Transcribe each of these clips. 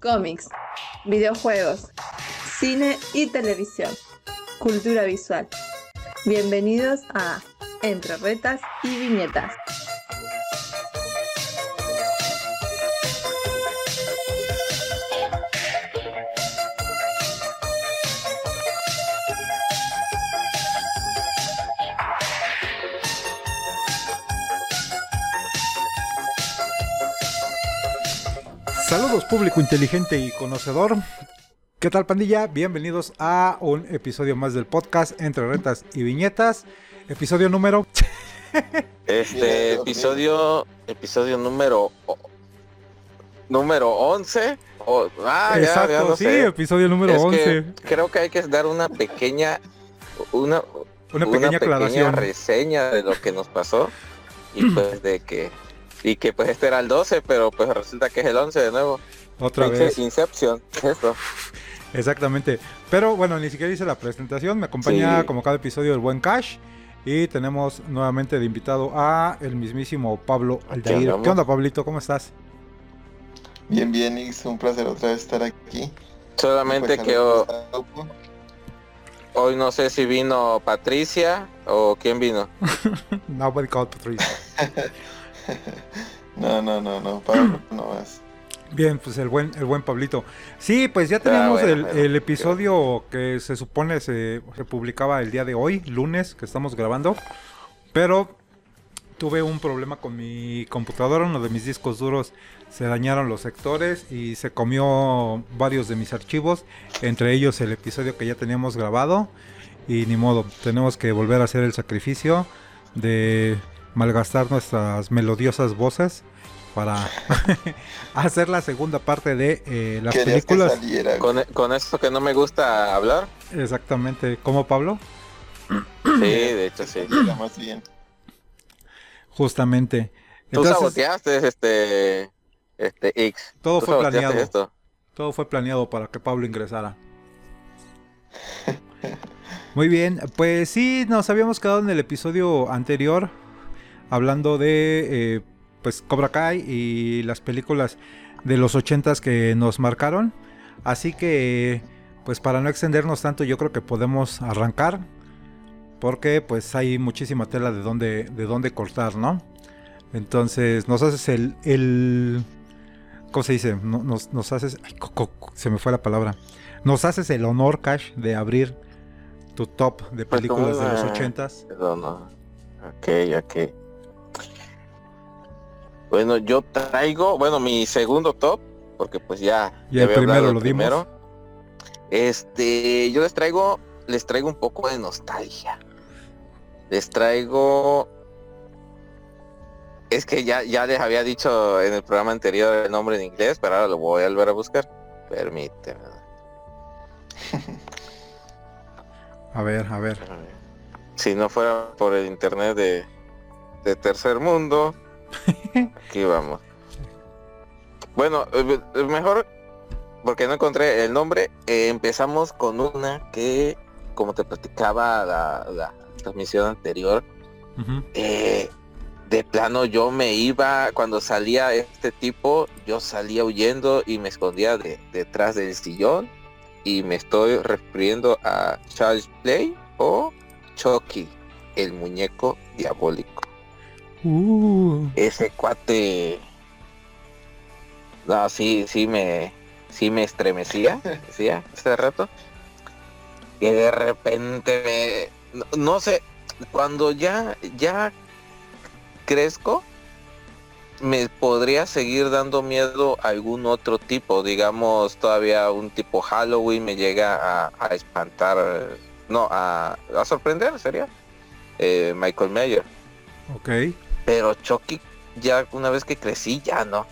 cómics, videojuegos, cine y televisión, cultura visual. Bienvenidos a Entre Retas y Viñetas. Público inteligente y conocedor. ¿Qué tal pandilla? Bienvenidos a un episodio más del podcast Entre Retas y Viñetas. Episodio número... Este episodio, episodio número número 11. o- ah, ya, Exacto, ya no sí, sé. episodio número Es que 11. creo que hay que dar una pequeña una, Una pequeña aclaración. reseña de lo que nos pasó y pues de que y que pues este era el 12, pero pues resulta que es el 11 de nuevo. Otra vez. Inception, eso. Exactamente. Pero bueno, ni siquiera hice la presentación. Me acompaña Sí. como cada episodio el buen Cash. Y tenemos nuevamente de invitado a el mismísimo Pablo Aldair. andamos. ¿Qué onda, Pablito? ¿Cómo estás? Bien, bien, es un placer otra vez estar aquí. Solamente Pues, que grupo. hoy no sé si vino Patricia o quién vino. Nobody called Patricia. No, no, no, no, Pablo, no vas. Bien, pues el buen, el buen Pablito. Sí, pues ya Ah, teníamos bueno, el, bueno, el episodio que se supone se, se publicaba el día de hoy, lunes, que estamos grabando. Pero tuve un problema con mi computadora, uno de mis discos duros se dañaron los sectores y se comió varios de mis archivos, entre ellos el episodio que ya teníamos grabado. Y ni modo, tenemos que volver a hacer el sacrificio de malgastar nuestras melodiosas voces para hacer la segunda parte de eh, las Querías películas. que saliera. Con, con esto que no me gusta hablar. Exactamente, ¿cómo Pablo? Sí, de hecho sí. más bien. Justamente. Tú Entonces, saboteaste este este X. todo Tú fue planeado. esto. Todo fue planeado para que Pablo ingresara. Muy bien, pues sí, nos habíamos quedado en el episodio anterior hablando de eh, pues Cobra Kai y las películas de los ochentas que nos marcaron. Así que pues para no extendernos tanto yo creo que podemos arrancar porque pues hay muchísima tela de dónde de dónde cortar, ¿no? Entonces nos haces el, el ¿cómo se dice? No- Nos, nos haces ay, se me fue la palabra. Nos haces el honor, Cash, de abrir tu top de Pues, películas de los ¿cómo? ochentas. Perdón, no. Ok, ok. Bueno, yo traigo, bueno, mi segundo top, porque pues ya, Ya el primero lo del dimos. Este, yo les traigo, les traigo un poco de nostalgia. Les traigo es que ya, ya les había dicho en el programa anterior el nombre en inglés, pero ahora lo voy a volver a buscar. Permíteme. A ver, a ver. Si no fuera por el internet de, de tercer mundo, aquí vamos. Bueno, eh, eh, mejor porque no encontré el nombre. eh, empezamos con una que, como te platicaba la, la transmisión anterior, eh, de plano yo me iba, cuando salía este tipo, yo salía huyendo y me escondía de- detrás del sillón. Y me estoy refiriendo a Charles Play o Chucky, el muñeco diabólico. Uh, Ese cuate... No, sí, sí me, sí me estremecía, decía, ese rato. Y de repente me, no, no sé, cuando ya, ya crezco, me podría seguir dando miedo a algún otro tipo, digamos, todavía un tipo Halloween me llega a, a espantar, no, a, a sorprender, sería eh, Michael Mayer. ok. Pero Chucky, ya una vez que crecí, ya no.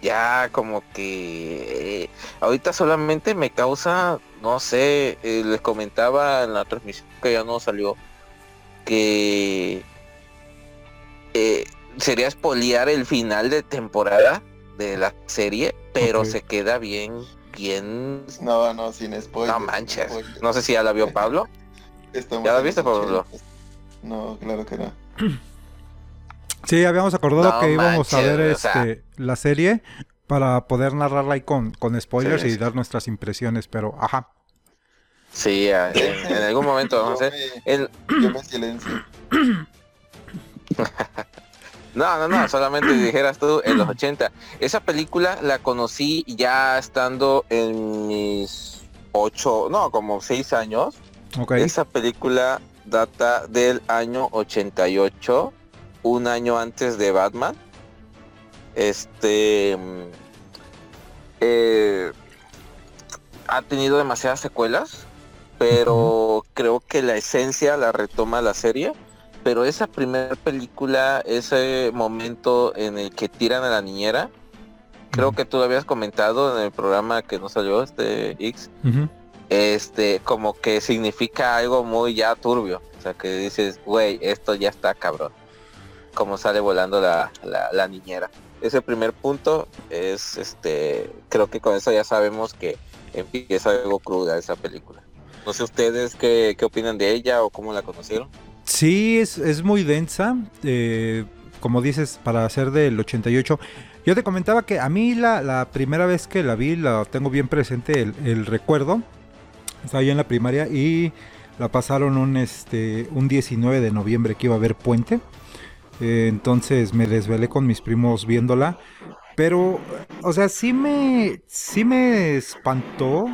Ya como que eh, ahorita solamente me causa, no sé, eh, les comentaba en la transmisión que ya no salió, que eh, sería espoliar el final de temporada de la serie, pero se queda bien, bien... No, no, sin spoilers. No manches. No sé si ya la vio Pablo. Estamos ¿Ya la viste, Pablo? No, claro que no. Sí, habíamos acordado No que íbamos a ver o sea. este, la serie. para poder narrarla ahí con, con spoilers Sí, y sí. dar nuestras impresiones, pero ajá. Sí, en, en algún momento vamos a hacer. El, yo me silencio. No, no, no, solamente dijeras tú en los 80. Esa película la conocí ya estando en mis ocho, no, como seis años. Ok. Esa película data del año 88, un año antes de Batman. Este mm, eh, ha tenido demasiadas secuelas, pero creo que la esencia la retoma la serie. Pero esa primera película, ese momento en el que tiran a la niñera, creo que tú lo habías comentado en el programa que no salió, este X, este, como que significa algo muy ya turbio. O sea, que dices, güey, esto ya está cabrón. Como sale volando la, la, la niñera. Ese primer punto es, este, creo que con eso ya sabemos que empieza algo cruda esa película. No sé ustedes qué, qué opinan de ella o cómo la conocieron. Sí, es, es muy densa. eh, como dices, para ser del 88. Yo te comentaba que a mí la, la primera vez que la vi, la tengo bien presente el, el recuerdo. Estaba yo en la primaria y la pasaron un, este, un 19 de noviembre que iba a haber puente. Eh, entonces me desvelé con mis primos viéndola. Pero, o sea, sí me, sí me espantó,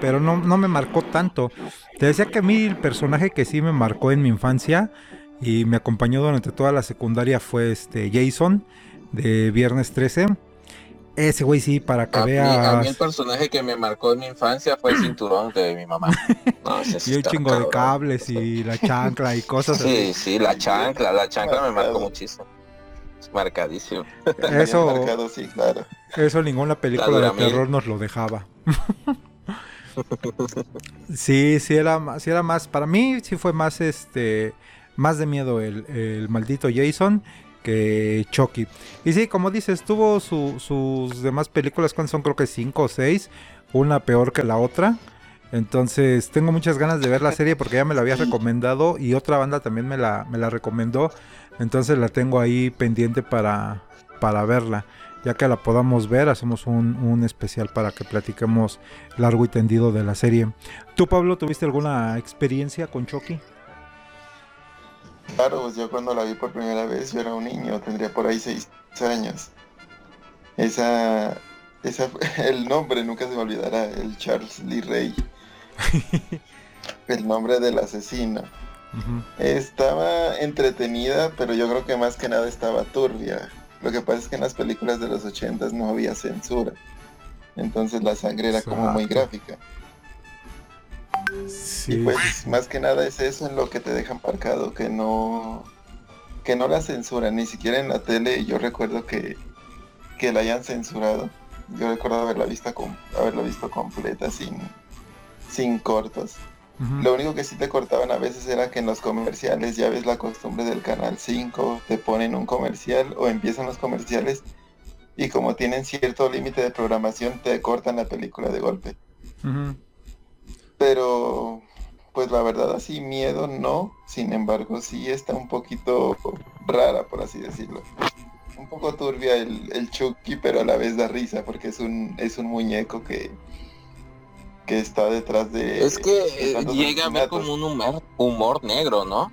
pero no, no me marcó tanto. Te decía que a mí el personaje que sí me marcó en mi infancia y me acompañó durante toda la secundaria fue este Jason de Viernes 13. Ese güey sí, para que A mí, veas. a mí el personaje que me marcó en mi infancia fue el cinturón de mi mamá. No, ese sí Y un chingo de cables y la chancla y cosas Sí, así. sí, la chancla, la chancla me marcó muchísimo. Es marcadísimo. Eso- marcado, sí, claro. Eso ninguna película de terror nos lo dejaba. sí, sí era, más- sí era más. Para mí sí fue más este. Más de miedo el, el maldito Jason que Chucky. Y sí, como dices, tuvo su- sus demás películas, ¿cuántas son? Creo que cinco o seis. Una peor que la otra. Entonces tengo muchas ganas de ver la serie porque ya me la habías recomendado y otra banda también me la, me la recomendó. Entonces la tengo ahí pendiente para, para verla. Ya que la podamos ver, hacemos un, un especial para que platiquemos largo y tendido de la serie. ¿Tú, Pablo, tuviste alguna experiencia con Chucky? Claro, pues yo cuando la vi por primera vez, yo era un niño, tendría por ahí seis años. Esa, esa, el nombre nunca se me olvidará, el Charles Lee Ray. el nombre del asesino. Estaba entretenida, pero yo creo que más que nada estaba turbia. Lo que pasa es que en las películas de los ochentas no había censura. Entonces la sangre era como muy gráfica. Sí. Y pues más que nada es eso en lo que te dejan marcado, que no que no la censuran, ni siquiera en la tele yo recuerdo que, que la hayan censurado. Yo recuerdo haberla visto com- haberla visto completa sin, sin cortos. Lo único que sí te cortaban a veces era que en los comerciales, ya ves la costumbre del canal 5, te ponen un comercial o empiezan los comerciales y como tienen cierto límite de programación te cortan la película de golpe. Pero, pues la verdad así miedo no, sin embargo sí está un poquito rara, por así decirlo. Un poco turbia el, el Chucky, pero a la vez da risa, porque es un, es un muñeco que, que está detrás de... Es que de eh, llega a ver como un humor, humor negro, ¿no?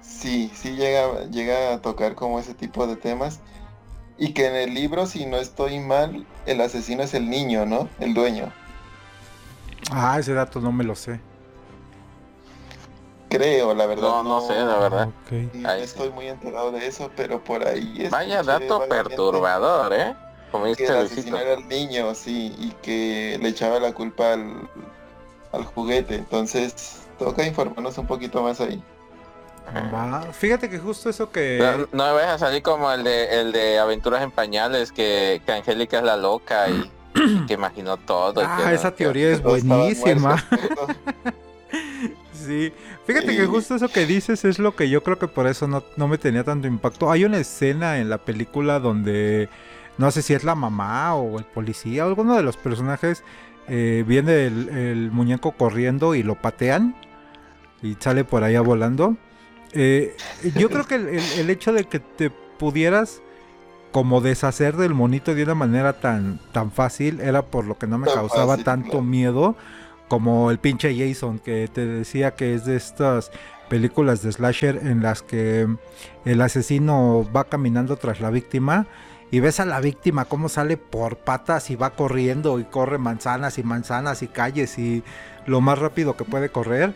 Sí, sí llega, llega a tocar como ese tipo de temas. Y que en el libro, si no estoy mal, el asesino es el niño, ¿no? El dueño. Ah, ese dato no me lo sé. Creo, la verdad. No, no sé, la verdad. Ahí sí. estoy muy enterado de eso, pero por ahí Vaya escuché dato perturbador, ¿eh? Como Que era el niño, sí, y que le echaba la culpa al, al juguete. Entonces, toca informarnos un poquito más ahí. Va. Fíjate que justo eso que... No, no me vayas a salir como el de, el de Aventuras en Pañales, que, que Angélica es la loca y, y que imaginó todo. Ah, que- esa que- teoría es buenísima. Sí, fíjate que Sí. justo eso que dices es lo que yo creo que por eso no, no me tenía tanto impacto. Hay una escena en la película donde no sé si es la mamá o el policía o alguno de los personajes eh, viene el, el muñeco corriendo y lo patean y sale por allá volando. Eh, yo creo que el, el- el hecho de que te pudieras como deshacer del monito de una manera tan, tan fácil, era por lo que no me Tan causaba fácil, tanto claro. miedo como el pinche Jason, que te decía que es de estas películas de slasher en las que el asesino va caminando tras la víctima y ves a la víctima cómo sale por patas y va corriendo y corre manzanas y manzanas y calles y lo más rápido que puede correr.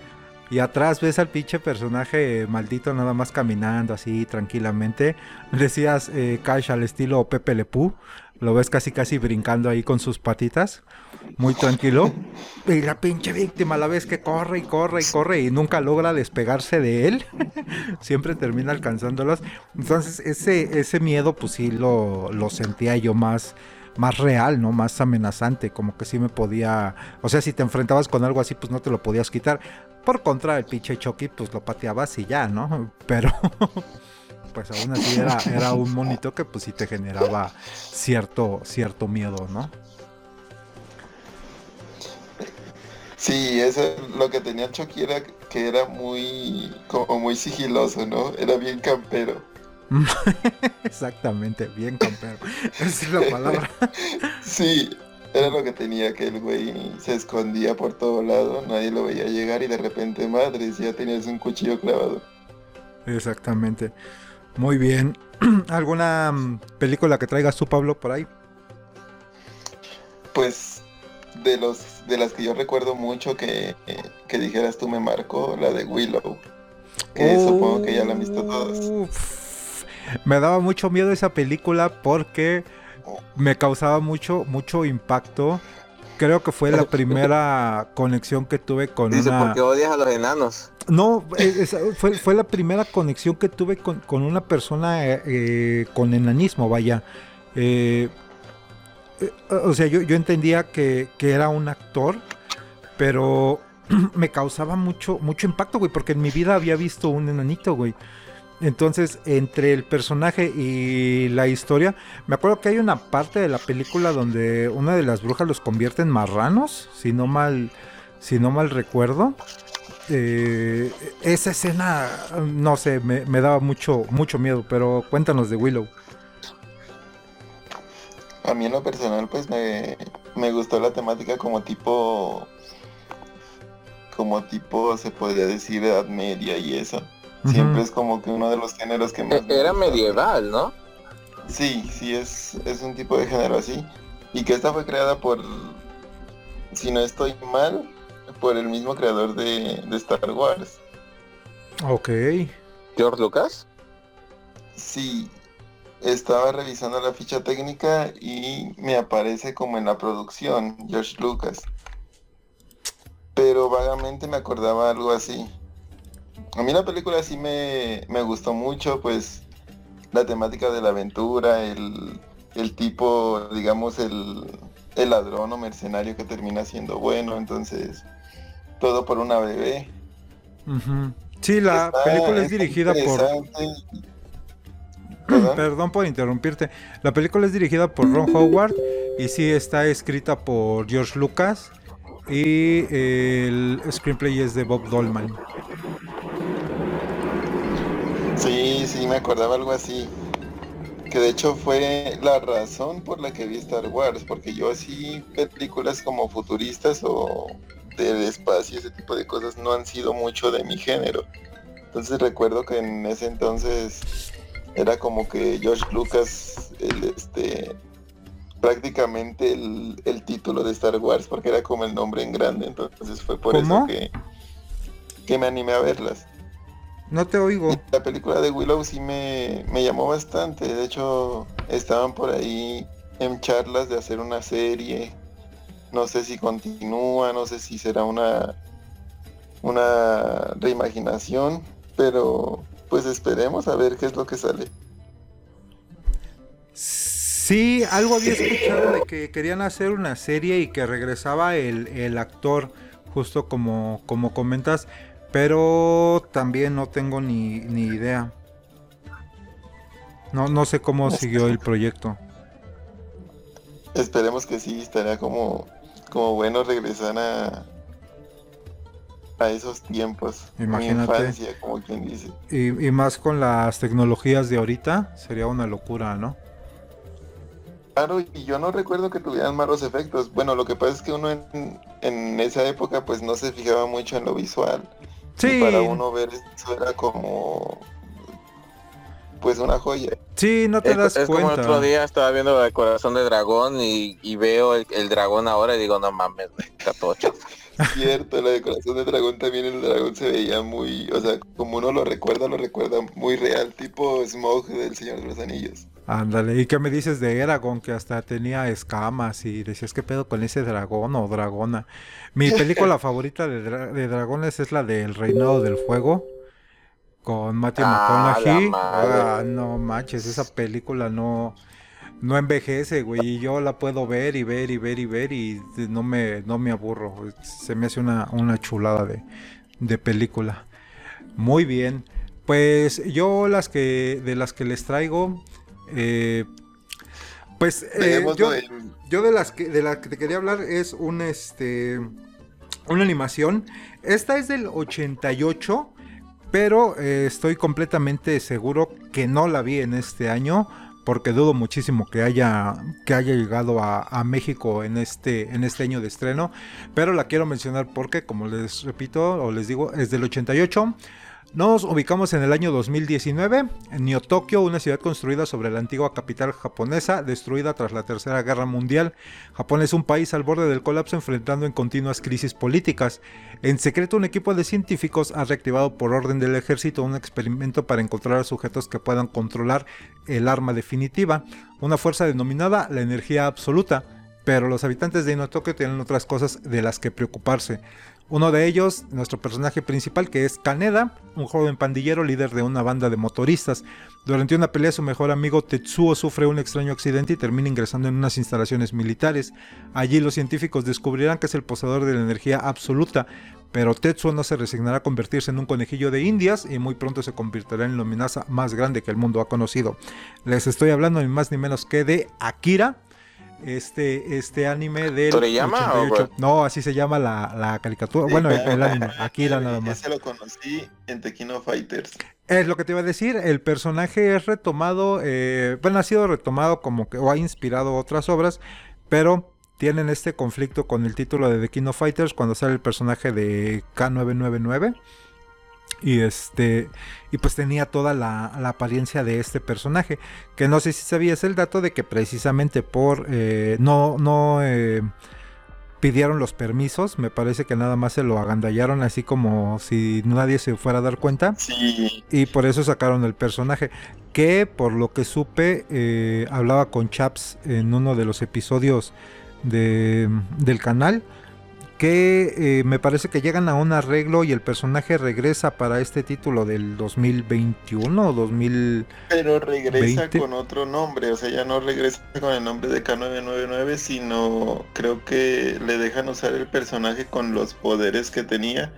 Y atrás ves al pinche personaje maldito nada más caminando así tranquilamente. Decías eh, Cash al estilo Pepe Le Pew. Lo ves casi casi brincando ahí con sus patitas. Muy tranquilo. Y la pinche víctima la ves que corre y corre y corre y nunca logra despegarse de él. Siempre termina alcanzándolos. Entonces ese, ese miedo pues sí lo, lo sentía yo más, más real, ¿no? Más amenazante. Como que sí me podía... O sea, si te enfrentabas con algo así pues no te lo podías quitar. Por contra, el pinche Chucky pues lo pateabas y ya, ¿no? Pero... Pues aún así era, era un monito que pues sí te generaba cierto, cierto miedo, ¿no? Sí, eso es lo que tenía Chucky era que era muy, como muy sigiloso, ¿no? Era bien campero. Exactamente, bien campero. Esa es la palabra. Sí, era lo que tenía, que el güey se escondía por todo lado, nadie lo veía llegar y de repente, madres, ya tenías un cuchillo clavado. Exactamente. Muy bien. ¿Alguna mm, película que traigas tú, Pablo, por ahí? Pues de los de las que yo recuerdo mucho que, que dijeras tú me marcó, la de Willow. Que supongo que ya la han visto todos. Me daba mucho miedo esa película porque me causaba mucho, mucho impacto. Creo que fue la primera conexión que tuve con Dice, una... porque odias a los enanos. No, es- fue, fue la primera conexión que tuve con, con una persona eh, eh, con enanismo, vaya. Eh, eh, o sea, yo, yo entendía que, que era un actor, pero me causaba mucho, mucho impacto, güey, porque en mi vida había visto un enanito, güey. Entonces, entre el personaje y la historia, me acuerdo que hay una parte de la película donde una de las brujas los convierte en marranos, si no mal, si no mal recuerdo. Eh, esa escena, no sé, me, me daba mucho, mucho miedo, pero cuéntanos de Willow. A mí en lo personal pues me, me gustó la temática como tipo como tipo se podría decir edad media y eso. Siempre es como que uno de los géneros que más E- me Era gusta. medieval, ¿no? Sí, sí es, es un tipo de género así. Y que esta fue creada por, si no estoy mal, por el mismo creador de, de Star Wars. Ok. George Lucas. Sí, estaba revisando la ficha técnica y me aparece como en la producción, George Lucas. Pero vagamente me acordaba algo así. A mí la película sí me, me gustó mucho, pues la temática de la aventura, el, el tipo, digamos, el, el ladrón o mercenario que termina siendo bueno, entonces todo por una bebé. Sí, la Está- película es dirigida por... Perdón por interrumpirte. La película es dirigida por Ron Howard y sí está escrita por George Lucas y el screenplay es de Bob Dolman. Sí, sí, me acordaba algo así. Que de hecho fue la razón por la que vi Star Wars, porque yo así películas como futuristas o del espacio, ese tipo de cosas no han sido mucho de mi género. Entonces recuerdo que en ese entonces era como que George Lucas, el, este, prácticamente el, el título de Star Wars, porque era como el nombre en grande, entonces fue por ¿Cómo? eso que, que me animé a verlas. No te oigo. La película de Willow sí me, me llamó bastante. De hecho, estaban por ahí en charlas de hacer una serie. No sé si continúa, no sé si será una, una reimaginación, pero pues esperemos a ver qué es lo que sale. Sí, algo había escuchado de que querían hacer una serie y que regresaba el, el actor, justo como, como comentas, pero también no tengo ni, ni idea. No, no sé cómo siguió el proyecto. Esperemos que sí, estaría como, como bueno regresar a, a esos tiempos. Mi Imagínate. infancia, como quien dice. Y, y más con las tecnologías de ahorita, sería una locura, ¿no? raro y yo no recuerdo que tuvieran malos efectos. Bueno, lo que pasa es que uno en, en esa época pues no se fijaba mucho en lo visual. Sí. Y para uno ver eso era como pues una joya. Sí, no te Es, das es como el cuenta. otro día estaba viendo el corazón de dragón y, y veo el, el dragón ahora y digo, no mames, está todo chafa. Cierto, la de corazón de dragón también el dragón se veía muy, o sea, como uno lo recuerda, lo recuerda muy real, tipo Smoke del Señor de los Anillos. Ándale, ¿y qué me dices de Eragon? Que hasta tenía escamas y decías, ¿qué pedo con ese dragón o dragona? Mi película favorita de, dra- de dragones es la de El Reinado del Fuego, con Matthew Ah, McConaughey. Ah, no manches, esa película no, no envejece, güey, y yo la puedo ver y ver y ver y ver y no me, no me aburro. Se me hace una, una chulada de, de película. Muy bien. Pues yo las que de las que les traigo, eh, pues eh, yo de las que de la que te quería hablar es un este una animación. Esta es del 88, pero eh, estoy completamente seguro que no la vi en este año. Porque dudo muchísimo que haya, que haya llegado a, a México en este, en este año de estreno. Pero la quiero mencionar porque, como les repito o les digo, es del 88. Nos ubicamos en el año 2019, en Neo Tokio, una ciudad construida sobre la antigua capital japonesa, destruida tras la Tercera Guerra Mundial. Japón es un país al borde del colapso enfrentando en continuas crisis políticas. En secreto, un equipo de científicos ha reactivado por orden del ejército un experimento para encontrar sujetos que puedan controlar el arma definitiva, una fuerza denominada la energía absoluta. Pero los habitantes de Neo Tokio tienen otras cosas de las que preocuparse. Uno de ellos, nuestro personaje principal, que es Kaneda, un joven pandillero líder de una banda de motoristas. Durante una pelea, su mejor amigo Tetsuo sufre un extraño accidente y termina ingresando en unas instalaciones militares. Allí los científicos descubrirán que es el poseedor de la energía absoluta, pero Tetsuo no se resignará a convertirse en un conejillo de indias y muy pronto se convertirá en la amenaza más grande que el mundo ha conocido. Les estoy hablando ni más ni menos que de Akira, este, este anime del ¿Toriyama o 88. cuál? No, así se llama la, la caricatura. Sí, bueno, el, claro. el anime, Akira nada más. Ese lo conocí en Tequino Fighters. Es lo que te iba a decir, el personaje es retomado, eh, bueno, ha sido retomado como que, o ha inspirado otras obras, pero tienen este conflicto con el título de The King of Fighters cuando sale el personaje de K999. Y este, y pues tenía toda la, la apariencia de este personaje. Que no sé si sabías el dato de que precisamente por eh, no, no eh, pidieron los permisos. Me parece que nada más se lo agandallaron así como si nadie se fuera a dar cuenta. Sí, Y por eso sacaron el personaje. Que por lo que supe, eh, hablaba con Chaps en uno de los episodios de, del canal. Que eh, me parece que llegan a un arreglo y el personaje regresa para este título del 2021 o 2000. pero regresa 20. con otro nombre, o sea, ya no regresa con el nombre de K999, sino creo que le dejan usar el personaje con los poderes que tenía,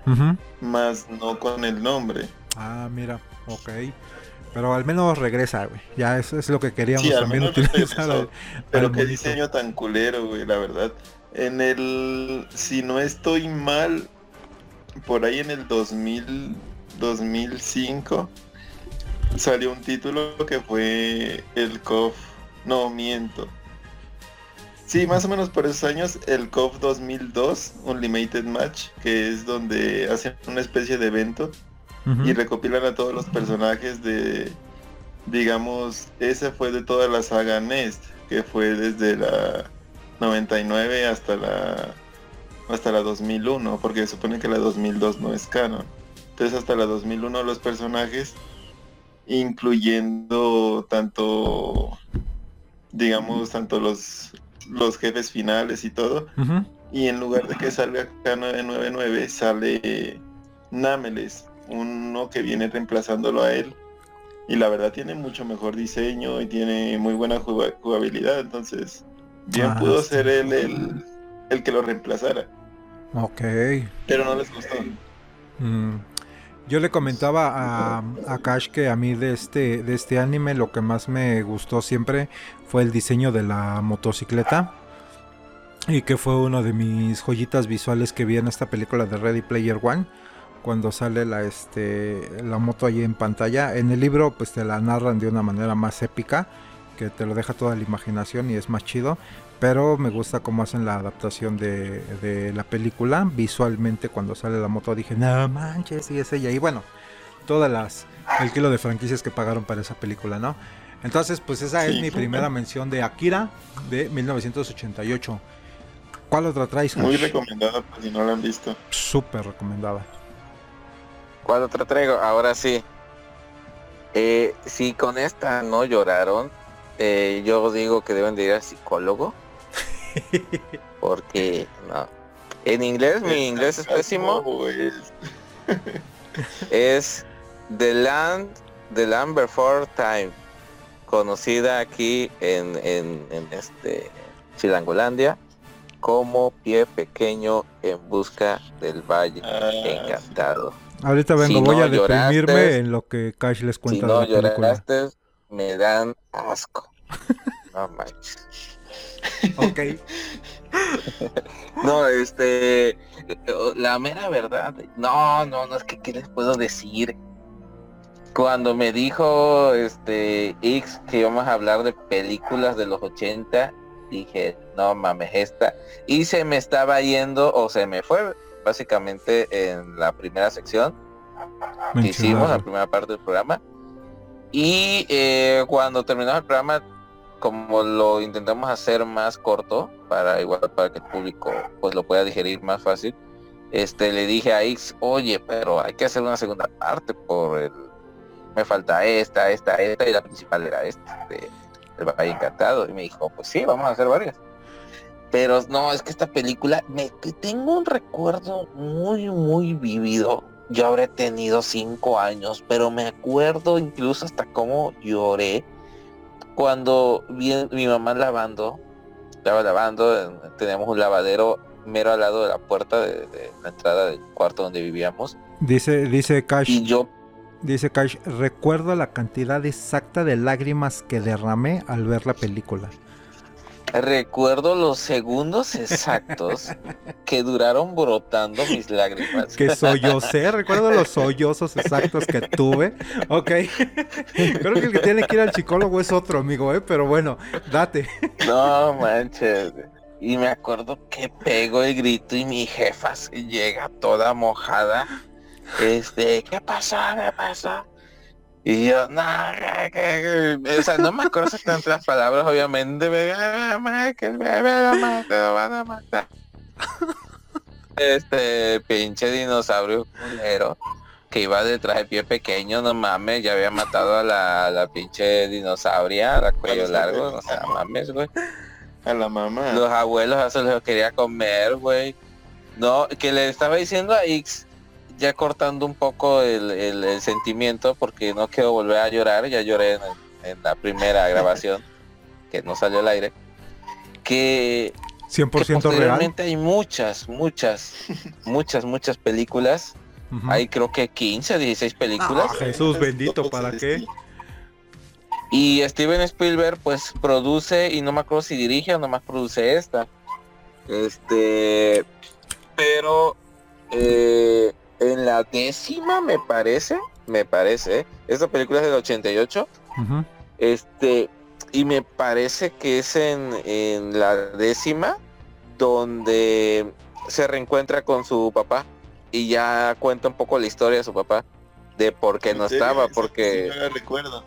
más no con el nombre. Ah, mira, ok. Pero al menos regresa, güey. Ya eso es lo que queríamos Sí, al también menos utilizar. regresó. al- Pero al qué monito. diseño tan culero, güey, la verdad. En el, si no estoy mal, por ahí en el 2000, 2005, salió un título que fue el KOF, no miento. Sí, más o menos por esos años, el KOF 2002, Unlimited Match, que es donde hacen una especie de evento y recopilan a todos los personajes de, digamos, ese fue de toda la saga Nest, que fue desde la 99 hasta la hasta la 2001, porque se supone que la 2002 no es canon. Entonces hasta la 2001 los personajes, incluyendo tanto, digamos, tanto los, los jefes finales y todo, y en lugar de que salga K999 sale Nameles, uno que viene reemplazándolo a él. Y la verdad tiene mucho mejor diseño y tiene muy buena juga- jugabilidad, entonces bien Ah, pudo sí. ser él el, el que lo reemplazara. Ok. Pero no les gustó. Mm, Yo le comentaba a, a Cash que a mí de este, de este anime lo que más me gustó siempre fue el diseño de la motocicleta. Y que fue uno de mis joyitas visuales que vi en esta película de Ready Player One. Cuando sale la, este, la moto ahí en pantalla. En el libro pues te la narran de una manera más épica. Que te lo deja toda la imaginación y es más chido. Pero me gusta cómo hacen la adaptación de, de la película. Visualmente cuando sale la moto dije, no manches, y es ella. Y bueno, todas las, el kilo de franquicias que pagaron para esa película, ¿no? Entonces, pues esa es Sí. mi primera mención de Akira de 1988. ¿Cuál otra traes? Muy recomendada por si no la han visto. Súper recomendada. ¿Cuál otra traigo? Ahora sí. Eh, si con esta no lloraron, eh, yo digo que deben de ir al psicólogo. Porque no. En inglés, mi inglés es pésimo. Es The Land, The Land Before Time. Conocida aquí en, en, en este Chilangolandia como Pie Pequeño en busca del Valle ah, Encantado. Ahorita vengo, Si voy no a deprimirme lloraste, en lo que Cash les Si cuenta no de la película. me dan asco. No manches. Ok. No, este, la mera verdad, no, no, no es que qué les puedo decir. Cuando me dijo este X que íbamos a hablar de películas de los 80, dije, no mames, esta. Y se me estaba yendo, o se me fue, básicamente en la primera sección que hicimos, la primera parte del programa. Y eh, cuando terminamos el programa, como lo intentamos hacer más corto, para igual para que el público pues lo pueda digerir más fácil, este le dije a X, oye, pero hay que hacer una segunda parte por el me falta esta, esta, esta, y la principal era esta, El Valle Encantado. Y me dijo, pues sí, vamos a hacer varias. Pero no, es que esta película, me tengo un recuerdo muy, muy vívido. Yo habré tenido cinco años, pero me acuerdo incluso hasta cómo lloré cuando vi mi mamá lavando, estaba lavando, en- teníamos un lavadero mero al lado de la puerta de, de la entrada del cuarto donde vivíamos. Dice, dice Cash, Y yo dice Cash, recuerdo la cantidad exacta de lágrimas que derramé al ver la película. Recuerdo los segundos exactos que duraron brotando mis lágrimas. Que sollocé, recuerdo los sollozos exactos que tuve. Ok. Creo que el que tiene que ir al psicólogo es otro amigo, ¿eh? Pero bueno, date. No manches. Y me acuerdo que pego el grito y mi jefa se llega toda mojada. Este, ¿qué pasa? ¿Qué pasa? Y yo, no, que- que- que-". o sea, no me acuerdo exactamente las palabras, obviamente. me- "Mamá, que el bebé lo mata, lo van a matar". Este pinche dinosaurio culero que iba detrás de pie pequeño, no mames, ya había matado a la, la pinche dinosauria, a la cuello largo, o sea, mames, güey. A la mamá. Los abuelos a se los quería comer, güey. No, que le estaba diciendo a X, ya cortando un poco el, el- el sentimiento, porque no quiero volver a llorar, ya lloré en, en la primera grabación, que no salió al aire, que, que 100% real. hay muchas, muchas, muchas, muchas películas, hay creo que 15, 16 películas, Ah, Jesús bendito, ¿para qué? Y Steven Spielberg pues produce y no me acuerdo si dirige o nomás produce esta. Este, pero eh, en la décima me parece, me parece, esta película es del 88, Ujú. este, y me parece que es en, en la décima donde se reencuentra con su papá y ya cuenta un poco la historia de su papá, de por qué no estaba, Esa porque... sí no la recuerdo.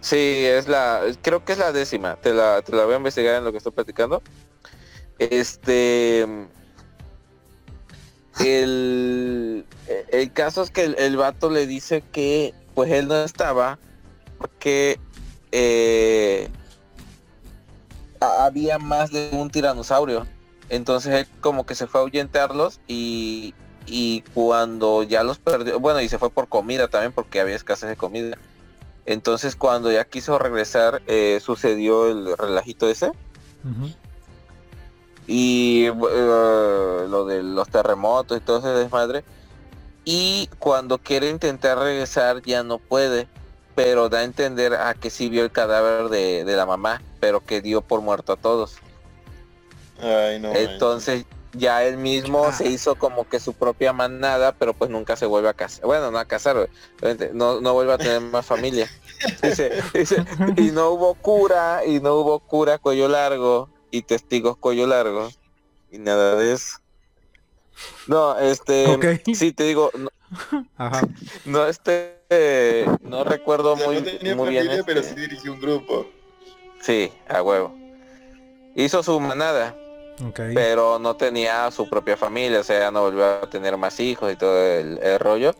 Sí, es la, creo que es la décima, te la, te la voy a investigar en lo que estoy platicando. Este, el, el caso es que el, el vato le dice que pues él no estaba porque eh, ha- había más de un tiranosaurio. Entonces él como que se fue a ahuyentarlos y, y cuando ya los perdió, bueno, y se fue por comida también porque había escasez de comida. Entonces cuando ya quiso regresar eh, sucedió el relajito ese. Y eh, lo de los terremotos y todo ese desmadre. Y cuando quiere intentar regresar ya no puede, pero da a entender a que sí vio el cadáver de, de la mamá, pero que dio por muerto a todos. Ay, no. Entonces ya él mismo se hizo como que su propia manada, pero pues nunca se vuelve a casar. Bueno, no a casar, no, no vuelve a tener más familia. y no hubo cura, y no hubo cura cuello largo, y testigos cuello largo, y nada de eso. No, este, sí te digo, no, Ajá. no este, no recuerdo muy, muy bien. Pero este sí dirigió un grupo. Sí, a huevo. Hizo su manada. Pero no tenía su propia familia, o sea, no volvió a tener más hijos y todo el, rollo.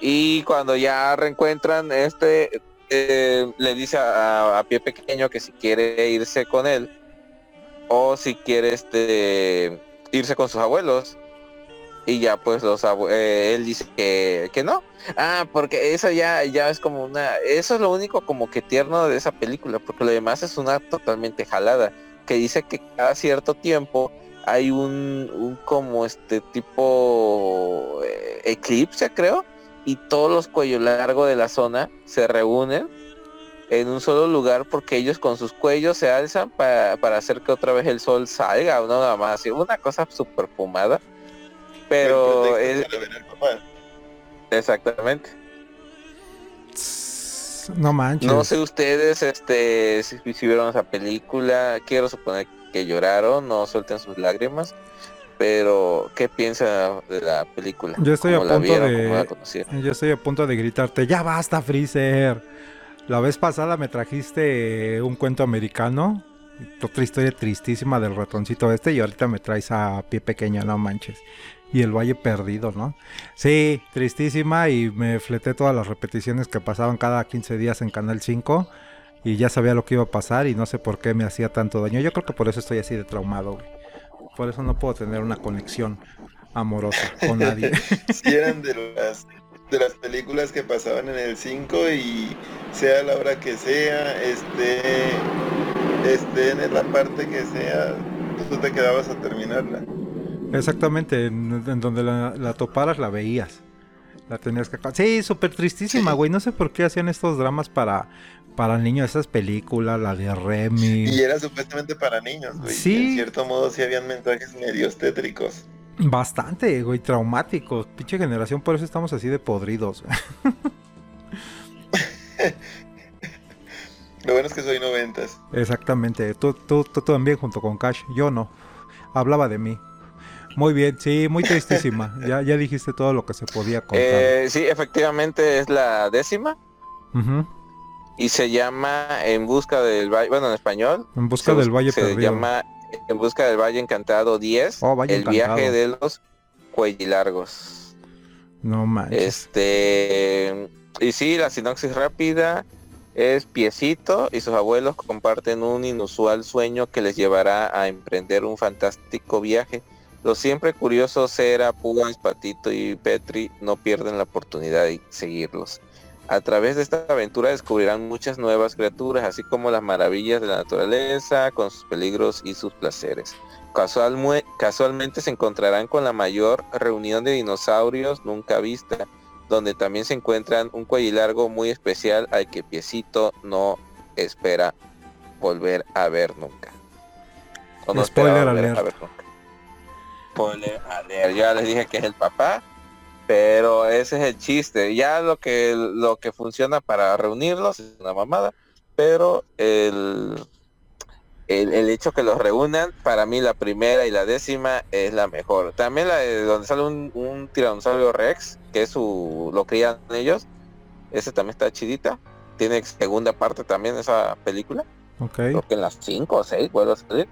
Y cuando ya reencuentran, este eh, le dice a, pie pequeño que si quiere irse con él o si quiere este irse con sus abuelos. Y ya pues los eh, él dice que, que, no. Ah porque eso ya ya es como una eso es lo único como que tierno de esa película porque lo demás es una totalmente jalada. Que dice que cada cierto tiempo hay un, un como este tipo eh, eclipse creo. Y todos los cuellos largos de la zona se reúnen en un solo lugar porque ellos con sus cuellos se alzan para, para hacer que otra vez el sol salga o no nada más así una cosa super fumada. Pero es... exactamente. No manches. No sé ustedes este si, vieron esa película quiero suponer que lloraron no suelten sus lágrimas pero ¿qué piensa de la película? Yo estoy a punto de yo estoy a punto de gritarte, "Ya basta, Freezer." La vez pasada me trajiste un cuento americano, otra historia tristísima del ratoncito este y ahorita me traes a pie pequeño, no manches y el Valle Perdido, ¿no? Sí, tristísima y me fleté todas las repeticiones que pasaban cada 15 días en Canal 5 y ya sabía lo que iba a pasar y no sé por qué me hacía tanto daño. Yo creo que por eso estoy así de traumado, güey. Por eso no puedo tener una conexión amorosa con nadie. Si eran de las de las películas que pasaban en el 5 y sea la hora que sea, esté, esté en la parte que sea, tú te quedabas a terminarla. Exactamente, en, donde la, toparas la veías. La tenías que... Sí, súper tristísima, güey. No sé por qué hacían estos dramas para, para niños, esas películas, la de Remy. Y era supuestamente para niños, güey. Sí. En cierto modo sí habían mensajes medios tétricos. Bastante, güey, traumáticos. Pinche generación, por eso estamos así de podridos. Lo bueno es que soy noventas. Exactamente. Tú, tú, tú también junto con Cash. Yo no. Hablaba de mí. Muy bien, sí, muy tristísima. ya, ya dijiste todo lo que se podía contar. Eh, sí, efectivamente es la décima. Y se llama En Busca del Valle, bueno, en español. En Busca del Valle Se llama En Busca del Valle Encantado 10. el viaje de los cuellilargos. No manches. Este, y sí, la sinopsis rápida es Piecito y sus abuelos comparten un inusual sueño que les llevará a emprender un fantástico viaje los siempre curiosos Cera, Pugas, Patito y Petri no pierden la oportunidad de seguirlos. A través de esta aventura descubrirán muchas nuevas criaturas, así como las maravillas de la naturaleza, con sus peligros y sus placeres. casualmente se encontrarán con la mayor reunión de dinosaurios nunca vista, donde también se encuentran un cuello muy especial al que Piecito no espera volver a ver nunca. O no Spoiler a ver nunca ya les dije que es el papá, pero ese es el chiste. Ya lo que lo que funciona para reunirlos es una mamada, pero el, el, hecho que los reúnan, para mí la primera y la décima es la mejor. También la de donde sale un, un tiranosaurio Rex, que es su lo crían ellos, ese también está chidita. Tiene segunda parte también esa película. Okay. Creo que en las 5 o 6 vuelvo a salir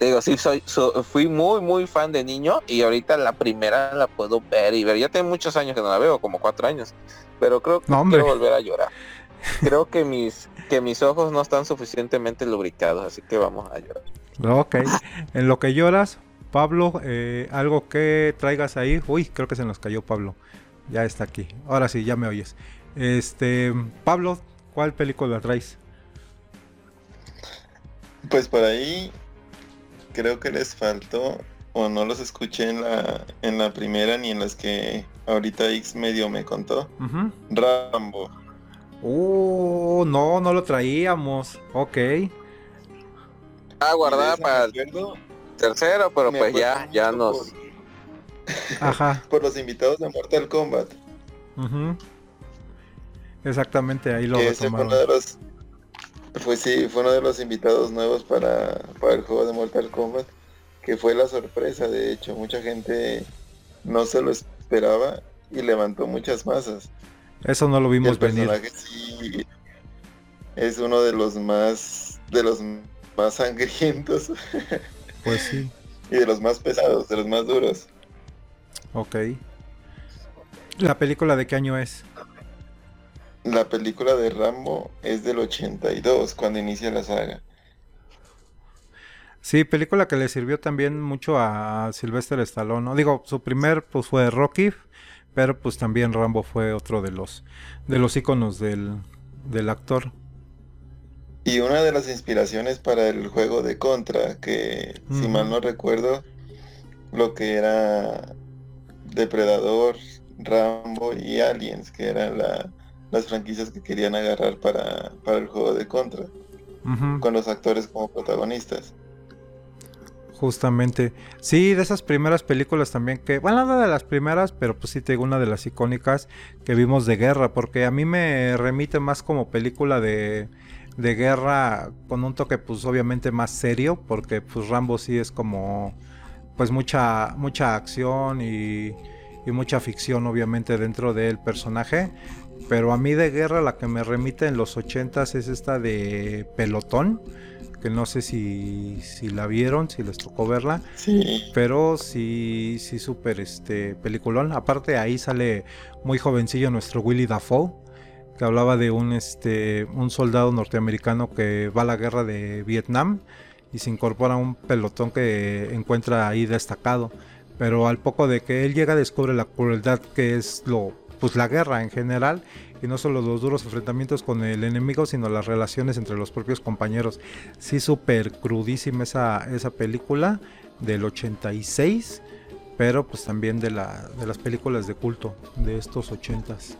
digo, sí, soy, fui muy, muy fan de niño y ahorita la primera la puedo ver y ver. Ya tengo muchos años que no la veo, como cuatro años, pero creo que quiero volver a llorar. Creo que mis, que mis ojos no están suficientemente lubricados, así que vamos a llorar. Ok, en lo que lloras, Pablo, eh, algo que traigas ahí. Uy, creo que se nos cayó Pablo. Ya está aquí. Ahora sí, ya me oyes. Este, Pablo, ¿cuál película traes? Pues por ahí creo que les faltó o no los escuché en la, en la primera ni en las que ahorita X medio me contó. Rambo. Oh, no, no lo traíamos. Ok. Ah, guardada para el tercero, pero pues ya, ya nos... Ajá. por los invitados de Mortal Kombat. Exactamente, ahí lo que ese fue retomaron. uno de los pues sí, fue uno de los invitados nuevos para, para el juego de Mortal Kombat, que fue la sorpresa, de hecho, mucha gente no se lo esperaba y levantó muchas masas. Eso no lo vimos el venir. personaje sí es uno de los más de los más sangrientos Pues sí, y de los más pesados, de los más duros. ok. ¿La película de qué año es? La película de Rambo es del 82, cuando inicia la saga. Sí, película que le sirvió también mucho a Sylvester Stallone, ¿no? Digo, su primer pues fue Rocky, pero pues también Rambo fue otro de los de los íconos del, del actor. Y una de las inspiraciones para el juego de Contra, que si mal no recuerdo, lo que era Depredador, Rambo y Aliens, que eran la- las franquicias que querían agarrar para, para el juego de Contra, con los actores como protagonistas. Justamente. Sí, de esas primeras películas también que, bueno, no de las primeras, pero pues sí tengo una de las icónicas que vimos de guerra, porque a mí me remite más como película de, de guerra con un toque pues obviamente más serio, porque pues Rambo sí es como pues mucha mucha acción y, y mucha ficción obviamente dentro del personaje, pero a mí de guerra la que me remite en los ochentas es esta de Pelotón, que no sé si, si la vieron, si les tocó verla, Sí, pero sí, sí, súper este peliculón. Aparte ahí sale muy jovencillo nuestro Willy Dafoe, que hablaba de un este un soldado norteamericano que va a la guerra de Vietnam y se incorpora a un pelotón que encuentra ahí destacado. Pero al poco de que él llega descubre la crueldad que es lo pues la guerra en general y no solo los duros enfrentamientos con el enemigo, sino las relaciones entre los propios compañeros. Sí, súper crudísima esa, esa película del 86, pero pues también de, la, de las películas de culto de estos 80s.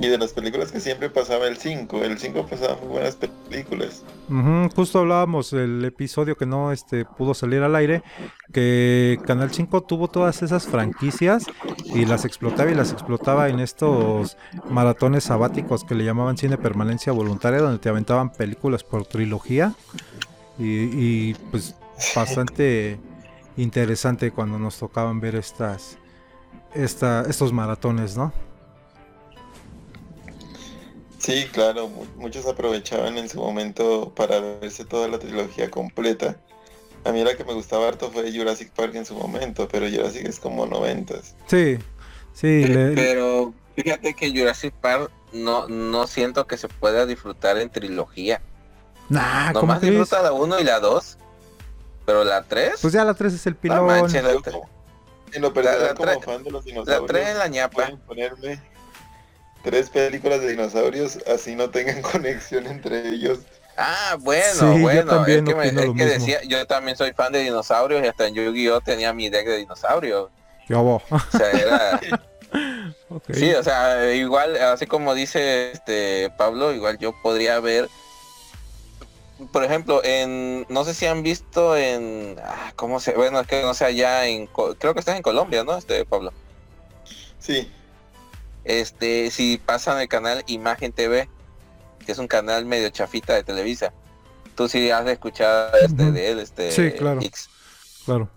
Y de las películas que siempre pasaba el 5, el 5 pasaba muy buenas películas. Ujú, justo hablábamos el episodio que no este, pudo salir al aire, que Canal 5 tuvo todas esas franquicias y las explotaba y las explotaba en estos maratones sabáticos que le llamaban cine permanencia voluntaria, donde te aventaban películas por trilogía y, y, pues bastante interesante cuando nos tocaban ver estas, esta, estos maratones, ¿no? Sí, claro, mu- muchos aprovechaban en su momento para verse toda la trilogía completa. A mí la que me gustaba harto fue Jurassic Park en su momento, pero Jurassic es como noventas. Sí, sí, le- Pero fíjate que Jurassic Park no, no siento que se pueda disfrutar en trilogía. Nah, ¿cómo Nomás crees? disfruta la 1 y la 2. Pero la 3, Pues ya la 3 es el no pilón. manches, la, Yo tre- como- en lo personal, La- la como tre- fan de los la dinosaurios, 3 es la ñapa. pueden ponerme tres películas de dinosaurios, así no tengan conexión entre ellos. Ah, bueno, Sí, yo bueno, también es que, me- es que decía, yo también soy fan de dinosaurios y hasta en Yu-Gi-Oh tenía mi deck de dinosaurios. ¿Qué hubo? O sea, era, sí, o sea, igual, así como dice este Pablo, igual yo podría ver, por ejemplo, en, no sé si han visto en, ah, ¿cómo se? Bueno, es que no sé allá en, creo que estás en Colombia, ¿no? Este Pablo. Sí, Este, si pasan el canal Imagen TV, que es un canal medio chafita de Televisa. Tú sí has de escuchar este de él, este Sí, claro. X. Claro.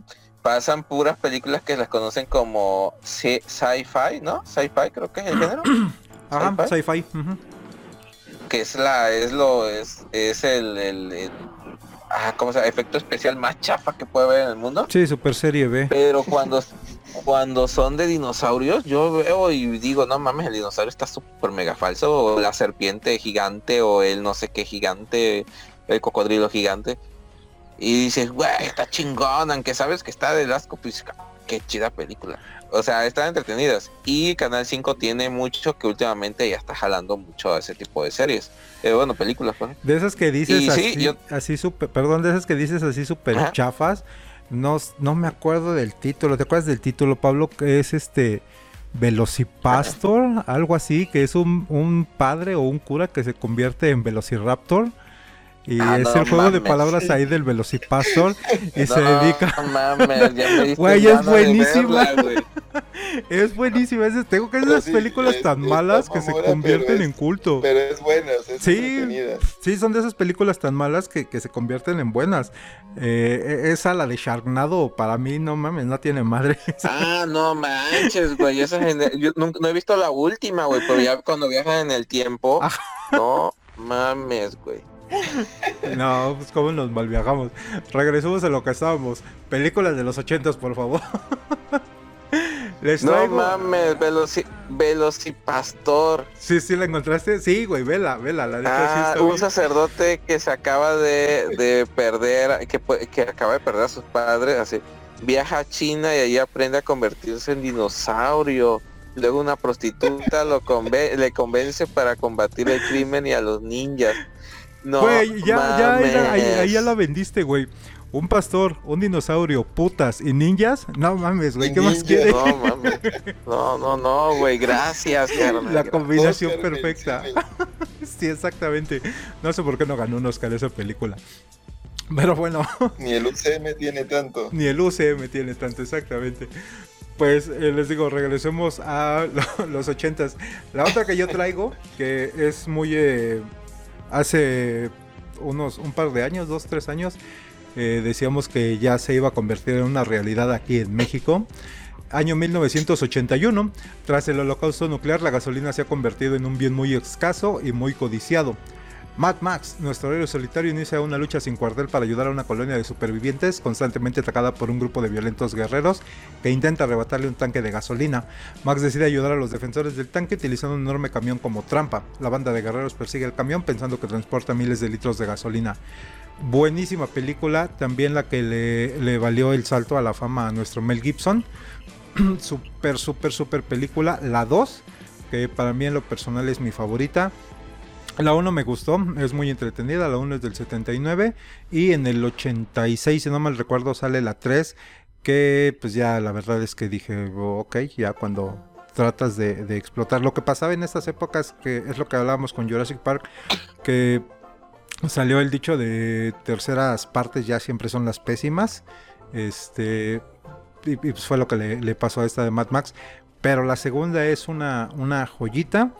Pasan puras películas que las conocen como sci- sci-fi, ¿no? Sci-fi creo que es el género. Ajá, Sci-fi. que es la, es lo, es, es el, el, el- ah, ¿cómo se llama? efecto especial más chafa que puede haber en el mundo. Sí, super serie B. Pero cuando, cuando son de dinosaurios, yo veo y digo, no mames, el dinosaurio está súper mega falso, o la serpiente gigante, o el no sé qué gigante, el cocodrilo gigante. Y dices, güey, está chingón, aunque sabes que está de asco, pues qué chida película. O sea, están entretenidas. Y Canal 5 tiene mucho que últimamente ya está jalando mucho a ese tipo de series. Eh, bueno, películas, pues. De esas que dices Y sí, así, yo- así super, perdón, de esas que dices así super Ajá. chafas, no, no me acuerdo del título. ¿Te acuerdas del título, Pablo? Que es este Velocipastor, algo así, que es un, un padre o un cura que se convierte en Velociraptor. Y Ah, es no el juego de palabras ahí del Velocipastor y se No, dedica mames, ya me Güey, es buenísima. verla, güey. Es buenísima. Es, tengo que esas sí, películas es- tan es malas que se convierten en culto. Pero es buena, o sea, es Sí, sí, son de esas películas tan malas que, que se convierten en buenas. Eh, esa, la de Sharknado, para mí, no mames, no tiene madre. Ah, no manches, güey. Esa yo nunca- no he visto la última, güey, pero ya cuando viajan en el tiempo, no mames, güey. No, pues cómo nos malviajamos. Regresemos a lo que estábamos. Películas de los ochentas, por favor. Les No mames, Veloci Velocipastor. Sí, sí, ¿la encontraste? Sí, güey, vela, vela. La neta sí Ah, un sacerdote que se acaba de, de perder, que, acaba de perder a sus padres, así, viaja a China y ahí aprende a convertirse en dinosaurio. Luego una prostituta lo le convence para combatir el crimen y a los ninjas. No, Güey, ya, ya, ahí la- ahí, ahí ya la vendiste, güey. Un pastor, un dinosaurio, putas y ninjas. No mames, güey, ¿qué más quieres? No, mames. No, no, no, güey, gracias, carnal. La combinación Oscar perfecta. Sí, exactamente. No sé por qué no ganó un Oscar esa película. Pero bueno, Ni el UCM tiene tanto. ni el UCM tiene tanto, exactamente. Pues eh, les digo, regresemos a lo- los ochentas. La otra que yo traigo, que es muy... eh, hace unos un par de años, dos, tres años, eh, decíamos que ya se iba a convertir en una realidad aquí en México. Año 1981, tras el holocausto nuclear, la gasolina se ha convertido en un bien muy escaso y muy codiciado. Mad Max, nuestro héroe solitario, inicia una lucha sin cuartel para ayudar a una colonia de supervivientes constantemente atacada por un grupo de violentos guerreros que intenta arrebatarle un tanque de gasolina. Max decide ayudar a los defensores del tanque utilizando un enorme camión como trampa. La banda de guerreros persigue el camión pensando que transporta miles de litros de gasolina. Buenísima película, también la que le, le valió el salto a la fama a nuestro Mel Gibson. super, super, super película. La 2, que para mí en lo personal es mi favorita. La 1 me gustó, es muy entretenida, la 1 es del 79 y en el 86, si no mal recuerdo, sale la 3, que pues ya la verdad es que dije, oh, ok, ya cuando tratas de, explotar lo que pasaba en estas épocas, que es lo que hablábamos con Jurassic Park, que salió el dicho de terceras partes ya siempre son las pésimas, este, y, y, pues fue lo que le, le pasó a esta de Mad Max, pero la segunda es una, una joyita.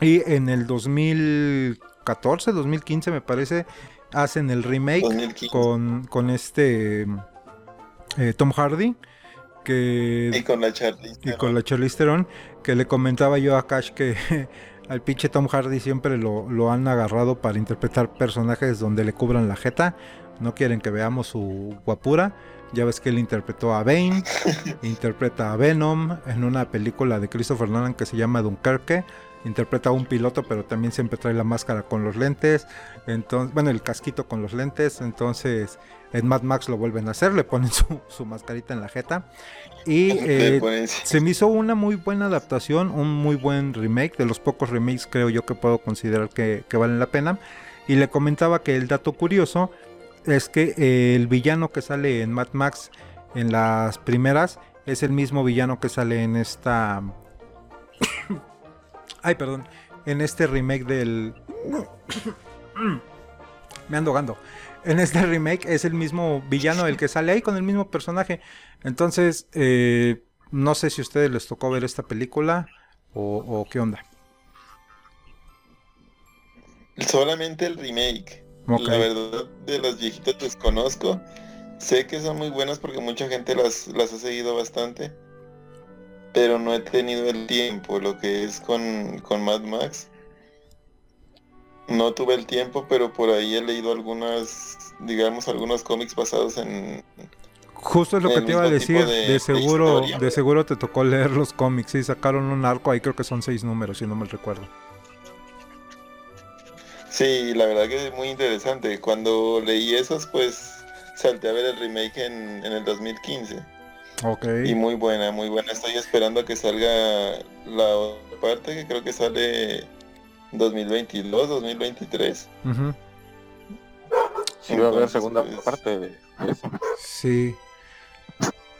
Y en el 2014, 2015 me parece, hacen el remake 2015. con, con este eh, Tom Hardy. Que, Y con la Charlie. y con la Charlize Theron, que le comentaba yo a Cash que al pinche Tom Hardy siempre lo, lo han agarrado para interpretar personajes donde le cubran la jeta. No quieren que veamos su guapura. Ya ves que él interpretó a Bane, interpreta a Venom en una película de Christopher Nolan que se llama Dunkerque. Interpreta a un piloto, pero también siempre trae la máscara con los lentes. Entonces, bueno, el casquito con los lentes. Entonces, en Mad Max lo vuelven a hacer, le ponen su, su mascarita en la jeta. Y eh, se me hizo una muy buena adaptación, un muy buen remake, de los pocos remakes creo yo que puedo considerar que, que valen la pena. Y le comentaba que el dato curioso es que eh, el villano que sale en Mad Max en las primeras es el mismo villano que sale en esta... Ay, perdón, en este remake del... Me ando ahogando. En este remake es el mismo villano el que sale ahí con el mismo personaje. Entonces, eh, no sé si a ustedes les tocó ver esta película o, o qué onda. Solamente el remake. La verdad, de los viejitos desconozco. Sé que son muy buenas porque mucha gente las, las ha seguido bastante. Pero no he tenido el tiempo, lo que es con, con Mad Max. No tuve el tiempo, pero por ahí he leído algunas, digamos, algunos cómics basados en... Justo es lo que te iba a decir. De, seguro, de seguro te tocó leer los cómics. Sí, sacaron un arco ahí, creo que son seis números, si no me recuerdo. Sí, la verdad que es muy interesante. Cuando leí esos, pues salté a ver el remake en, en el 2015. Ok. Y muy buena, muy buena. Estoy esperando a que salga la otra parte que creo que sale 2022, 2023. Ujú, Sí, va a haber segunda pues, parte de, eso, Sí.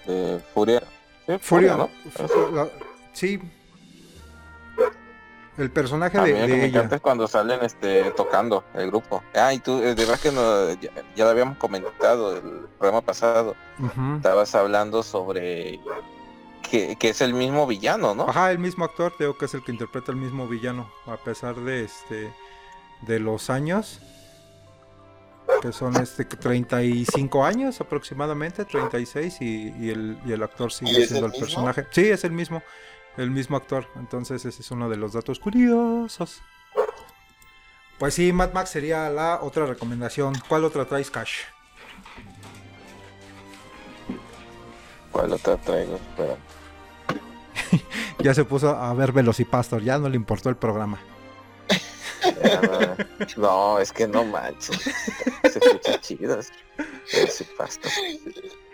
de Furia. Sí, Furia, ¿no? Fu- la- sí. El personaje A de, mí lo que de me ella. encanta es cuando salen este tocando el grupo. Ah, y tú, eh, de verdad que no, ya, ya lo habíamos comentado el programa pasado. Estabas hablando sobre que, que es el mismo villano, ¿no? Ajá, el mismo actor, creo que es el que interpreta el mismo villano, a pesar de este de los años que son este 35 años aproximadamente, 36 y, y el, y el actor sigue ¿Y es siendo el el, personaje. Sí, es el mismo, el mismo actor. Entonces ese es uno de los datos curiosos. Pues sí, Mad Max sería la otra recomendación. ¿Cuál otra traes, Cash? ¿Cuál otra traigo? Espera. Ya se puso a ver Velocipastor, ya no le importó el programa. No, no, es que no manches. Se escucha chido. Ese pasto.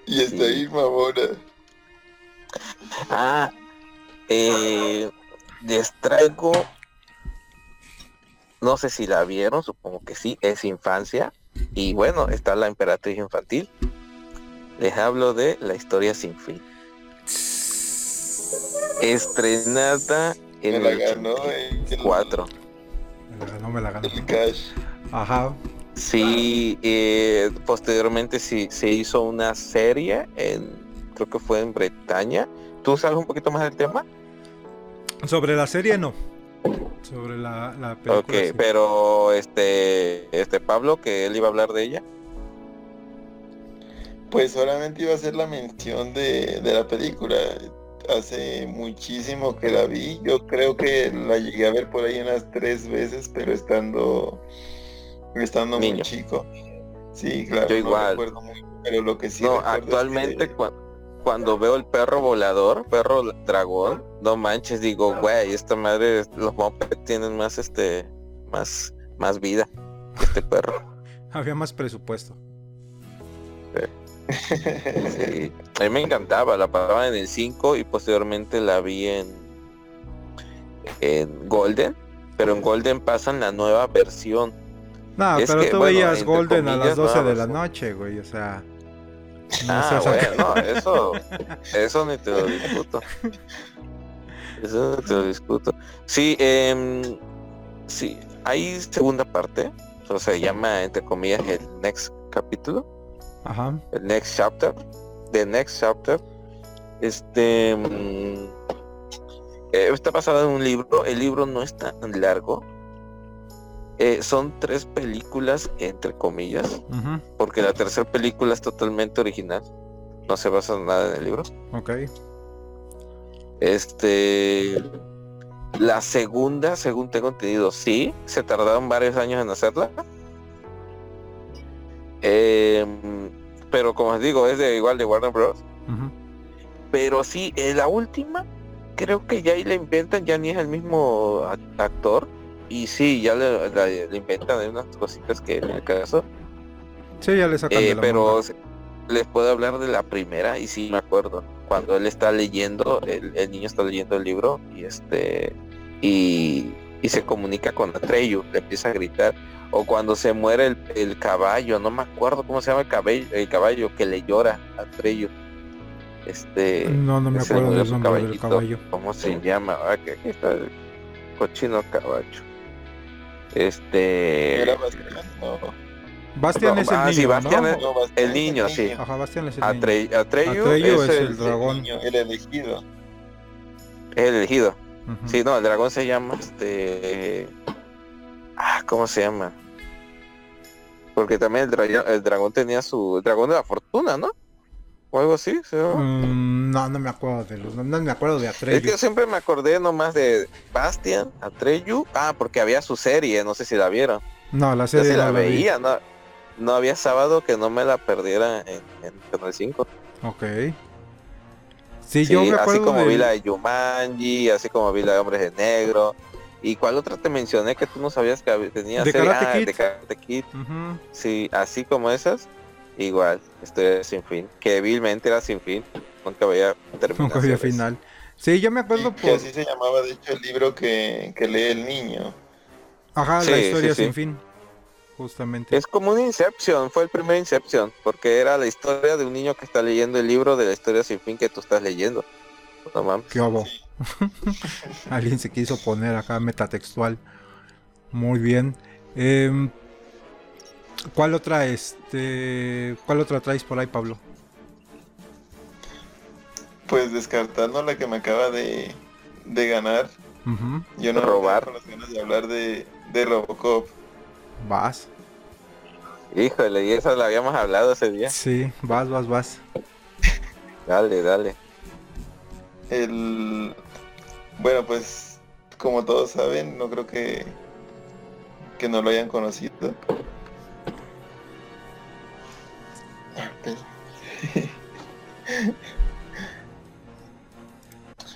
Y está Sí. ahí mamona. Ah, eh, les traigo. No sé si la vieron, supongo que sí, es infancia. Y bueno, está la emperatriz infantil. Les hablo de la historia sin fin. Estrenada Me en la el ganó eh, el, 4. Me la ganó, me la ganó. el cash. Ajá. Sí, eh, posteriormente sí, se hizo una serie, en, creo que fue en Bretaña. ¿Tú sabes un poquito más del tema? Sobre la serie no. Sobre la, la película. Ok, sí. pero este, este Pablo, que él iba a hablar de ella. Pues solamente iba a hacer la mención de, de la película. Hace muchísimo que la vi. Yo creo que la llegué a ver por ahí unas tres veces, pero estando estando muy chico. Sí, claro. Yo no igual. recuerdo muy bien, pero lo que sí no, es actualmente que- cua- cuando veo el perro volador, perro dragón, no manches, digo, güey, esta madre, los mopeds tienen más este, más, más vida que este perro. Había más presupuesto. Sí. A mí me encantaba, la pagaba en el 5 y posteriormente la vi en, en Golden, pero en Golden pasan la nueva versión. No, Es pero que, tú bueno, veías Golden a las comillas, 12 no, de la noche, güey. O sea. No Ah, bueno, no, eso, eso ni te lo discuto. Eso ni te lo discuto. Sí, em, sí, hay segunda parte, o sea, se llama entre comillas el next capítulo. Ajá. el next chapter the next chapter este mm, eh, está basado en un libro el libro no es tan largo Eh, son tres películas entre comillas porque la tercera película es totalmente original no se basa en nada en el libro Ok. este la segunda según tengo entendido sí se tardaron varios años en hacerla Em, pero como os digo es de igual de Warner Bros. Pero sí, eh, la última, creo que ya ahí le inventan, ya ni es el mismo actor. Y sí, ya le, la- le inventan hay unas cositas que en el caso. Sí, ya le sacan Eh, de la pero manga. les puedo hablar de la primera y sí me acuerdo. Cuando él está leyendo, el, el niño está leyendo el libro y este y, y se comunica con Atreyu, le empieza a gritar. O cuando se muere el, el caballo, no me acuerdo cómo se llama el caballo, el caballo que le llora a Atreyu. Este No, no me acuerdo del nombre del caballo. ¿Cómo se llama? Ah, que está el cochino caballo. Este. ¿Era Bastián? No, Bastian No, es el ah, niño, sí, Bastian ¿no? es- no, El es niño, sí. Ajá, Bastian es el niño. Atre- Atreyu, Atreyu es, es el, el dragón. niño, el elegido. es el elegido. Ujú. Sí, no, el dragón se llama este. Ah, ¿cómo se llama? Porque también el, dra- el dragón tenía su. El dragón de la fortuna, ¿no? O algo así, ¿se llama? Mm, no, no me acuerdo de los no me acuerdo de Es que Atreyu. yo siempre me acordé nomás de Bastian, Atreyu. Ah, porque había su serie, no sé si la vieron. No, la serie sí no la la vi. veía, no, no había sábado que no me la perdiera en, en Canal 5. Ok. Sí, Sí, yo me así como vi la de Yumanji, así como vi la de Hombres de Negro. ¿Y cuál otra te mencioné que tú no sabías que tenía De serie? Karate Ah, Kid. de Karate Kid. Sí, así como esas, igual, estoy sin fin. Que vilmente era sin fin. Nunca había terminado. Nunca había final. Sí, yo me acuerdo Y que así se llamaba, de hecho, el libro que, que lee el niño. Ajá, Sí, la historia sí. sin fin. Justamente. Es como un Inception, fue el primer Inception, porque era la historia de un niño que está leyendo el libro de la historia sin fin que tú estás leyendo. No mames. ¿Qué? Alguien se quiso poner acá metatextual. Muy bien. Em, ¿Cuál otra este cuál otra traes por ahí, Pablo? Pues descartando la que me acaba de, de ganar, yo no Robar. con las ganas de hablar de, de Robocop. Vas. Híjole, y eso lo habíamos hablado ese día. Sí, vas, vas, vas. Dale, dale. El bueno pues como todos saben, no creo que que no lo hayan conocido.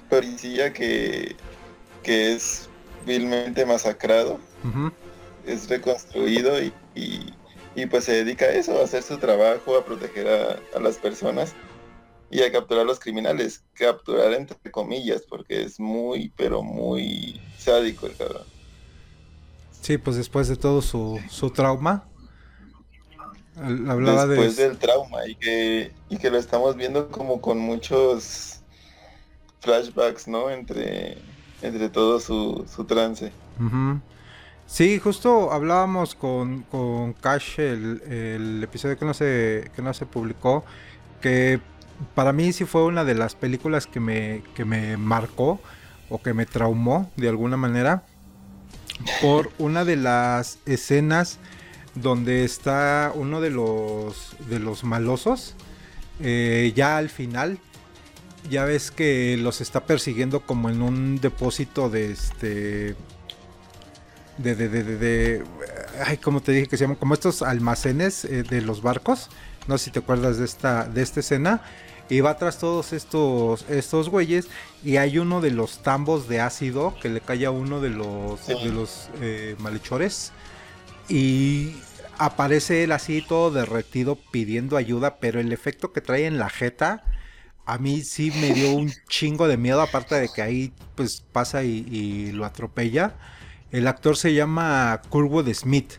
Policía que, que es vilmente masacrado, es reconstruido y, y- y, pues se dedica a eso, a hacer su trabajo, a proteger a, a las personas y a capturar a los criminales. Capturar entre comillas, porque es muy, pero muy sádico el cabrón. Sí, pues después de todo su, su trauma. Hablaba Después de... del trauma y que, y que lo estamos viendo como con muchos flashbacks, ¿no? Entre, entre todo su, su trance. Sí, justo hablábamos con, con Cash el, el episodio que no se que no se publicó, que para mí sí fue una de las películas que me, que me marcó o que me traumó de alguna manera por una de las escenas donde está uno de los de los malosos eh, ya al final ya ves que los está persiguiendo como en un depósito de este de de de de, ay como te dije que se llaman como estos almacenes eh, de los barcos. No sé si te acuerdas de esta de esta escena. Y va tras todos estos estos güeyes y hay uno de los tambos de ácido que le cae a uno de los Sí. de los eh, malhechores y aparece él así todo derretido pidiendo ayuda pero el efecto que trae en la jeta a mí sí me dio un chingo de miedo aparte de que ahí pues pasa y, y lo atropella. El actor se llama Kurtwood Smith.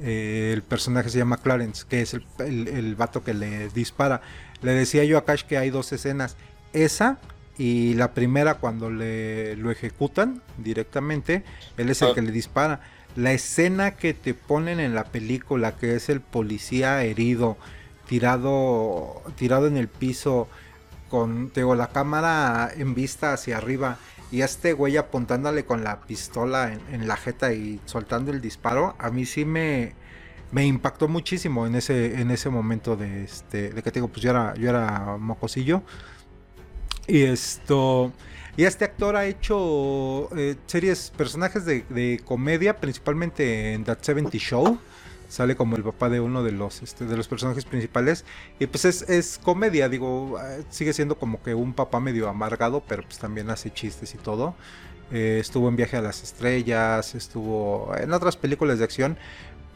Eh, el personaje se llama Clarence que es el, el, el vato que le dispara. Le decía yo a Cash que hay dos escenas esa y la primera cuando le lo ejecutan directamente él es el Ah. que le dispara la escena que te ponen en la película que es el policía herido tirado tirado en el piso con la cámara en vista hacia arriba y este güey apuntándole con la pistola en, en la jeta y soltando el disparo, a mí sí me, me impactó muchísimo en ese, en ese momento de este, de que te digo, pues yo era, yo era mocosillo. Y esto. Y este actor ha hecho eh, series, personajes de, comedia, principalmente en That 70 Show. Sale como el papá de uno de los, este, de los personajes principales. Y pues es, es comedia, digo, eh, sigue siendo como que un papá medio amargado, pero pues también hace chistes y todo. Eh, estuvo en Viaje a las Estrellas, estuvo en otras películas de acción.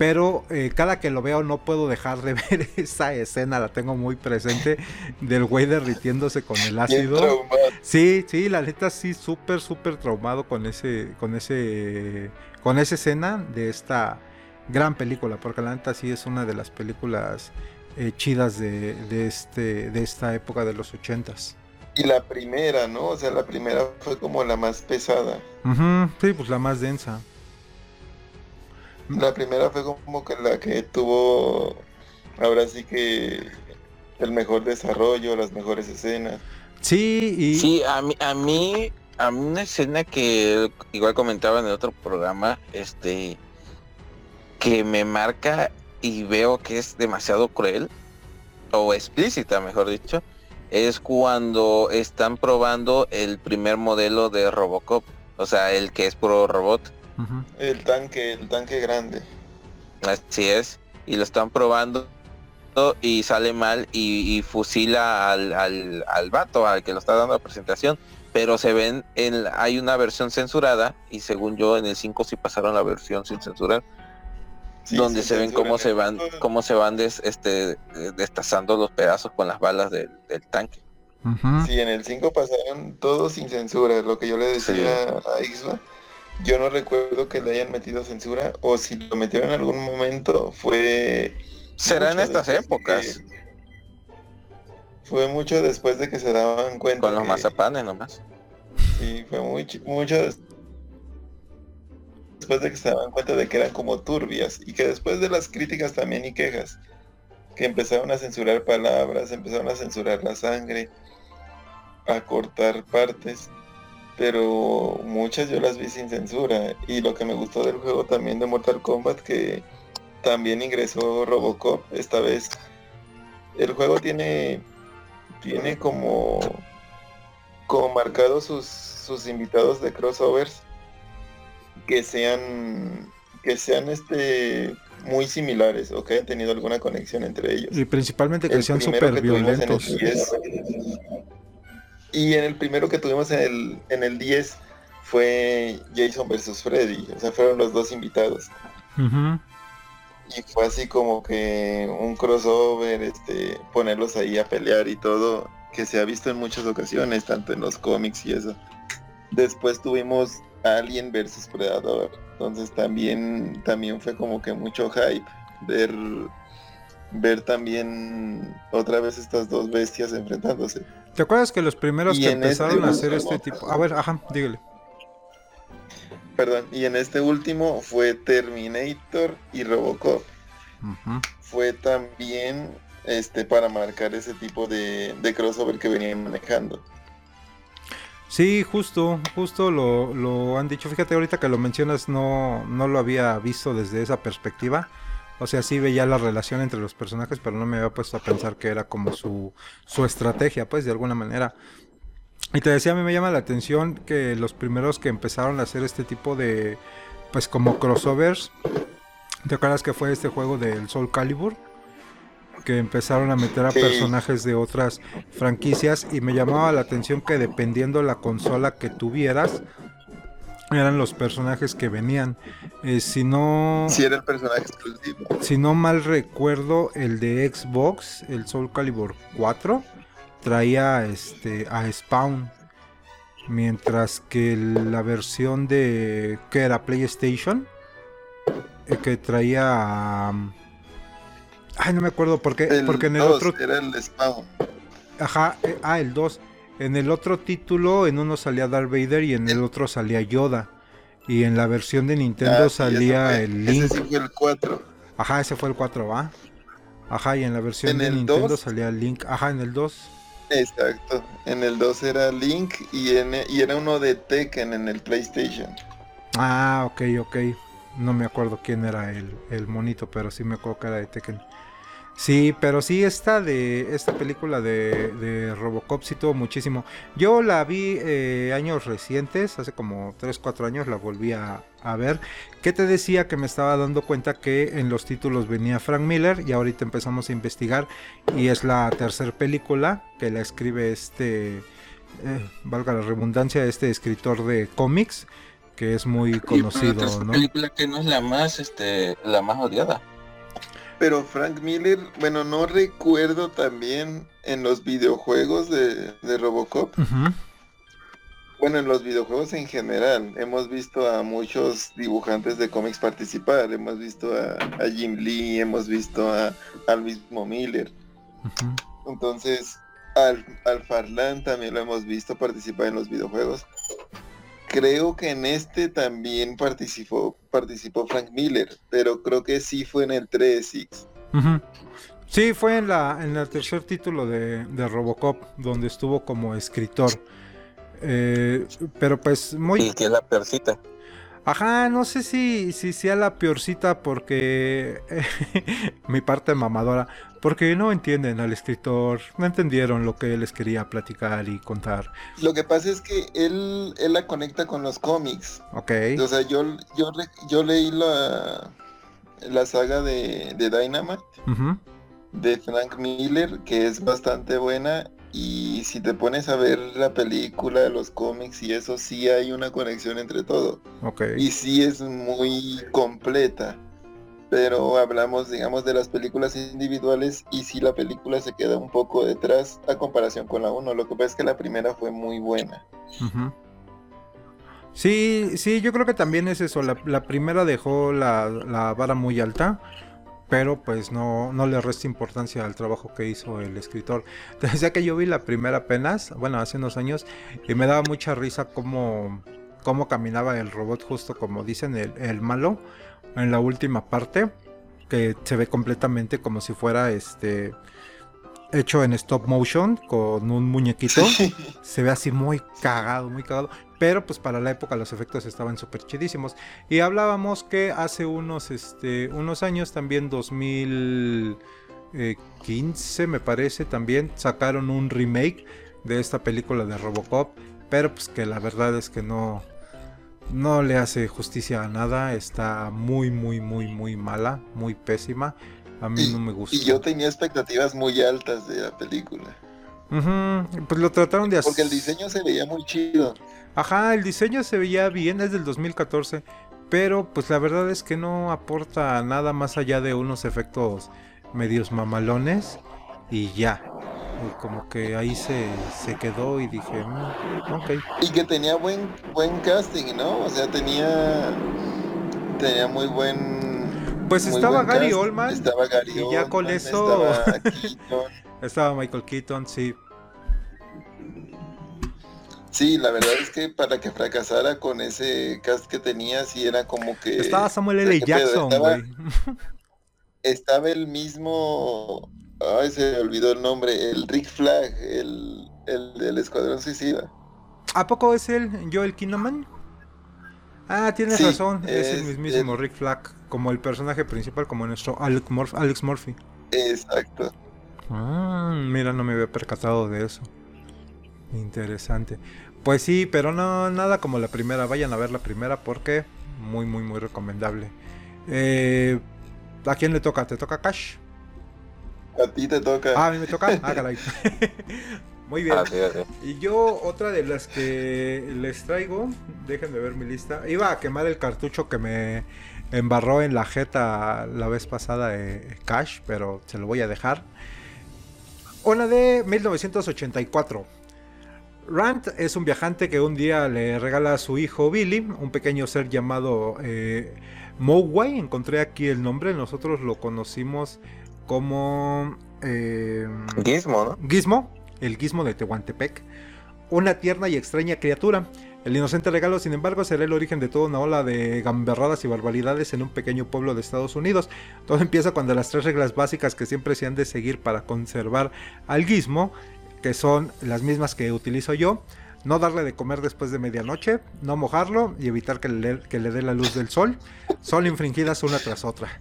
Pero eh, cada que lo veo no puedo dejar de ver esa escena, la tengo muy presente, del güey derritiéndose con el ácido. Sí, sí, la neta sí, súper, súper traumado con ese, con ese, con esa escena de esta gran película, porque la neta sí es una de las películas eh, chidas de, de este, de esta época de los ochentas. Y la primera, ¿no? O sea, la primera fue como la más pesada. Sí, pues la más densa. La primera fue como que la que tuvo, ahora sí que el mejor desarrollo, las mejores escenas. Sí, y Sí, a mí, a mí, a mí una escena que igual comentaba en el otro programa, este, que me marca y veo que es demasiado cruel, o explícita, mejor dicho, es cuando están probando el primer modelo de Robocop, o sea, el que es puro robot. El tanque, el tanque grande. Así es. Y lo están probando y sale mal y, y fusila al, al, al vato, al que lo está dando la presentación. Pero se ven, en, hay una versión censurada y según yo en el 5 sí pasaron la versión sin censurar, Sí, donde se ven cómo se van, cómo se van des- este, destazando los pedazos con las balas del, del tanque. ujú. Sí, en el 5 pasaron todo sin censura, lo que yo le decía a Isla. Yo no recuerdo que le hayan metido censura, o si lo metieron en algún momento fue... Será en estas épocas, que- Fue mucho después de que se daban cuenta. con los que- mazapanes nomás. Sí, fue muy, mucho des- después de que se daban cuenta de que eran como turbias y que después de las críticas también y quejas, que empezaron a censurar palabras, empezaron a censurar la sangre a cortar partes, pero muchas yo las vi sin censura. Y lo que me gustó del juego también de Mortal Kombat, que también ingresó Robocop esta vez. El juego tiene, tiene como, como marcado sus, sus invitados de crossovers que sean que sean este muy similares o que hayan tenido alguna conexión entre ellos. Y principalmente que sean súper violentos. Y en el primero que tuvimos en el, en el 10 fue Jason versus Freddy. O sea, fueron los dos invitados. Y fue así como que un crossover, este, ponerlos ahí a pelear y todo, que se ha visto en muchas ocasiones, tanto en los cómics y eso. Después tuvimos Alien versus Predador. Entonces también, también fue como que mucho hype ver, ver también otra vez estas dos bestias enfrentándose. ¿Te acuerdas que los primeros que empezaron este a hacer este tipo? A ver, ajá, dígale. Perdón, y en este último fue Terminator y Robocop. Fue también este para marcar ese tipo de, de crossover que venían manejando. Sí, justo, justo lo, lo, han dicho. Fíjate, ahorita que lo mencionas, no, no lo había visto desde esa perspectiva. O sea, sí veía la relación entre los personajes, pero no me había puesto a pensar que era como su, su estrategia, pues, de alguna manera. Y te decía, a mí me llama la atención que los primeros que empezaron a hacer este tipo de, pues, como crossovers, ¿te acuerdas que fue este juego del Soul Calibur? que empezaron a meter a personajes de otras franquicias y me llamaba la atención que dependiendo la consola que tuvieras eran los personajes que venían. Eh, si no. Si era el personaje exclusivo. Si no mal recuerdo, el de Xbox, el Soul Calibur 4, traía este a Spawn. Mientras que la versión de. que era PlayStation. Eh, que traía a. Ay, no me acuerdo por qué. porque en el otro. Era el Spawn. Ajá, eh, ah, el 2. En el otro título, en uno salía Darth Vader y en el otro salía Yoda. Y en la versión de Nintendo ah, salía el Link. Ese sí fue el 4. Ajá, ese fue el 4, ¿va? Ajá, y en la versión de Nintendo salía Link. Ajá, en el 2. Exacto. En el 2 era Link y, en, y era uno de Tekken en el PlayStation. Ah, ok, ok. No me acuerdo quién era el, el monito, pero sí me acuerdo que era de Tekken. Sí, pero sí, esta de esta película de, de Robocop sí tuvo muchísimo. Yo la vi eh, años recientes, hace como 3, 4 años la volví a, ver. ¿Qué te decía que me estaba dando cuenta que en los títulos venía Frank Miller y ahorita empezamos a investigar y es la tercera película que la escribe este, eh, valga la redundancia, este escritor de cómics que es muy conocido, sí, ¿no? película que no es la más, este, la más odiada pero Frank Miller, bueno, no recuerdo también en los videojuegos de, Robocop. Bueno, en los videojuegos en general, hemos visto a muchos dibujantes de cómics participar. Hemos visto a, Jim Lee, hemos visto a, al mismo Miller. Entonces, al, al Farlan también lo hemos visto participar en los videojuegos. Creo que en este también participó, participó Frank Miller, pero creo que sí fue en el 3X. Sí, fue en la en el tercer título de, Robocop, donde estuvo como escritor. Eh, pero pues muy... Y que es la peorcita. Ajá, no sé si, si sea la peorcita porque mi parte mamadora, porque no entienden al escritor, no entendieron lo que él les quería platicar y contar. Lo que pasa es que él, él la conecta con los cómics. Ok. O sea, yo, yo, yo leí la, la saga de, de Dynamite de Frank Miller, que es bastante buena. Y si te pones a ver la película, los cómics y eso, sí hay una conexión entre todo. Ok. Y sí es muy completa pero hablamos, digamos, de las películas individuales y si la película se queda un poco detrás a comparación con la 1. Lo que pasa es que la primera fue muy buena. Sí, sí, yo creo que también es eso. La, primera dejó la, la, vara muy alta, pero pues no, no le resta importancia al trabajo que hizo el escritor. Te decía que yo vi la primera apenas, bueno, hace unos años, y me daba mucha risa cómo, cómo caminaba el robot, justo como dicen, el, el malo en la última parte, que se ve completamente como si fuera este hecho en stop motion con un muñequito. Se ve así muy cagado, muy cagado. Pero pues para la época los efectos estaban súper chidísimos. Y hablábamos que hace unos, este, unos años, también 2015 me parece, también sacaron un remake de esta película de Robocop. Pero pues que la verdad es que no, no le hace justicia a nada. Está muy, muy, muy, muy mala, muy pésima. A mí no me gusta. Y yo tenía expectativas muy altas de la película. Pues lo trataron de hacer. Porque el diseño se veía muy chido. Ajá, el diseño se veía bien, es del 2014. Pero pues la verdad es que no aporta nada más allá de unos efectos medios mamalones. Y ya. como que ahí se, se quedó y dije, mm, ok. Y que tenía buen, buen casting, ¿no? O sea, tenía. Tenía muy buen pues estaba Gary Oldman. Estaba Gary y ya con eso. Estaba, Michael Keaton, sí. Sí, la verdad es que para que fracasara con ese cast que tenía, sí era como que. Estaba Samuel L. Jackson, güey. Estaba, el mismo. Ay, se me olvidó el nombre. El Rick Flag, el, el del Escuadrón Suicida. ¿A poco es él, Joel Kinnaman? Ah, tienes razón, es, el mismísimo Rick Flag, como el personaje principal, como nuestro Alex, Murphy. Exacto. Ah, mira, no me había percatado de eso. Interesante. Pues sí, pero no nada como la primera. Vayan a ver la primera porque muy, muy, muy recomendable. Eh, ¿A quién le toca? ¿Te toca Cash? A ti te toca. Ah, a mí me toca. Ah, caray. Muy bien. Ah, y yo, otra de las que les traigo, déjenme ver mi lista. Iba a quemar el cartucho que me embarró en la jeta la vez pasada de Cash, pero se lo voy a dejar. Una de 1984. Rand es un viajante que un día le regala a su hijo Billy, un pequeño ser llamado eh, Mowai. Encontré aquí el nombre, nosotros lo conocimos como... Eh, Gizmo, ¿no? Gizmo, el gizmo de Tehuantepec, una tierna y extraña criatura. El inocente regalo, sin embargo, será el origen de toda una ola de gamberradas y barbaridades en un pequeño pueblo de Estados Unidos. Todo empieza cuando las tres reglas básicas que siempre se han de seguir para conservar al gizmo, que son las mismas que utilizo yo, no darle de comer después de medianoche, no mojarlo y evitar que le, que le dé la luz del sol, son infringidas una tras otra.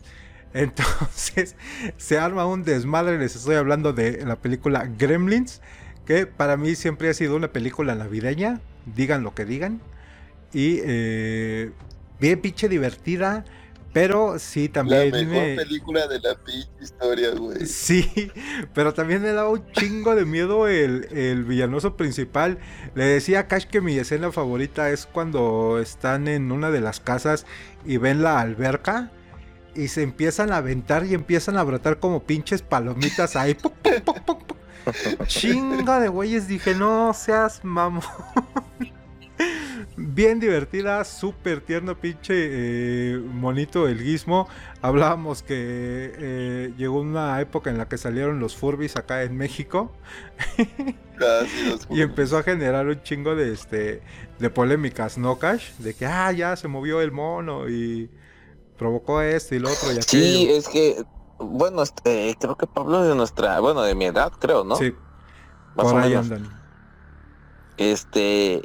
Entonces se arma un desmadre, les estoy hablando de la película Gremlins, que para mí siempre ha sido una película navideña, digan lo que digan, y eh, bien pinche divertida, pero sí también... La mejor película de la pinche historia, güey. Sí, pero también me da un chingo de miedo el, el villanoso principal. Le decía a Cash que mi escena favorita es cuando están en una de las casas y ven la alberca y se empiezan a aventar y empiezan a brotar como pinches palomitas ahí. Chinga de güeyes, dije, no seas mamón. Bien divertida, súper tierno, pinche eh, monito el guismo. Hablábamos que eh, llegó una época en la que salieron los Furbis acá en México. y empezó a generar un chingo de este de polémicas, ¿no, Cash? De que ah, ya se movió el mono y provocó esto y lo otro y aquello. Sí, es que, bueno, este, creo que Pablo es de nuestra, bueno, de mi edad, creo, ¿no? Sí. por ahí andan. Este,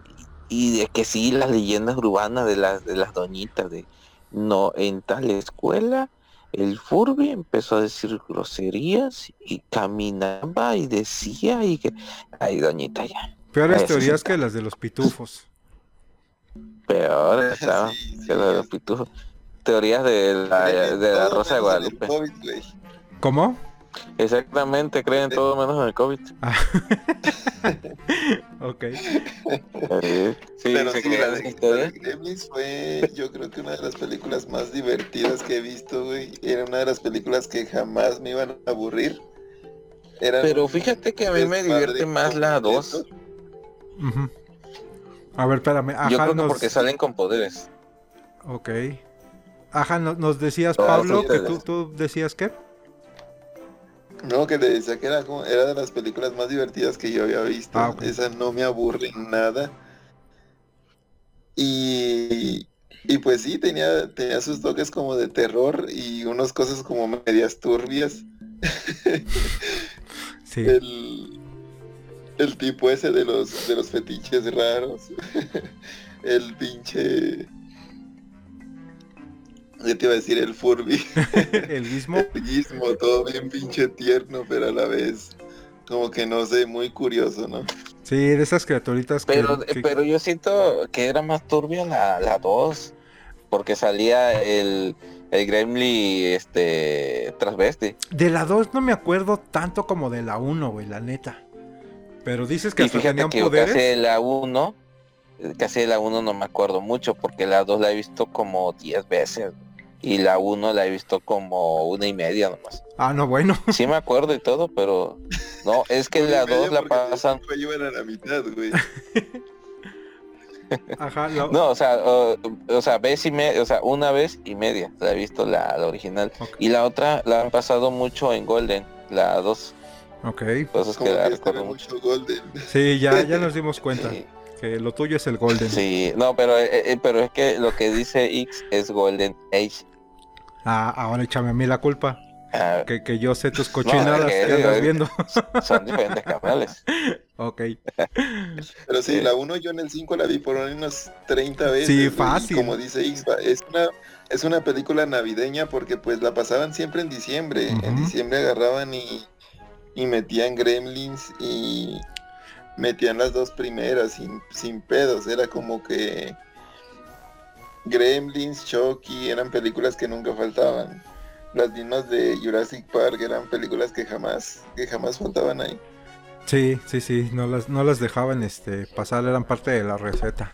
y de que sí, las leyendas urbanas de las, de las doñitas, de no, en tal escuela, el Furby empezó a decir groserías y caminaba y decía y que, ay, doñita ya. Peores teorías que las de los pitufos. Peor que las de los pitufos teorías de la, de la Rosa de Guadalupe. ¿Cómo? Exactamente, creen todo menos en el COVID. Ah. ok. sí, Pero sí, la de Gremlins fue, yo creo que una de las películas más divertidas que he visto, güey. Era una de las películas que jamás me iban a aburrir. Pero fíjate que a mí me divierte más la 2. A ver, espérame. yo creo que porque salen con poderes. Ok. Ajá, nos decías, Pablo, que tú, tú decías que. No, que te decía que era, era de las películas más divertidas que yo había visto. Ah, Esa no me aburre nada. Y, y pues sí, tenía, tenía sus toques como de terror y unas cosas como medias turbias. Sí. El, el tipo ese de los, de los fetiches raros. el pinche... Ya te iba a decir el Furby. el mismo. El mismo, todo bien pinche tierno, pero a la vez como que no sé, muy curioso, ¿no? Sí, de esas criaturitas que- Pero, que, pero yo siento que era más turbia la, la 2. Porque salía el, el Gremlin este transvesti. De la 2 no me acuerdo tanto como de la 1, güey, la neta. Pero dices que Y hasta fíjate tenían que poderes. casi de la 1, casi de la 1 no me acuerdo mucho, porque la 2 la he visto como 10 veces. Y la 1 la he visto como una y media nomás. Ah, no, bueno. Sí me acuerdo y todo, pero no, es que la 2 la pasan. A la mitad, güey. Ajá, la- No, o sea, o, o sea, vez y media, o sea, una vez y media la he visto la, la original. Y la otra la han pasado mucho en Golden, la 2. Ok. Pues es que la recuerdo mucho. Golden. Sí, ya, ya nos dimos cuenta Sí, que lo tuyo es el Golden. sí, no, pero, eh, eh, pero es que lo que dice X es Golden Age. Ah, ahora échame a mí la culpa. Ah, Que, que yo sé tus cochinadas No, que que- andas viendo. son diferentes canales. ok. Pero sí, Sí. la 1 yo en el 5 la vi por unas 30 veces. Sí, y fácil. Como dice Ixba, es una, es una película navideña porque pues la pasaban siempre en diciembre. En diciembre agarraban y, y metían gremlins y metían las dos primeras sin, sin pedos. Era como que Gremlins, Chucky, eran películas que nunca faltaban. Las mismas de Jurassic Park eran películas que jamás, que jamás faltaban ahí. Sí, sí, sí. No las, no las dejaban este, pasar, eran parte de la receta.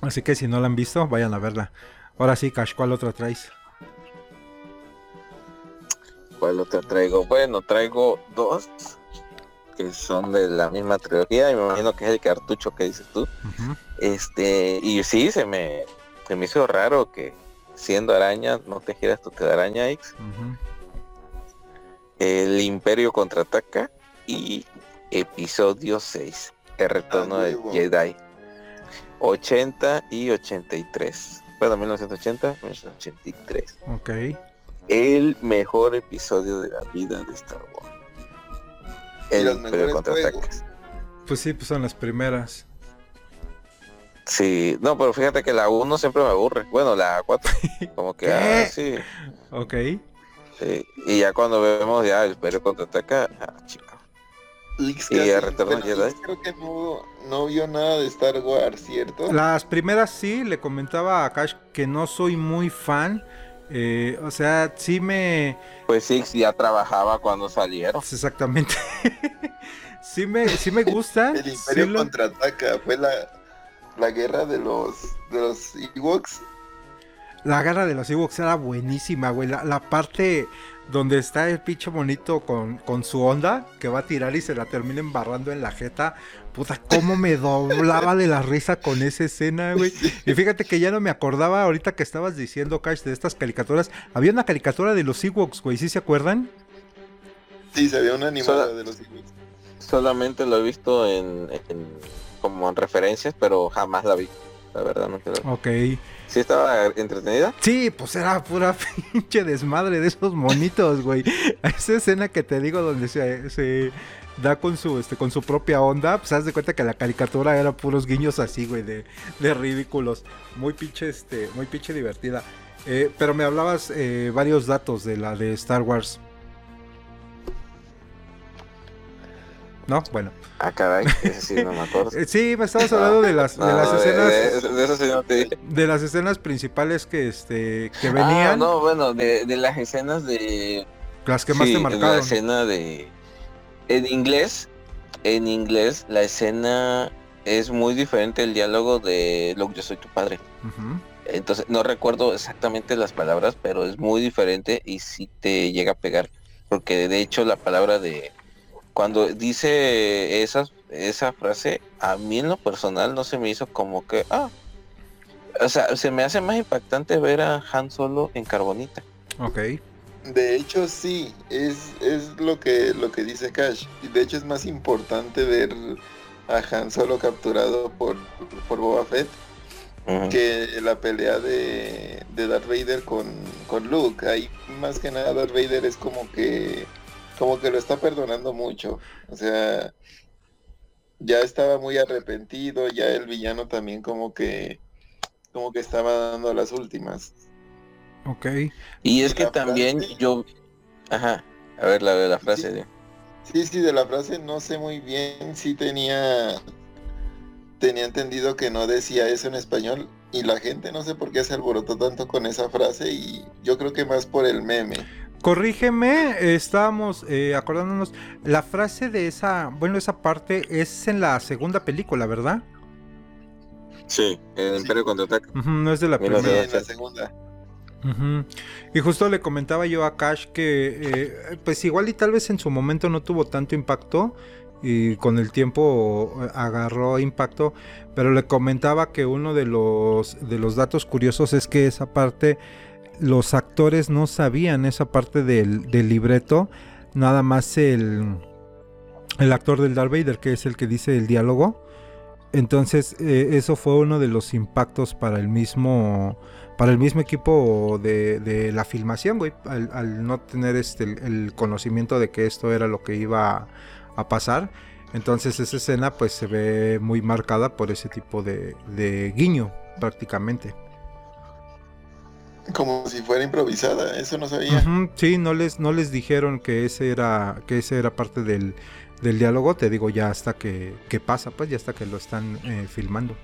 Así que si no la han visto, vayan a verla. Ahora sí, Cash, ¿cuál otra traes? ¿Cuál otra traigo? Bueno, traigo dos que son de la misma trilogía y me imagino que es el cartucho que dices tú. Este, y sí, se me, se me hizo raro que siendo araña no te giras tu telaraña X. Ujú. El Imperio contraataca y episodio 6, el retorno Ah, del huevo. Jedi. 80 y 83. Bueno, 1980, 1983. Ok. El mejor episodio de la vida de Star Wars. El Imperio contraataca. Pues sí, pues son las primeras. Sí, no, pero fíjate que la 1 siempre me aburre. Bueno, la 4, como que, ¿Qué? ah, sí, Ok. sí. Y ya cuando vemos ya el Imperio contraataca, ah, chico. Ix Y el Retorno bueno, Jedi. Creo que no, no vio nada de Star Wars, ¿cierto? Las primeras sí, le comentaba a Cash que no soy muy fan. eh, o sea, sí me... Pues sí, ya trabajaba cuando salieron. pues, exactamente. sí, me, sí me gusta. El sí Imperio lo- contraataca, fue la, la guerra de los de los Ewoks. La garra de los Ewoks era buenísima, güey. La, la parte donde está el pinche monito con, con su onda, que va a tirar y se la termina embarrando en la jeta. Puta, cómo me doblaba de la risa con esa escena, güey. Y fíjate que ya no me acordaba ahorita que estabas diciendo, Cash, de estas caricaturas. Había una caricatura de los Ewoks, güey, ¿sí se acuerdan? Sí, se había una animada de los Ewoks. Solamente lo he visto en, en- como en referencias, pero jamás la vi. La verdad, nunca la vi. Ok. Sí estaba entretenida. Sí, pues era pura pinche desmadre de esos monitos, güey. Esa escena que te digo donde se, se da con su este con su propia onda, pues haz de cuenta que la caricatura era puros guiños así, güey, de, de ridículos. Muy pinche este, muy pinche divertida. Eh, pero me hablabas eh, varios datos de la de Star Wars. ¿No? Bueno. Ah, caray, ese sí no me acuerdo. Eh, sí, me estabas hablando de las, de No, las de- escenas. de- de eso sí no te dije. De las escenas principales que este que Ah, venían, no, bueno, de, de las escenas de... las que más sí, te La marcaron. escena de... En inglés, en inglés, la escena es muy diferente el diálogo de Luke, yo soy tu padre. Entonces, no recuerdo exactamente las palabras, pero es muy diferente y sí te llega a pegar. Porque de hecho la palabra de... Cuando dice esas, esa frase, a mí en lo personal no se me hizo como que... Ah, o sea, se me hace más impactante ver a Han Solo en Carbonita. Ok. De hecho, sí, es, es lo que lo que dice Cash. Y de hecho es más importante ver a Han Solo capturado por, por Boba Fett que la pelea de, de Darth Vader con, con Luke. Ahí más que nada Darth Vader es como que como que lo está perdonando mucho. O sea, ya estaba muy arrepentido, ya el villano también como que como que estaba dando las últimas. Ok. Y es que también frase- yo... Ajá. A ver, la, la frase Sí. de... Sí, sí, de la frase no sé muy bien si tenía tenía entendido que no decía eso en español y la gente no sé por qué se alborotó tanto con esa frase y yo creo que más por el meme. Corrígeme, estábamos eh, acordándonos, la frase de esa, bueno, esa parte es en la segunda película, ¿verdad? Sí, el Sí. Imperio Contraataca. Ujú, no es de la Mira, Sí, primera. en la segunda. Y justo le comentaba yo a Cash que, eh, pues igual y tal vez en su momento no tuvo tanto impacto y con el tiempo agarró impacto, pero le comentaba que uno de los, de los datos curiosos es que esa parte, los actores no sabían esa parte del, del libreto, nada más el, el actor del Darth Vader, que es el que dice el diálogo. Entonces, eh, eso fue uno de los impactos para el mismo para el mismo equipo de, de la filmación, güey, al, no tener este el, el conocimiento de que esto era lo que iba a, a pasar. Entonces esa escena pues se ve muy marcada por ese tipo de, de guiño prácticamente. Como si fuera improvisada, eso no sabía. Sí, no les, no les dijeron que ese era, que ese era parte del, del diálogo, te digo ya hasta que, que pasa, pues ya hasta que lo están eh, filmando.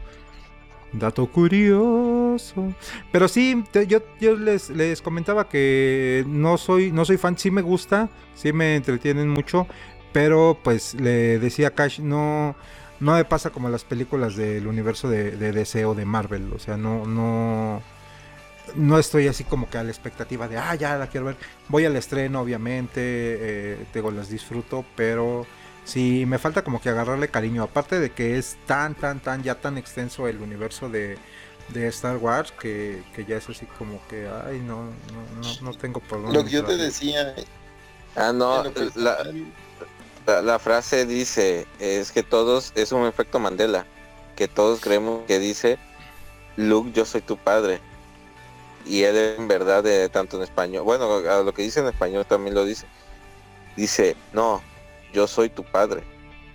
Dato curioso. Pero sí, yo, yo les, les comentaba que no soy, no soy fan, sí me gusta, sí me entretienen mucho, pero pues le decía a Cash, no, no me pasa como las películas del universo de, de DC o de Marvel, o sea, no, no, no estoy así como que a la expectativa de, ah, ya la quiero ver. Voy al estreno, obviamente, eh, digo, las disfruto, pero sí, me falta como que agarrarle cariño. Aparte de que es tan, tan, tan, ya tan extenso el universo de, de Star Wars que, que ya es así como que, ay, no, no, no, no tengo por dónde. Lo que yo te decía, Ah, no, la, la, la frase dice, es que todos, es un efecto Mandela, que todos creemos que dice, Luke, yo soy tu padre. Y él en verdad, de, tanto en español, bueno, a lo que dice en español también lo dice. Dice, no, yo soy tu padre.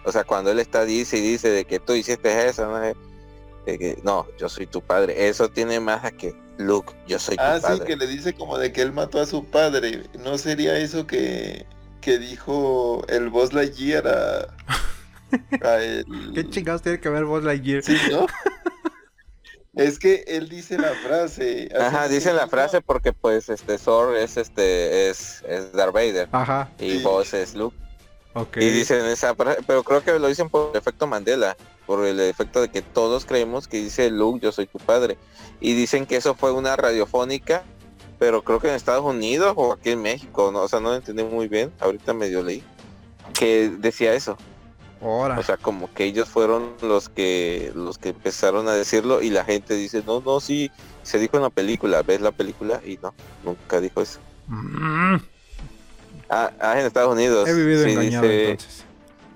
O sea, cuando él está dice y dice de que tú hiciste eso, no, de que, no yo soy tu padre. Eso tiene más a que, Luke, yo soy tu Ah, sí, padre. que le dice como de que él mató a su padre. ¿No sería eso que, que dijo el Boss Lightyear a, a el... ¿Qué chingados tiene que ver Buzz Lightyear? Sí, ¿no? es que él dice la frase. Ajá, dice, la "No, frase porque pues este Thor es este es, es Darth Vader Ajá, y Sí. Buzz es Luke. ok. Y dicen esa frase, pero creo que lo dicen por el efecto Mandela, por el efecto de que todos creemos que dice Luke, yo soy tu padre. Y dicen que eso fue una radiofónica, pero creo que en Estados Unidos o aquí en México, no, o sea, no lo entendí muy bien, ahorita medio leí que decía eso. Ahora. O sea, como que ellos fueron los que los que empezaron a decirlo y la gente dice, "No, no, sí, se dijo en la película, ves la película y no, nunca dijo eso." Mm, Ah, ah, en Estados Unidos. he vivido sí, engañado dice- entonces.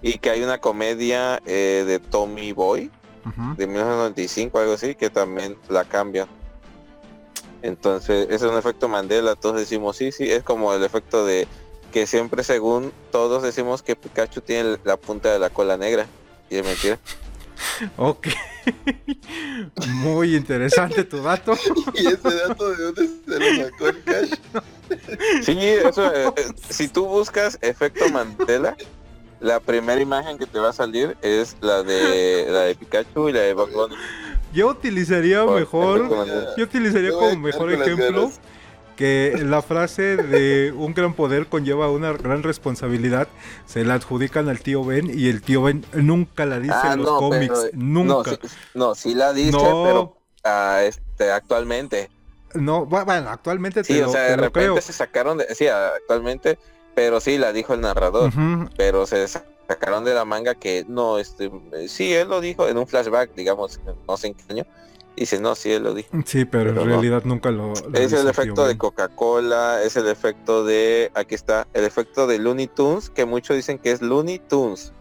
y que hay una comedia eh, de Tommy Boy de 1995, algo así, que también la cambian. Entonces, ese es un efecto Mandela, todos decimos, sí, sí, es como el efecto de que siempre según todos decimos que Pikachu tiene la punta de la cola negra. Y es mentira. Ok. Muy interesante tu dato. ¿Y ese dato de dónde se lo sacó el Cash? Sí, eso, eh, eh, si tú buscas efecto Mandela, la primera imagen que te va a salir es la de la de Pikachu y la de Bugs. Yo utilizaría mejor, yo utilizaría como mejor ejemplo ganas. Que la frase de un gran poder conlleva una gran responsabilidad se la adjudican al tío Ben y el tío Ben nunca la dice Ah, en los no, cómics, pero- No, nunca. sí, no, sí la dice, No. pero ah, este, actualmente. No, bu- bueno, actualmente te Sí, lo, o sea, de repente creo. se sacaron de, sí, actualmente, pero sí la dijo el narrador, pero se sa- sacaron de la manga que no, este, eh, sí, él lo dijo en un flashback, digamos, no sé en qué año, dice, no, sí, él lo dijo. Sí, pero, Pero en no. realidad nunca lo. lo Es el efecto de. Coca-Cola, es el efecto de, aquí está, el efecto de Looney Tunes, que muchos dicen que es Looney Tunes,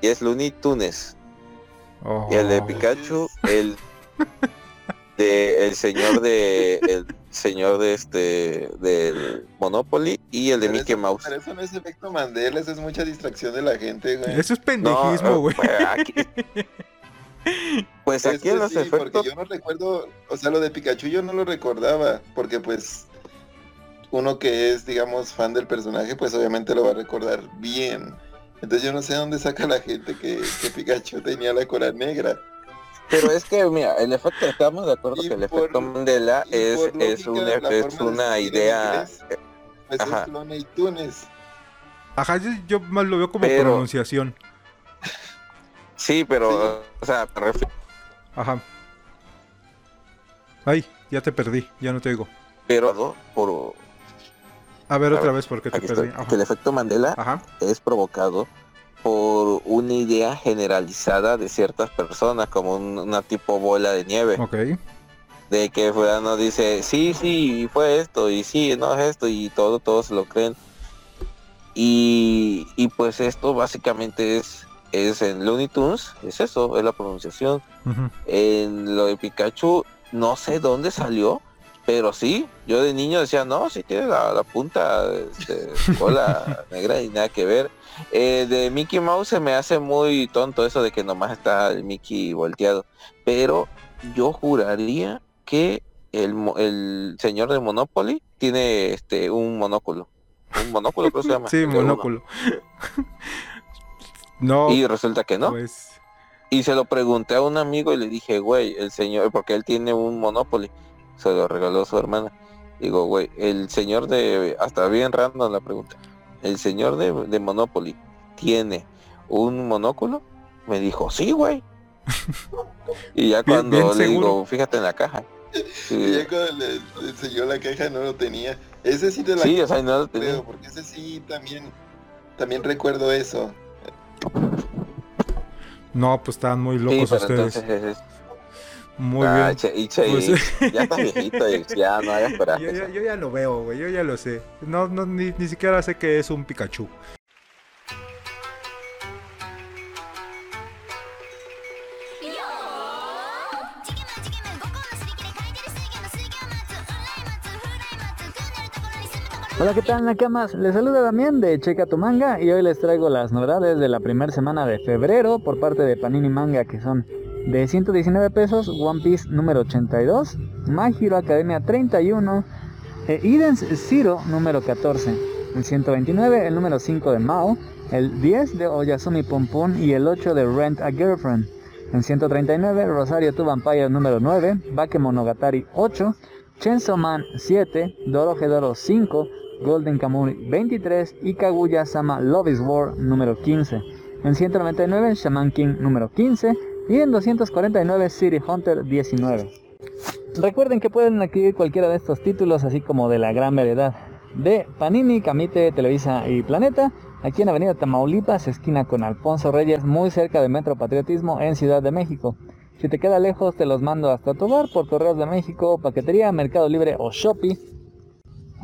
y es Looney Tunes. Y el de Oh. Pikachu, el de el señor de el señor de este del Monopoly y el de Pero Mickey eso- Mouse. Pero eso no es efecto Mandela, eso es mucha distracción de la gente, güey. Eso es No, pendejismo, güey. pues aquí, pues aquí Este en los sí, efectos, porque yo no recuerdo, o sea, lo de Pikachu yo no lo recordaba, porque pues uno que es, digamos, fan del personaje, pues obviamente lo va a recordar bien. Entonces yo no sé dónde saca la gente que, que Pikachu tenía la cola negra. pero es que mira, el efecto, estamos de acuerdo Y que el por- efecto Mandela es, es, una, es una idea, inglés, Pues Ajá. es. Ajá, yo, yo más lo veo como Pero- pronunciación. Sí, pero, o sea, me refiero, Ajá. Ay, ya te perdí, ya no te digo. por, A ver A otra ver, vez porque te perdí. que el efecto Mandela Ajá. es provocado por una idea generalizada de ciertas personas, como un- una tipo bola de nieve. Ok. de que fulano dice, sí, sí, fue esto, y sí, no es esto, y todo, todos se lo creen. Y, y pues esto básicamente es, es en Looney Tunes, es eso, es la pronunciación. En lo de Pikachu, no sé dónde salió, pero sí, yo de niño decía, no, sí tiene la, la punta, este, cola negra y nada que ver. Eh, de Mickey Mouse se me hace muy tonto eso de que nomás está el Mickey volteado, pero yo juraría que el, el señor de Monopoly tiene este un monóculo. Un monóculo creo que se llama. Sí, monóculo. no, Y resulta que no. pues. Y se lo pregunté a un amigo y le dije, güey, el señor, porque él tiene un Monopoly, se lo regaló su hermana. Digo, güey, el señor de, hasta bien random la pregunta, el señor de, de Monopoly tiene un monóculo. Me dijo, sí, güey. y ya cuando bien le seguro. digo, fíjate en la caja. Y Sí, ya cuando le, le enseñó la caja no lo tenía. Ese sí te la sí, o sea, no lo tenía. creo, porque ese sí también, también recuerdo eso. No, pues estaban muy Sí, locos pero ustedes. entonces es- Muy Ah, bien. che- y che, Pues- ya estás viejito y ya no hagas Yo, coraje. ya- yo ya lo veo, güey. Yo ya lo sé. No, no, ni, ni siquiera sé que es un Pikachu. Hola, ¿qué tal, Nakamas? Les saluda Damián de Checa tu Manga y hoy les traigo las novedades de la primera semana de febrero por parte de Panini Manga que son de 119 pesos, One Piece número 82, My Academia 31, e Eden's Zero número 14, el 129 el número 5 de Mao, el 10 de Oyasumi Pum y el 8 de Rent a Girlfriend. En 139, Rosario to Vampire número 9, Bakemonogatari 8, Chainsaw Man 7, Dorohedoro 5, Golden Kamuy 23 y Kaguya Sama Love is War número 15. En 199, Shaman King número 15 y en 249, City Hunter 19. Recuerden que pueden adquirir cualquiera de estos títulos, así como de la gran variedad de Panini, Camite, Televisa y Planeta, aquí en Avenida Tamaulipas, esquina con Alfonso Reyes, muy cerca de Metro Patriotismo en Ciudad de México. Si te queda lejos, te los mando hasta tu hogar por Correos de México, Paquetería, Mercado Libre o Shopee.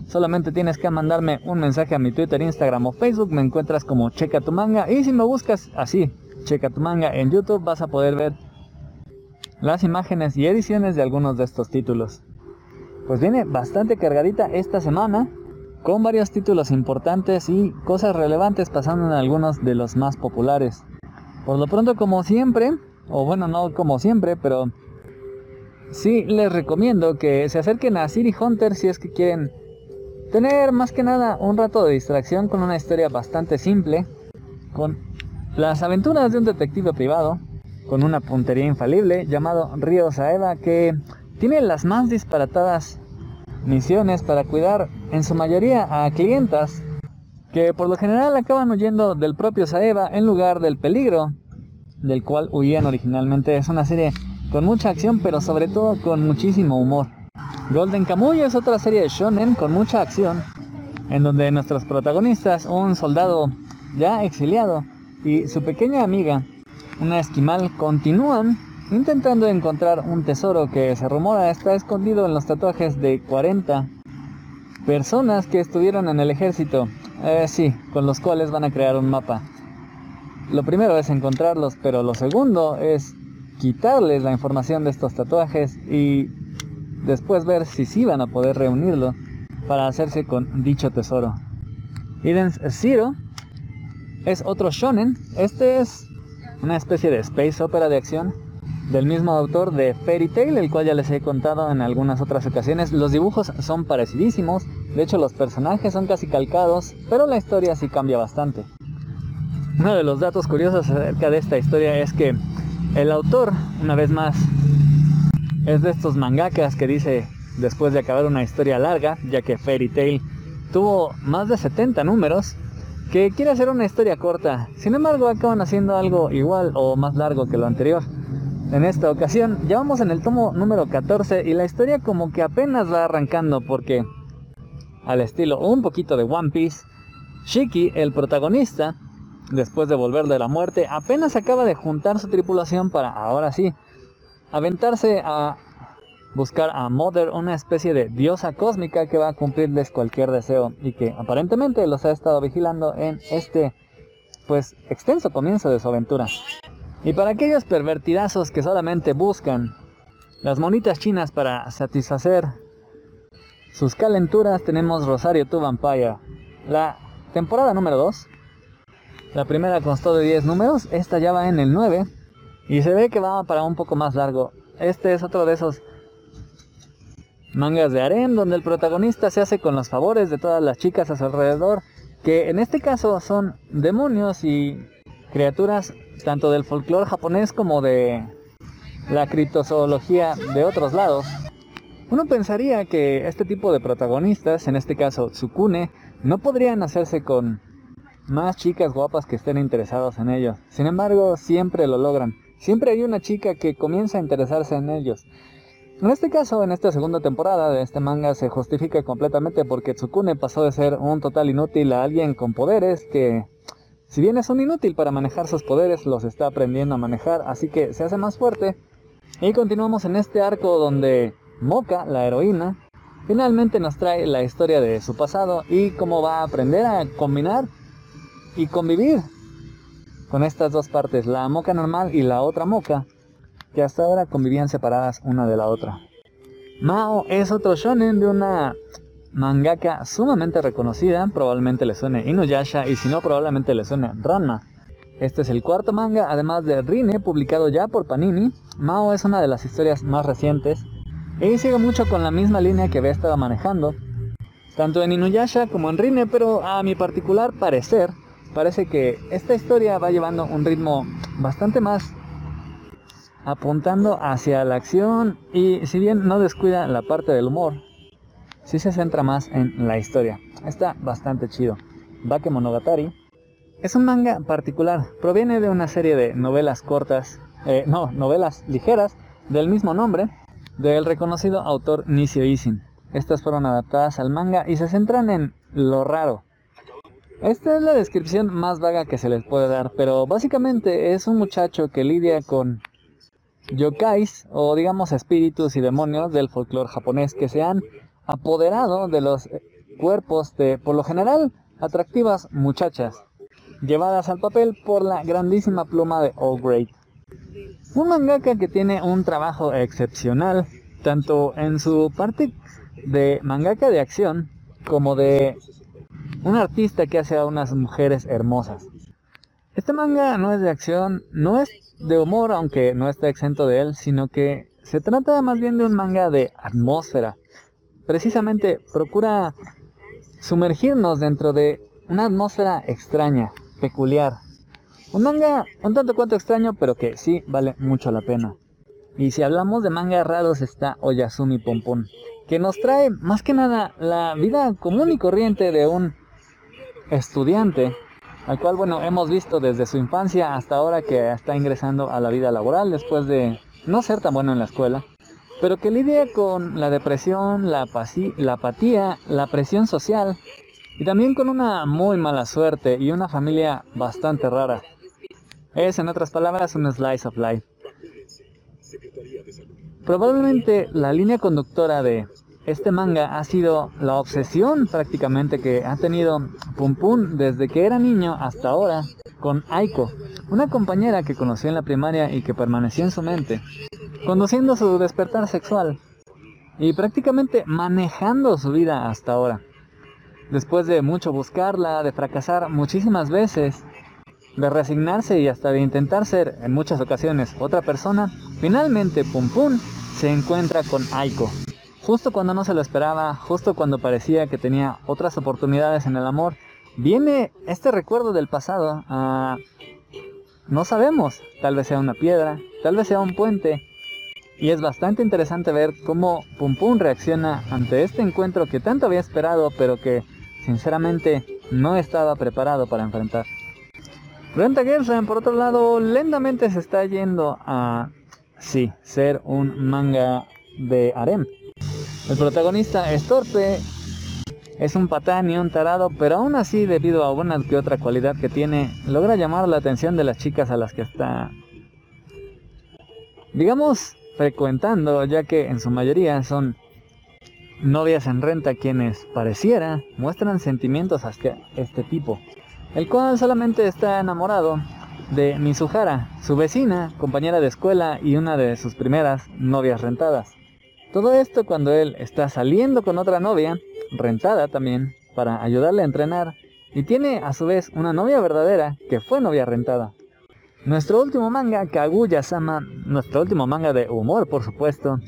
Solamente tienes que mandarme un mensaje a mi Twitter, Instagram o Facebook, me encuentras como Checa tu Manga y si me buscas así, Checa tu Manga en YouTube vas a poder ver las imágenes y ediciones de algunos de estos títulos. Pues viene bastante cargadita esta semana, con varios títulos importantes y cosas relevantes pasando en algunos de los más populares. Por lo pronto, como siempre, o bueno, no como siempre, pero sí les recomiendo que se acerquen a City Hunter si es que quieren tener más que nada un rato de distracción con una historia bastante simple, con las aventuras de un detective privado, con una puntería infalible llamado Ryo Saeva que tiene las más disparatadas misiones para cuidar en su mayoría a clientas que por lo general acaban huyendo del propio Saeva en lugar del peligro del cual huían originalmente. Es una serie con mucha acción pero sobre todo con muchísimo humor. Golden Kamuy es otra serie de shonen con mucha acción en donde nuestros protagonistas, un soldado ya exiliado y su pequeña amiga, una esquimal, continúan intentando encontrar un tesoro que se rumora está escondido en los tatuajes de 40 personas que estuvieron en el ejército. Eh, sí, con los cuales van a crear un mapa. Lo primero es encontrarlos, pero lo segundo es quitarles la información de estos tatuajes y después ver si sí van a poder reunirlo para hacerse con dicho tesoro. Eden's Zero es otro shonen. Este es una especie de space opera de acción del mismo autor de Fairy Tail, el cual ya les he contado en algunas otras ocasiones. Los dibujos son parecidísimos, de hecho los personajes son casi calcados, pero la historia sí cambia bastante. Uno de los datos curiosos acerca de esta historia es que el autor, una vez más, es de estos mangakas que dice después de acabar una historia larga, ya que Fairy Tail tuvo más de 70 números, que quiere hacer una historia corta. Sin embargo, acaban haciendo algo igual o más largo que lo anterior. En esta ocasión, ya vamos en el tomo número 14 y la historia como que apenas va arrancando porque, al estilo un poquito de One Piece, Shiki, el protagonista, después de volver de la muerte, apenas acaba de juntar su tripulación para, ahora sí, aventarse a buscar a Mother, una especie de diosa cósmica que va a cumplirles cualquier deseo y que aparentemente los ha estado vigilando en este, pues, extenso comienzo de su aventura. Y para aquellos pervertidazos que solamente buscan las monitas chinas para satisfacer sus calenturas, tenemos Rosario Tu Vampire, la temporada número 2. La primera constó de 10 números, esta ya va en el 9 y se ve que va para un poco más largo. Este es otro de esos mangas de harem donde el protagonista se hace con los favores de todas las chicas a su alrededor, que en este caso son demonios y criaturas tanto del folclore japonés como de la criptozoología de otros lados. Uno pensaría que este tipo de protagonistas, en este caso Tsukune, no podrían hacerse con más chicas guapas que estén interesados en ellos. Sin embargo, siempre lo logran. Siempre hay una chica que comienza a interesarse en ellos. En este caso, en esta segunda temporada de este manga se justifica completamente porque Tsukune pasó de ser un total inútil a alguien con poderes que, si bien es un inútil para manejar sus poderes, los está aprendiendo a manejar, así que se hace más fuerte. Y continuamos en este arco donde Moka, la heroína, finalmente nos trae la historia de su pasado y cómo va a aprender a combinar y convivir con estas dos partes, la Moka normal y la otra Moka, que hasta ahora convivían separadas una de la otra. Mao es otro shonen de una mangaka sumamente reconocida, probablemente le suene Inuyasha y si no probablemente le suene Ranma. Este es el cuarto manga, además de Rine, publicado ya por Panini. Mao es una de las historias más recientes y sigue mucho con la misma línea que había estado manejando, tanto en Inuyasha como en Rine, pero a mi particular parecer, parece que esta historia va llevando un ritmo bastante más apuntando hacia la acción y si bien no descuida la parte del humor, sí se centra más en la historia. Está bastante chido. Bakemonogatari es un manga particular, proviene de una serie de novelas cortas, eh, no, novelas ligeras del mismo nombre, del reconocido autor Nishio Isin. Estas fueron adaptadas al manga y se centran en lo raro. Esta es la descripción más vaga que se les puede dar, pero básicamente es un muchacho que lidia con yokais o digamos espíritus y demonios del folclore japonés que se han apoderado de los cuerpos de, por lo general, atractivas muchachas, llevadas al papel por la grandísima pluma de All Great. Un mangaka que tiene un trabajo excepcional, tanto en su parte de mangaka de acción, como de un artista que hace a unas mujeres hermosas. Este manga no es de acción, no es de humor, aunque no está exento de él, sino que se trata más bien de un manga de atmósfera. Precisamente procura sumergirnos dentro de una atmósfera extraña, peculiar. Un manga un tanto cuanto extraño, pero que sí vale mucho la pena. Y si hablamos de mangas raros está Oyasumi Pompon, que nos trae más que nada la vida común y corriente de un estudiante al cual, bueno, hemos visto desde su infancia hasta ahora que está ingresando a la vida laboral después de no ser tan bueno en la escuela, pero que lidia con la depresión, la, la apatía, la presión social y también con una muy mala suerte y una familia bastante rara. Es, en otras palabras, un slice of life. Probablemente la línea conductora de este manga ha sido la obsesión prácticamente que ha tenido Pum Pum desde que era niño hasta ahora con Aiko, una compañera que conoció en la primaria y que permaneció en su mente, conduciendo su despertar sexual y prácticamente manejando su vida hasta ahora. después de mucho buscarla, de fracasar muchísimas veces, de resignarse y hasta de intentar ser en muchas ocasiones otra persona, finalmente Pum Pum se encuentra con Aiko. Justo cuando no se lo esperaba, justo cuando parecía que tenía otras oportunidades en el amor, viene este recuerdo del pasado a... No sabemos, tal vez sea una piedra, tal vez sea un puente, y es bastante interesante ver cómo Pum Pum reacciona ante este encuentro que tanto había esperado, pero que sinceramente no estaba preparado para enfrentar. Renta Gersen, por otro lado, lentamente se está yendo a, sí, ser un manga de harem. El protagonista es torpe, es un patán y un tarado, pero aún así, debido a una que otra cualidad que tiene, logra llamar la atención de las chicas a las que está, digamos, frecuentando, ya que en su mayoría son novias en renta quienes pareciera muestran sentimientos hacia este tipo, el cual solamente está enamorado de Mizuhara, su vecina, compañera de escuela y una de sus primeras novias rentadas. Todo esto cuando él está saliendo con otra novia, rentada también, para ayudarle a entrenar, y tiene a su vez una novia verdadera que fue novia rentada. Nuestro último manga, Kaguya-sama, nuestro último manga de humor por supuesto,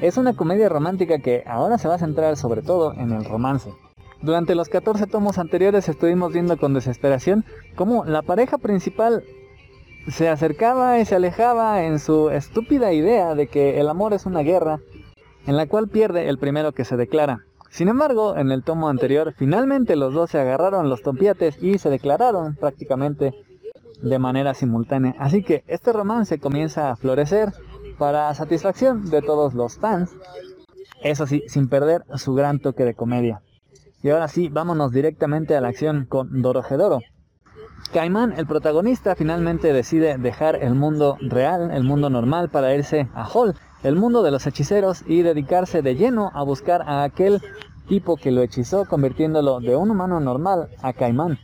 es una comedia romántica que ahora se va a centrar sobre todo en el romance. Durante los 14 tomos anteriores estuvimos viendo con desesperación cómo la pareja principal se acercaba y se alejaba en su estúpida idea de que el amor es una guerra en la cual pierde el primero que se declara. Sin embargo, en el tomo anterior, finalmente los dos se agarraron los tompiates y se declararon prácticamente de manera simultánea. Así que este romance comienza a florecer para satisfacción de todos los fans. Eso sí, sin perder su gran toque de comedia. Y ahora sí, vámonos directamente a la acción con Dorojedoro. Caimán, el protagonista, finalmente decide dejar el mundo real, el mundo normal, para irse a Hall, el mundo de los hechiceros, y dedicarse de lleno a buscar a aquel tipo que lo hechizó, convirtiéndolo de un humano normal a Caimán.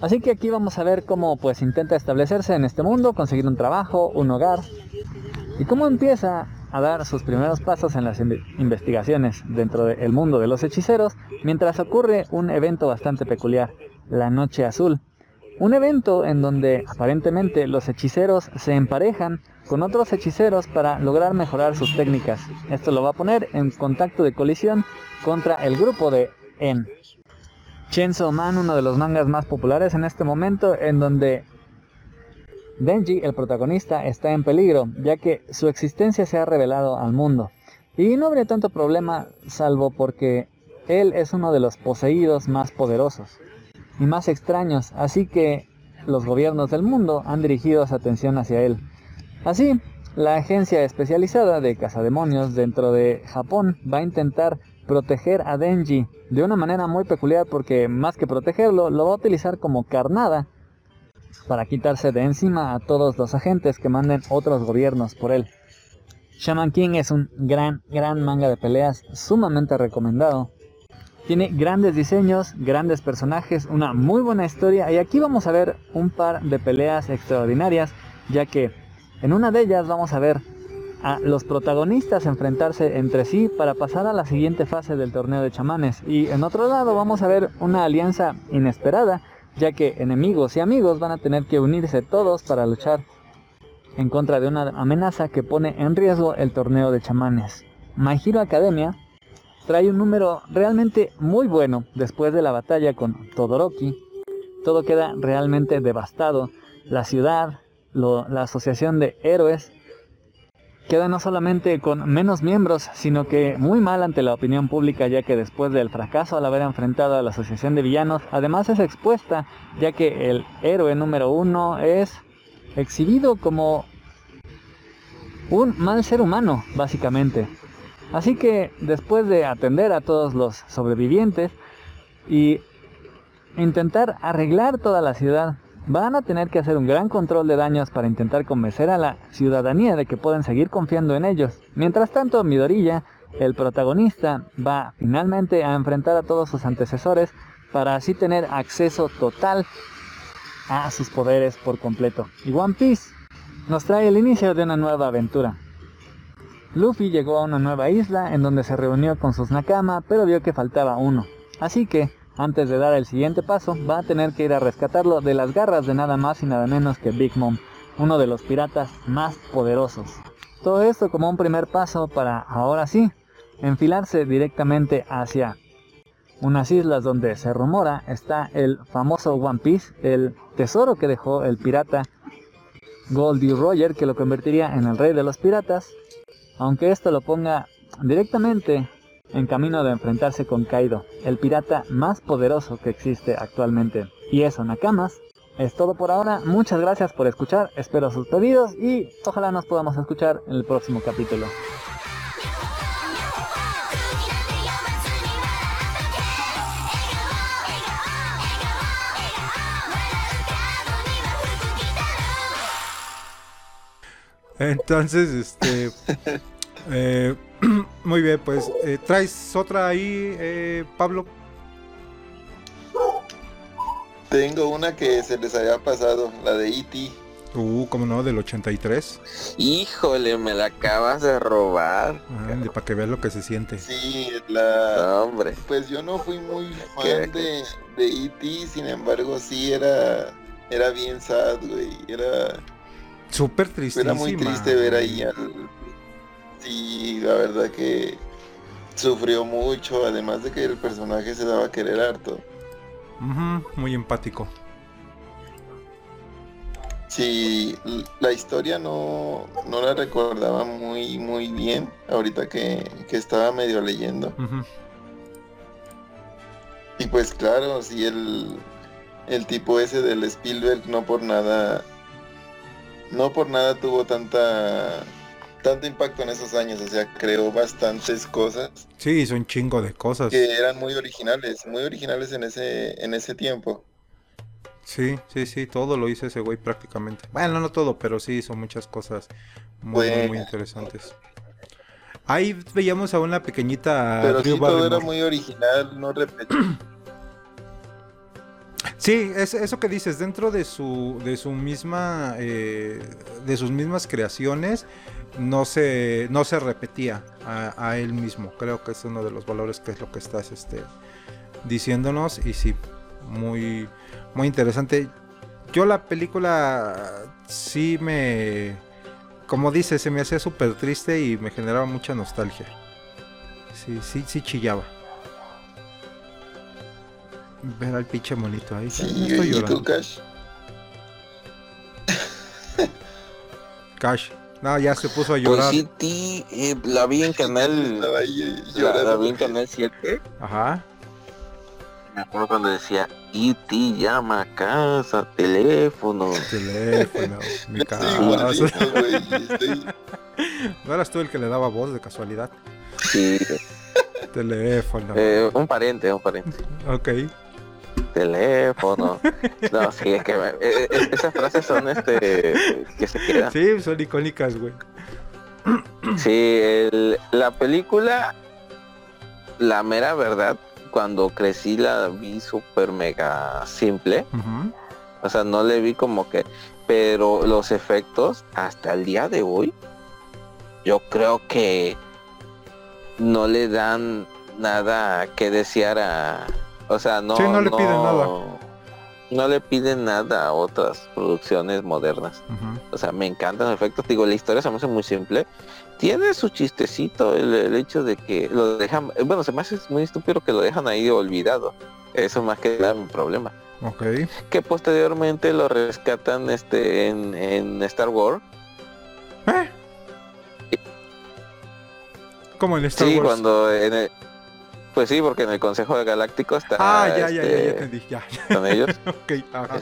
Así que aquí vamos a ver cómo pues intenta establecerse en este mundo, conseguir un trabajo, un hogar, y cómo empieza a dar sus primeros pasos en las inve- investigaciones dentro del mundo de los hechiceros, mientras ocurre un evento bastante peculiar, la Noche Azul. Un evento en donde aparentemente los hechiceros se emparejan con otros hechiceros para lograr mejorar sus técnicas. Esto lo va a poner en contacto de colisión contra el grupo de En. Chainsaw Man, uno de los mangas más populares en este momento, en donde Denji, el protagonista, está en peligro, ya que su existencia se ha revelado al mundo. Y no habría tanto problema, salvo porque él es uno de los poseídos más poderosos y más extraños, así que los gobiernos del mundo han dirigido su atención hacia él. Así, la agencia especializada de cazademonios dentro de Japón va a intentar proteger a Denji de una manera muy peculiar porque más que protegerlo, lo va a utilizar como carnada para quitarse de encima a todos los agentes que manden otros gobiernos por él. Shaman King es un gran, gran manga de peleas sumamente recomendado. Tiene grandes diseños, grandes personajes, una muy buena historia y aquí vamos a ver un par de peleas extraordinarias, ya que en una de ellas vamos a ver a los protagonistas enfrentarse entre sí para pasar a la siguiente fase del torneo de chamanes y en otro lado vamos a ver una alianza inesperada, ya que enemigos y amigos van a tener que unirse todos para luchar en contra de una amenaza que pone en riesgo el torneo de chamanes. My Academia trae un número realmente muy bueno después de la batalla con Todoroki. Todo queda realmente devastado. La ciudad, la asociación de héroes, queda no solamente con menos miembros, sino que muy mal ante la opinión pública, ya que después del fracaso al haber enfrentado a la asociación de villanos, además es expuesta, ya que el héroe número uno es exhibido como un mal ser humano, básicamente. Así que después de atender a todos los sobrevivientes y intentar arreglar toda la ciudad, van a tener que hacer un gran control de daños para intentar convencer a la ciudadanía de que pueden seguir confiando en ellos. Mientras tanto, Midorilla, el protagonista, va finalmente a enfrentar a todos sus antecesores para así tener acceso total a sus poderes por completo. Y One Piece nos trae el inicio de una nueva aventura. Luffy llegó a una nueva isla en donde se reunió con sus Nakama, pero vio que faltaba uno. Así que, antes de dar el siguiente paso, va a tener que ir a rescatarlo de las garras de nada más y nada menos que Big Mom, uno de los piratas más poderosos. Todo esto como un primer paso para, ahora sí, enfilarse directamente hacia unas islas donde se rumora está el famoso One Piece, el tesoro que dejó el pirata Goldie Roger, que lo convertiría en el rey de los piratas, aunque esto lo ponga directamente en camino de enfrentarse con Kaido, el pirata más poderoso que existe actualmente. Y eso, Nakamas, es todo por ahora. Muchas gracias por escuchar, espero sus pedidos y ojalá nos podamos escuchar en el próximo capítulo. Entonces, este. eh, muy bien, pues. eh, ¿Traes otra ahí, eh, Pablo? Tengo una que se les había pasado, la de E E.T. Uh, como no, del 83. Híjole, me la acabas de robar. Ah, para que veas lo que se siente. Sí, la... No, hombre. Pues yo no fui muy ¿Qué? fan de, de E.T., sin embargo sí era, era bien sad, güey. Era, Súper tristísima. era muy triste ver ahí al... Sí, la verdad que sufrió mucho, además de que el personaje se daba a querer harto. Ujú, muy empático. Sí, la historia no, no la recordaba muy, muy bien, ahorita que, que estaba medio leyendo. Y pues claro, sí, el, el tipo ese del Spielberg no por nada, no por nada tuvo tanta, tanto impacto en esos años, o sea, creó bastantes cosas Sí, hizo un chingo de cosas. que eran muy originales, muy originales en ese, en ese tiempo. Sí, sí, sí, todo lo hizo ese güey prácticamente. Bueno, no todo, pero sí hizo muchas cosas muy, muy, interesantes. Ahí veíamos a una pequeñita Pero sí, todo era muy original, no repetido. Sí, es, eso que dices, dentro de su, de su misma, eh, de sus mismas creaciones, no se, no se repetía a, él mismo. Creo que es uno de los valores que es lo que estás este, diciéndonos y sí, muy, muy interesante. Yo la película sí me, como dices, se me hacía súper triste y me generaba mucha nostalgia. Sí, sí, sí chillaba. Ver al pinche monito ahí. Sí, no estoy ¿y tú, llorando. Cash? Cash. No, ya se puso a Pues llorar. sí, ti, eh, la vi en canal. Eh, La, la vi en canal 7. Ajá. Me acuerdo cuando decía, E.T. llama a casa, teléfono. Teléfono, mi casa. igualito, estoy- No eras tú el que le daba voz de casualidad. Sí, Teléfono. eh, un pariente, un pariente. Ok. Teléfono. No, sí, es que eh, eh, esas frases son este que se quedan. Sí, son icónicas, güey. Sí, el- la película, la mera verdad, cuando crecí la vi súper mega simple. O sea, no le vi como que... Pero los efectos, hasta el día de hoy, yo creo que no le dan nada que desear a... O sea, no... Sí, no le piden nada. No le piden nada a otras producciones modernas. O sea, me encantan los efectos. Digo, la historia se me hace muy simple. Tiene su chistecito el, el hecho de que lo dejan... eh, Bueno, se me hace muy estúpido que lo dejan ahí olvidado. Eso más que nada mi problema. Ok. Que posteriormente lo rescatan este en, en Star Wars. ¿Eh? Como en Star sí, Wars. cuando en el... Pues sí, porque en el Consejo de Galáctico está... Ah, ya, ya, ya, ya este, entendí. Ya. Con ellos. ok, ajá.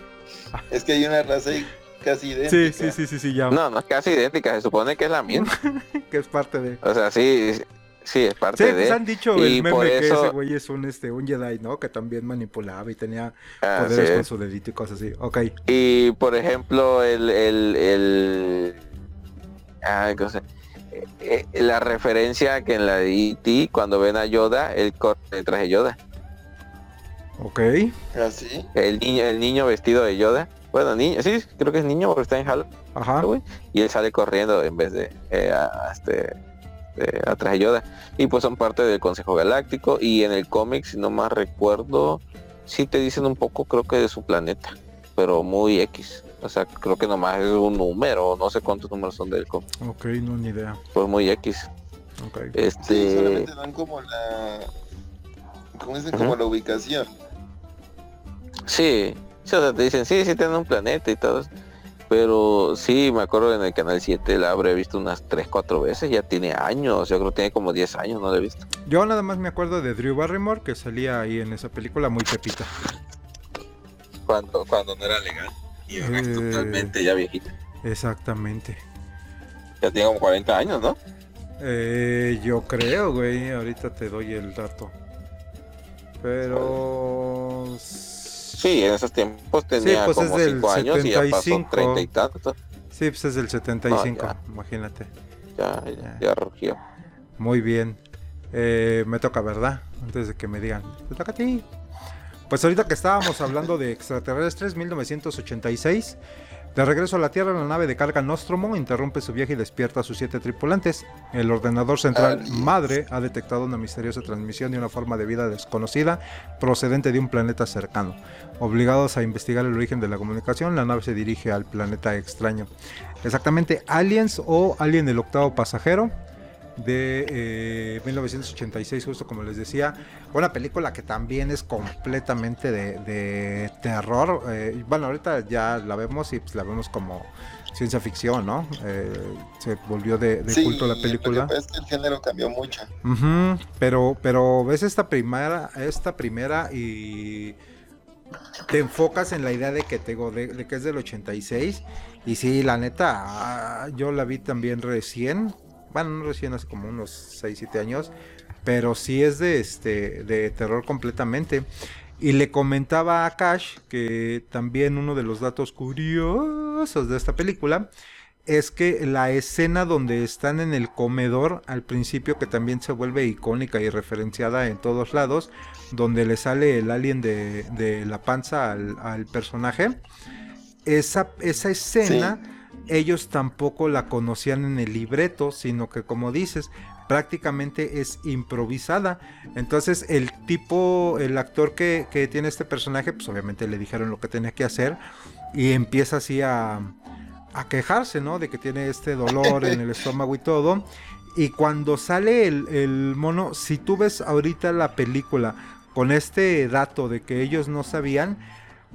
Es que hay una raza ahí casi idéntica. Sí, sí, sí, sí, sí, ya. No, no es casi idéntica, se supone que es la misma. Que es parte de. O sea, sí, sí, es Sí, parte pues de... han dicho y el meme por que ese güey es un, este, un Jedi, ¿no? Que también manipulaba y tenía Ah, poderes sí. con su dedito y cosas así. Ok. Y por ejemplo, el, el, el ay, ¿cómo se- eh, eh, la referencia que en la de E.T. cuando ven a Yoda, él corre detrás de Yoda. Ok. Así. El niño, el niño vestido de Yoda. Bueno, niño, sí, creo que es niño porque está en Ajá. Halloween. Y él sale corriendo en vez de eh, a- a este de atrás de Yoda. Y pues son parte del Consejo Galáctico. Y en el cómic, si no más recuerdo, sí te dicen un poco, creo que de su planeta. Pero muy X. O sea, creo que nomás es un número, no sé cuántos números son del cómic. Ok, no, ni idea. Pues muy X. Ok. Sí, Este. solamente dan como la... ¿Cómo dicen? Ujú. Como la ubicación. Sí, sí, o sea, te dicen, sí, sí tiene un planeta y todo. eso. Pero sí, me acuerdo en el canal 7 la habré visto unas 3, 4 veces, ya tiene años, yo creo que tiene como 10 años, no la he visto. Yo nada más me acuerdo de Drew Barrymore que salía ahí en esa película muy pepita. Cuando, cuando no era legal. Y ahora es Eh. totalmente ya viejita. Exactamente. Ya tiene como 40 años, ¿no? Eh, yo creo, güey. Ahorita te doy el dato. Pero... Sí, en esos tiempos tenía pues es como del 5 años y ya pasó 75. 30 y tantos. Sí, pues es del 75, Ah, imagínate. Ya, ya, ya rugió. Muy bien. Eh, me toca, ¿verdad? Antes de que me digan, te toca a ti. Pues ahorita que estábamos hablando de extraterrestres, 1986, de regreso a la Tierra, la nave de carga Nostromo interrumpe su viaje y despierta a sus siete tripulantes. El ordenador central madre ha detectado una misteriosa transmisión de una forma de vida desconocida procedente de un planeta cercano. Obligados a investigar el origen de la comunicación, la nave se dirige al planeta extraño. Exactamente, Aliens o Alien el octavo pasajero de eh, 1986, justo como les decía. Una película que también es completamente de, de terror. eh, bueno, ahorita ya la vemos y pues la vemos como ciencia ficción, ¿no? Eh, se volvió de, de sí, culto la película. pasa es que el género cambió mucho. Pero, pero ves esta primera, esta primera y te enfocas en la idea de que te digo, de, de que es del 86 y sí, la neta, ah, yo la vi también recién, bueno, no recién, hace como unos 6, 7 años, pero sí es de este de terror completamente. Y le comentaba a Cash que también uno de los datos curiosos de esta película es que la escena donde están en el comedor al principio que también se vuelve icónica y referenciada en todos lados, donde le sale el alien de, de la panza al, al personaje, esa, esa escena ellos tampoco la conocían en el libreto, sino que como dices, prácticamente es improvisada. Entonces el tipo, el actor que, tiene este personaje, pues obviamente le dijeron lo que tenía que hacer y empieza así a, a quejarse, ¿no? De que tiene este dolor en el estómago y todo. Y cuando sale el, el mono, si tú ves ahorita la película con este dato de que ellos no sabían,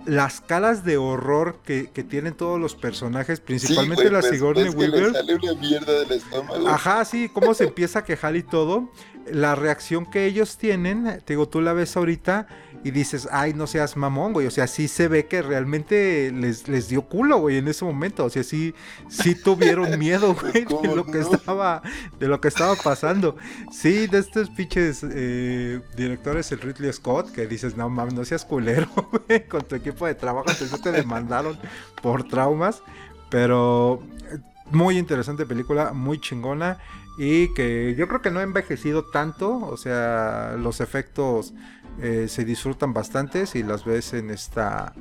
las caras de horror que, que tienen todos los personajes, principalmente Sí, güey, la pues, Sigourney le Weaver. sale una mierda del estómago. Ajá, sí, cómo se empieza a quejar y todo. La reacción que ellos tienen, te digo, tú la ves ahorita y dices, ay, no seas mamón, güey. O sea, sí se ve que realmente les, les dio culo, güey, en ese momento. O sea, sí, sí tuvieron miedo, güey, de ¿Cómo lo que no? estaba, de lo que estaba pasando. Sí, de estos pinches eh, directores, el Ridley Scott, que dices, no mames, no seas culero, güey, con tu equipo de trabajo, entonces te demandaron por traumas. Pero eh, muy interesante película, muy chingona y que yo creo que no ha envejecido tanto, o sea, los efectos eh, se disfrutan bastante si las ves en esta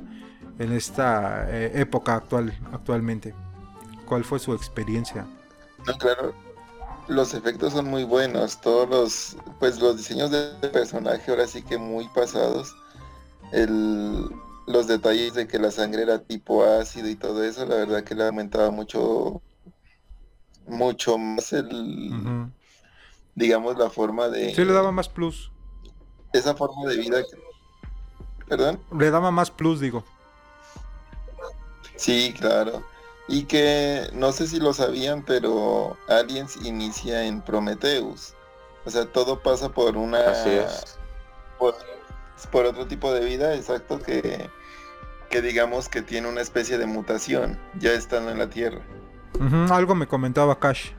en esta eh, época actual actualmente. ¿Cuál fue su experiencia? No, claro. Los efectos son muy buenos, todos los, pues los diseños de personaje ahora sí que muy pasados. El, los detalles de que la sangre era tipo ácido y todo eso, la verdad que le aumentaba mucho, mucho más el, digamos, la forma de, Sí, le daba más plus. Esa forma de vida que, perdón. Le daba más plus, digo. Sí, claro. Y que no sé si lo sabían, pero Aliens inicia en Prometheus. O sea, todo pasa por una Así es. por, por otro tipo de vida, exacto, que, que digamos que tiene una especie de mutación, ya estando en la Tierra. Algo me comentaba Cash.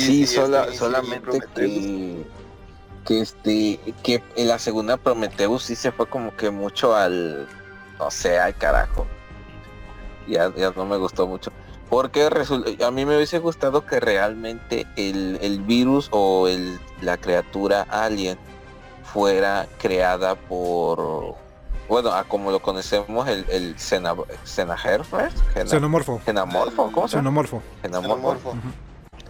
Sí, sola- solamente que, que este que en la segunda Prometheus sí se fue como que mucho al no sé al carajo ya, ya no me gustó mucho porque resul- a mí me hubiese gustado que realmente el, el virus o el, la criatura alien fuera creada por bueno, a como lo conocemos, el, el ¿pues? Sena- Xenomorfo. Xenamorfo, ¿cómo se llama? Xenomorfo. Xenomorfo.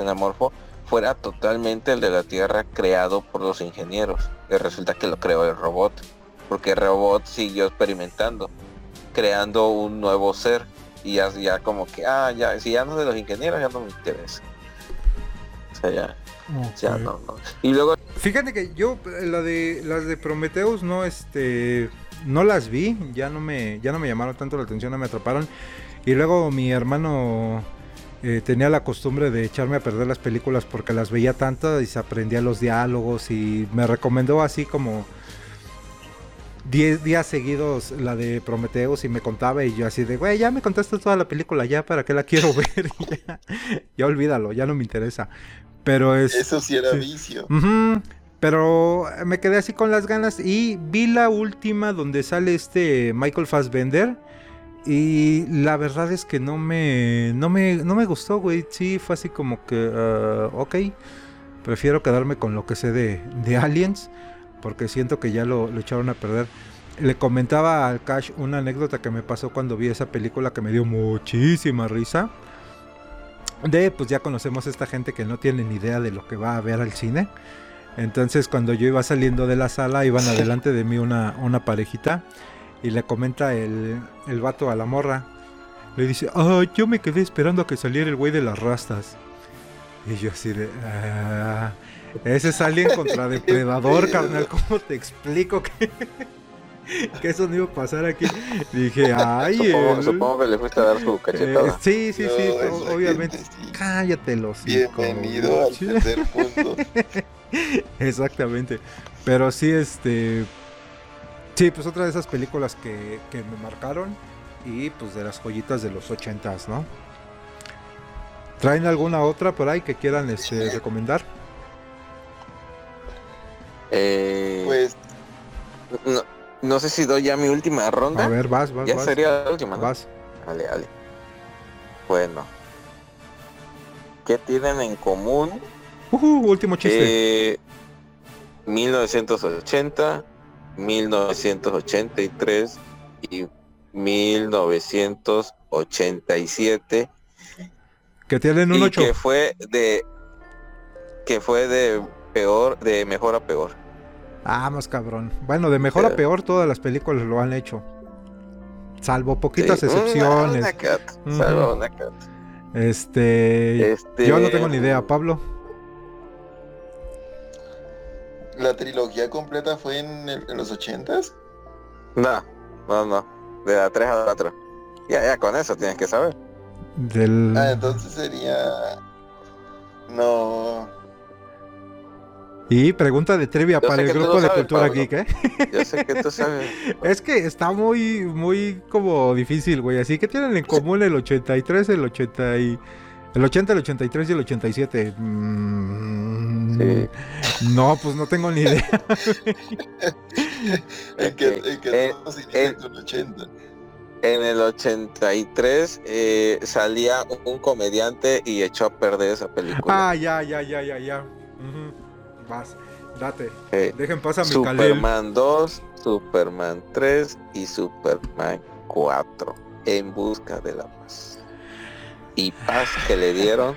Xenamorfo fuera totalmente el de la Tierra creado por los ingenieros. Y resulta que lo creó el robot. Porque el robot siguió experimentando, creando un nuevo ser. Y ya, ya como que, ah, ya, si ya no es de los ingenieros, ya no me interesa. O sea, ya, no, no. Y luego, Fíjate que yo la de las de Prometheus no este no las vi, ya no me ya no me llamaron tanto la atención, no me atraparon. Y luego mi hermano eh, tenía la costumbre de echarme a perder las películas porque las veía tanto y se aprendía los diálogos y me recomendó así como 10 días seguidos la de Prometheus y me contaba y yo así de, güey, ya me contaste toda la película, ya para qué la quiero ver, ya, ya olvídalo, ya no me interesa. Pero es... Eso sí era sí. vicio. Pero me quedé así con las ganas y vi la última donde sale este Michael Fassbender y la verdad es que no me no me no me gustó, güey. Sí, fue así como que ah, ok, prefiero quedarme con lo que sé de, de Aliens porque siento que ya lo, lo echaron a perder. Le comentaba al Cash una anécdota que me pasó cuando vi esa película que me dio muchísima risa. De, pues ya conocemos a esta gente que no tiene ni idea de lo que va a ver al cine. Entonces cuando yo iba saliendo de la sala, iban adelante de mí una, una parejita y le comenta el, el vato a la morra. Le dice, ah, yo me quedé esperando a que saliera el güey de las rastas. Y yo así de, "Ah, ese es Alien contra Depredador, carnal. ¿Cómo te explico que, que eso no iba a pasar aquí? Dije, ay, supongo, el- supongo que le fuiste a dar su eh, cachetada. sí, sí, sí, No, o- esa obviamente. sí. Cállate los Bienvenido al Sí. tercer punto. Exactamente. Pero sí, este. Sí, pues otra de esas películas que, que me marcaron. Y pues de las joyitas de los ochentas, ¿no? ¿Traen alguna otra por ahí que quieran este, recomendar? Eh, Pues no, no sé si doy ya mi última ronda. A ver, vas, vas, ya vas. sería la última, ¿no? Vas. Dale, dale. Bueno. ¿Qué tienen en común? Ujú, último chiste. Eh, 1980, 1983 y 1987 que tienen un y 8. que fue de que fue de peor de mejor a peor. Ah, más cabrón. Bueno, de mejor a peor, todas las películas lo han hecho. Salvo poquitas Sí, excepciones. una salvo una otra. Este. Este, Yo no tengo ni idea, Pablo. La trilogía completa fue en, el- en los ochentas. No, no, no. De la 3 a la 4. Ya, ya con eso tienes que saber. Del. Ah, entonces sería. No. Y pregunta de trivia Yo para el grupo de sabes, cultura Pablo. geek, ¿eh? Yo sé que tú sabes. Es que está muy, muy como difícil, güey. Así que tienen en común el 83, el 80 y... El 80, el 83 y el 87. Mm, Sí. No, pues no tengo ni idea. En que, en que eh, todos inician eh, con 80. En el 83 eh, salía un comediante y echó a perder esa película. Ah, ya, ya, ya, ya, ya. Ujú. Vas, date. Eh, Dejen pasar mi Kalel. Superman 2, Superman 3 y Superman 4 en busca de la. Y paz que le dieron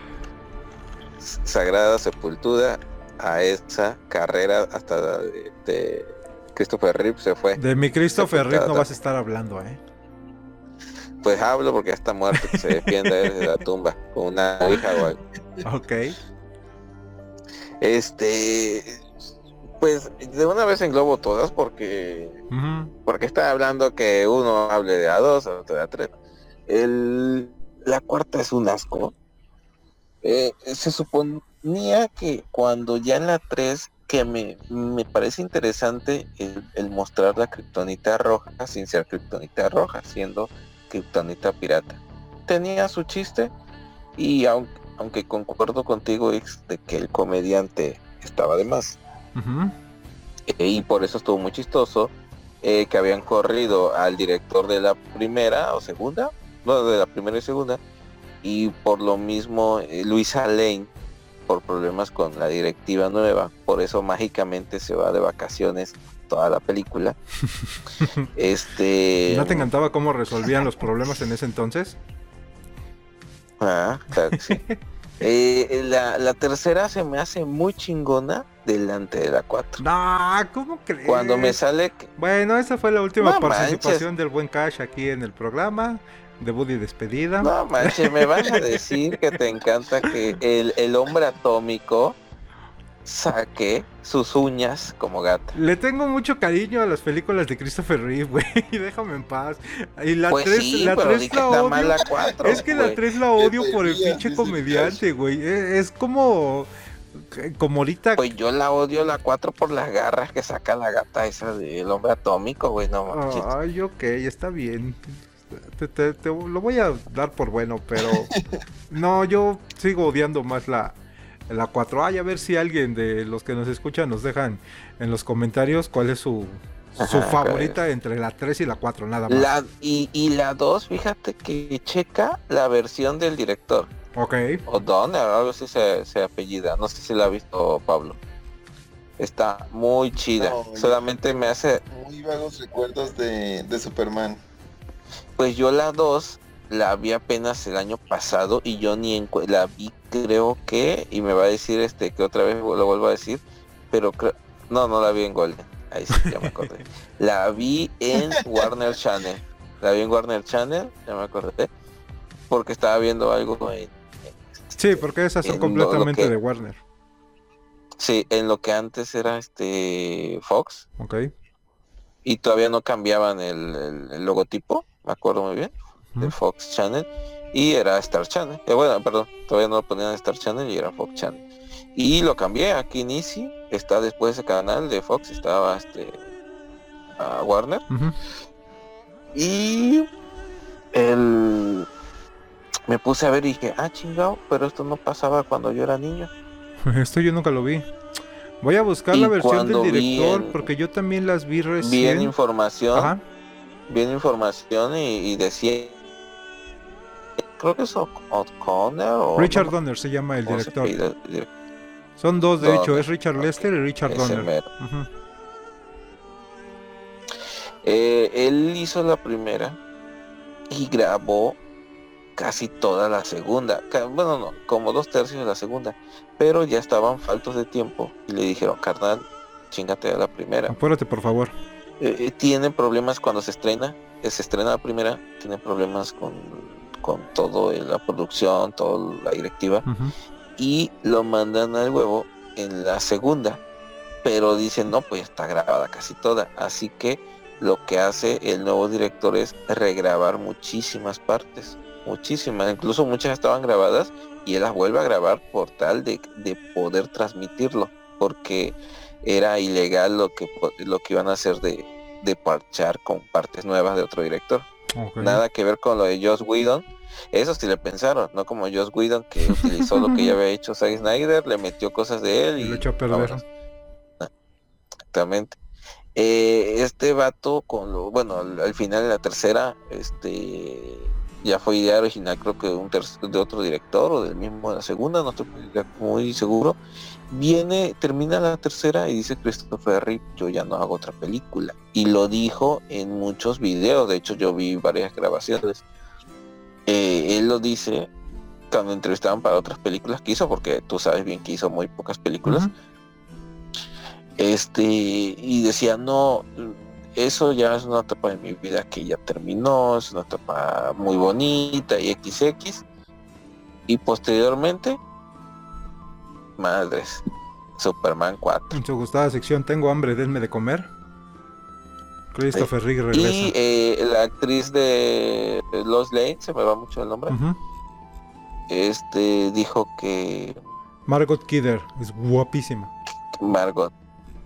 Sagrada Sepultura a esa carrera hasta de, de Christopher Reeve se fue. De mi Christopher Reeve no vas a estar hablando, ¿eh? Pues hablo porque ya está muerto, que se defienda desde la tumba con una hija o algo. Ok. Este, pues de una vez englobo todas porque porque está hablando que uno hable de A2, otro de A3. El, la cuarta es un asco. Eh, se suponía que cuando ya en la 3, que me, me parece interesante el, el mostrar la kriptonita roja sin ser kriptonita roja, siendo kriptonita pirata. Tenía su chiste y aunque, aunque concuerdo contigo, X, de que el comediante estaba de más, eh, y por eso estuvo muy chistoso eh, que habían corrido al director de la primera o segunda, no de la primera y segunda, y por lo mismo eh, Luisa Lane, por problemas con la directiva nueva, por eso mágicamente se va de vacaciones toda la película. este. ¿No te encantaba cómo resolvían los problemas en ese entonces? Ah, claro que sí. Eh, la, la tercera se me hace muy chingona delante de la 4. No, ¿cómo crees? Cuando me sale Bueno, esa fue la última No participación del buen Cash aquí en el programa. Debut y despedida. No manches, me vas a decir que te encanta que el, el hombre atómico saque sus uñas como gata. Le tengo mucho cariño a las películas de Christopher Reeve, güey. Déjame en paz. Y la pues 3 sí, la tres la odio. 4. Es que la 3 la odio te por el pinche comediante, güey. E- Es como. Como ahorita. Pues yo la odio la 4 por las garras que saca la gata esa del hombre atómico, güey, no manches. Ay, ok, está bien. Te, te- te- lo voy a dar por bueno, pero no, yo sigo odiando más la, la 4. Ay, a ver si alguien de los que nos escuchan nos dejan en los comentarios cuál es su, su Ajá, favorita entre la 3 y la 4, nada más. La, y, y la 2, fíjate que checa la versión del director. Ok. O Donner, algo así se, se apellida. No sé si la ha visto Pablo. Está muy chida. No, Solamente me hace Muy vagos recuerdos de, de Superman. Pues yo la 2 la vi apenas el año pasado y yo ni en la vi creo que y me va a decir este que otra vez lo vuelvo a decir, pero creo no, no la vi en Golden. Ahí sí ya me acordé. la vi en Warner Channel. La vi en Warner Channel, ya me acordé, porque estaba viendo algo en Sí, porque esas son completamente que- de Warner. sí, en lo que antes era este Fox Ok. y todavía no cambiaban el, el- el logotipo, me acuerdo muy bien. del Ujú. Fox Channel y era Star Channel. Eh, bueno, perdón, todavía no lo ponían en Star Channel y era Fox Channel. Y lo cambié aquí en Easy, está después ese canal de Fox, estaba este a Warner y el me puse a ver y dije, ah chingado, pero esto no pasaba cuando yo era niño. Esto yo nunca lo vi. Voy a buscar Y la versión del vi director en- porque yo también las vi Bien recién. información, Ajá. Bien información y, y decía creo que es O- O'Connor o Richard no, Donner se llama el ¿cómo se director. el? Son dos, de hecho, es Richard. Lester y Richard Donner. Eh, él hizo la primera y grabó casi toda la segunda. Bueno, no, como dos tercios de la segunda. Pero ya estaban faltos de tiempo y le dijeron, carnal, chingate a la primera. Apúrate, por favor. Eh, eh, tiene problemas cuando se estrena, eh, se estrena la primera, tiene problemas con, con todo eh, la producción, toda la directiva y lo mandan al huevo en la segunda. Pero dicen, no, pues está grabada casi toda. Así que lo que hace el nuevo director es regrabar muchísimas partes. Muchísimas. Incluso muchas estaban grabadas y él las vuelve a grabar por tal de, de poder transmitirlo. Porque era ilegal lo que, lo que iban a hacer de, de parchar con partes nuevas de otro director. Nada que ver con lo de Joss Whedon. Eso sí le pensaron, no como Joss Whedon que utilizó lo que ya había hecho Zack Snyder, le metió cosas de él Y y, lo echó a perder. vámonos. Exactamente. Eh, este vato con lo, bueno, al, al final de la tercera, este ya fue idea original, creo que un de otro director o del mismo de la segunda, no estoy muy- seguro. Viene, termina la tercera y dice Christopher Reeve, yo ya no hago otra película. Y lo dijo en muchos videos, de hecho yo vi varias grabaciones. Eh, él lo dice cuando entrevistaban para otras películas que hizo, porque tú sabes bien que hizo muy pocas películas. Este, y decía, no, eso ya es una etapa de mi vida que ya terminó, es una etapa muy bonita y XX. Y posteriormente, madres, Superman 4. En su gustada sección, tengo hambre, denme de comer. Christopher Reeve regresa. Y eh, la actriz de Los Lane, se me va mucho el nombre, este dijo que Margot Kidder es guapísima. Margot,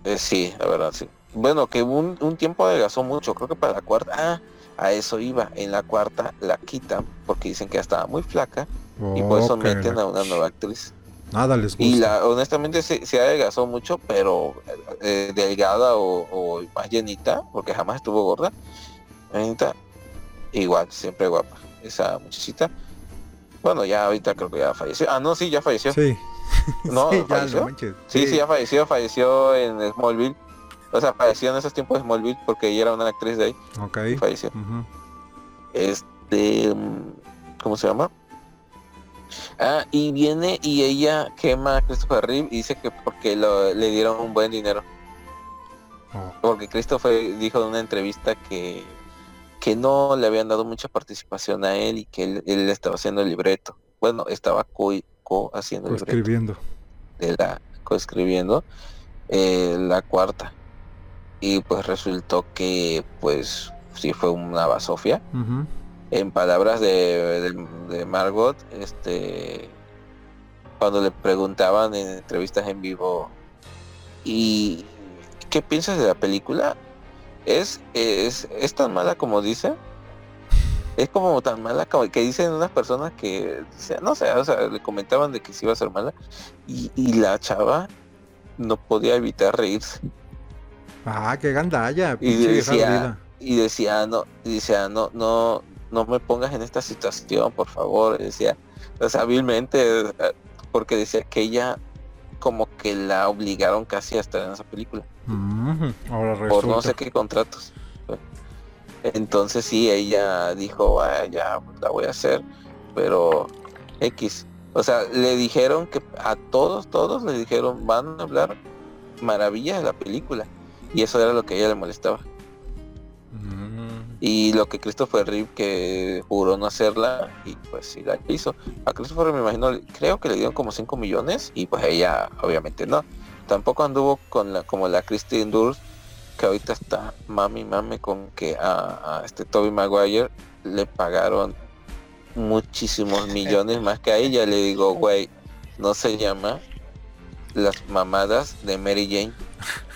eh, sí, la verdad, sí. Bueno, que un, un tiempo adelgazó mucho, creo que para la cuarta, ah, a eso iba, en la cuarta la quitan porque dicen que ya estaba muy flaca y por eso meten a una nueva actriz. Nada les gusta. Y la honestamente se, se adelgazó mucho, pero eh, delgada o, o más llenita, porque jamás estuvo gorda. Llenita, igual, siempre guapa. Esa muchachita. Bueno, ya ahorita creo que ya falleció. Ah, no, sí, ya falleció. Sí. No, Sí, ya, falleció. no manches. Sí, sí, ya falleció, falleció en Smallville. O sea, falleció en esos tiempos de Smallville porque ella era una actriz de ahí Ok. falleció. Este, mm, ¿cómo se llama? Ah, y viene y ella quema a Christopher Reeve y dice que porque lo- le dieron un buen dinero. Oh, Porque Christopher dijo en una entrevista que, que no le habían dado mucha participación a él y que él, él estaba haciendo el libreto. Bueno, estaba co, co- haciendo el libreto escribiendo. de la coescribiendo eh, la cuarta. Y pues resultó que pues sí fue una basofia. En palabras de, de- de Margot, este cuando le preguntaban en entrevistas en vivo ¿y qué piensas de la película? ¿Es, es, es tan mala como dice? Es como tan mala como que dicen unas personas que, no sé, o sea, le comentaban de que sí iba a ser mala y, y la chava no podía evitar reírse. Ah, qué gandalla. Y decía- y decía no y decía no no no me pongas en esta situación por favor y decía o sea hábilmente eh, porque decía que ella como que la obligaron casi a estar en esa película. Ahora por no sé qué contratos entonces sí ella dijo "Ah, ya la voy a hacer pero x o sea le dijeron que a todos todos le dijeron van a hablar maravillas de la película y eso era lo que a ella le molestaba. Mm. y lo que Christopher Reeve que juró no hacerla y pues sí la hizo. A Christopher me imagino creo que le dieron como 5 millones y pues ella obviamente no. Tampoco anduvo con la como la Christine Durst que ahorita está mami mami con que a, a este Toby Maguire le pagaron muchísimos millones más que a ella. Le digo güey no se llama las mamadas de Mary Jane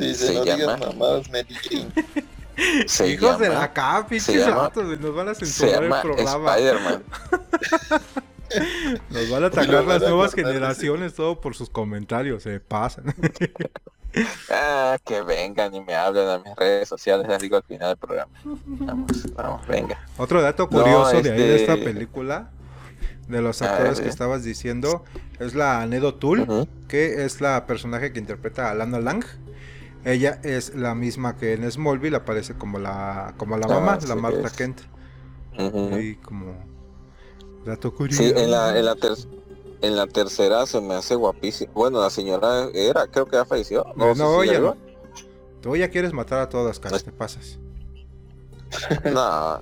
Sí, se, Se no llama- digas mamadas, Mary Jane. se Hijos de la K, se llama- güey, nos van a censurar el programa. Spider-Man Nos van a atacar las nuevas generaciones todo por sus comentarios, se pasan. Ah, que vengan y me hablen a mis redes sociales, les digo al final del programa. Vamos, vamos, venga. Otro dato No, curioso de ahí de esta este- película, de los ver, actores que estabas diciendo, es la Nedo Tool, que es la personaje que interpreta a Lana Lang. Ella es la misma que en Smallville aparece como la como la Ah, mamá, sí, la Marta es. Kent. Ujú. Y como dato curioso. Sí, en la, en, la ter- en la tercera se me hace guapísima. Bueno, la señora era, creo que ya falleció. No, No, sé si ella ya no. Tú ya quieres matar a todas, cara, Pues- te pasas. No,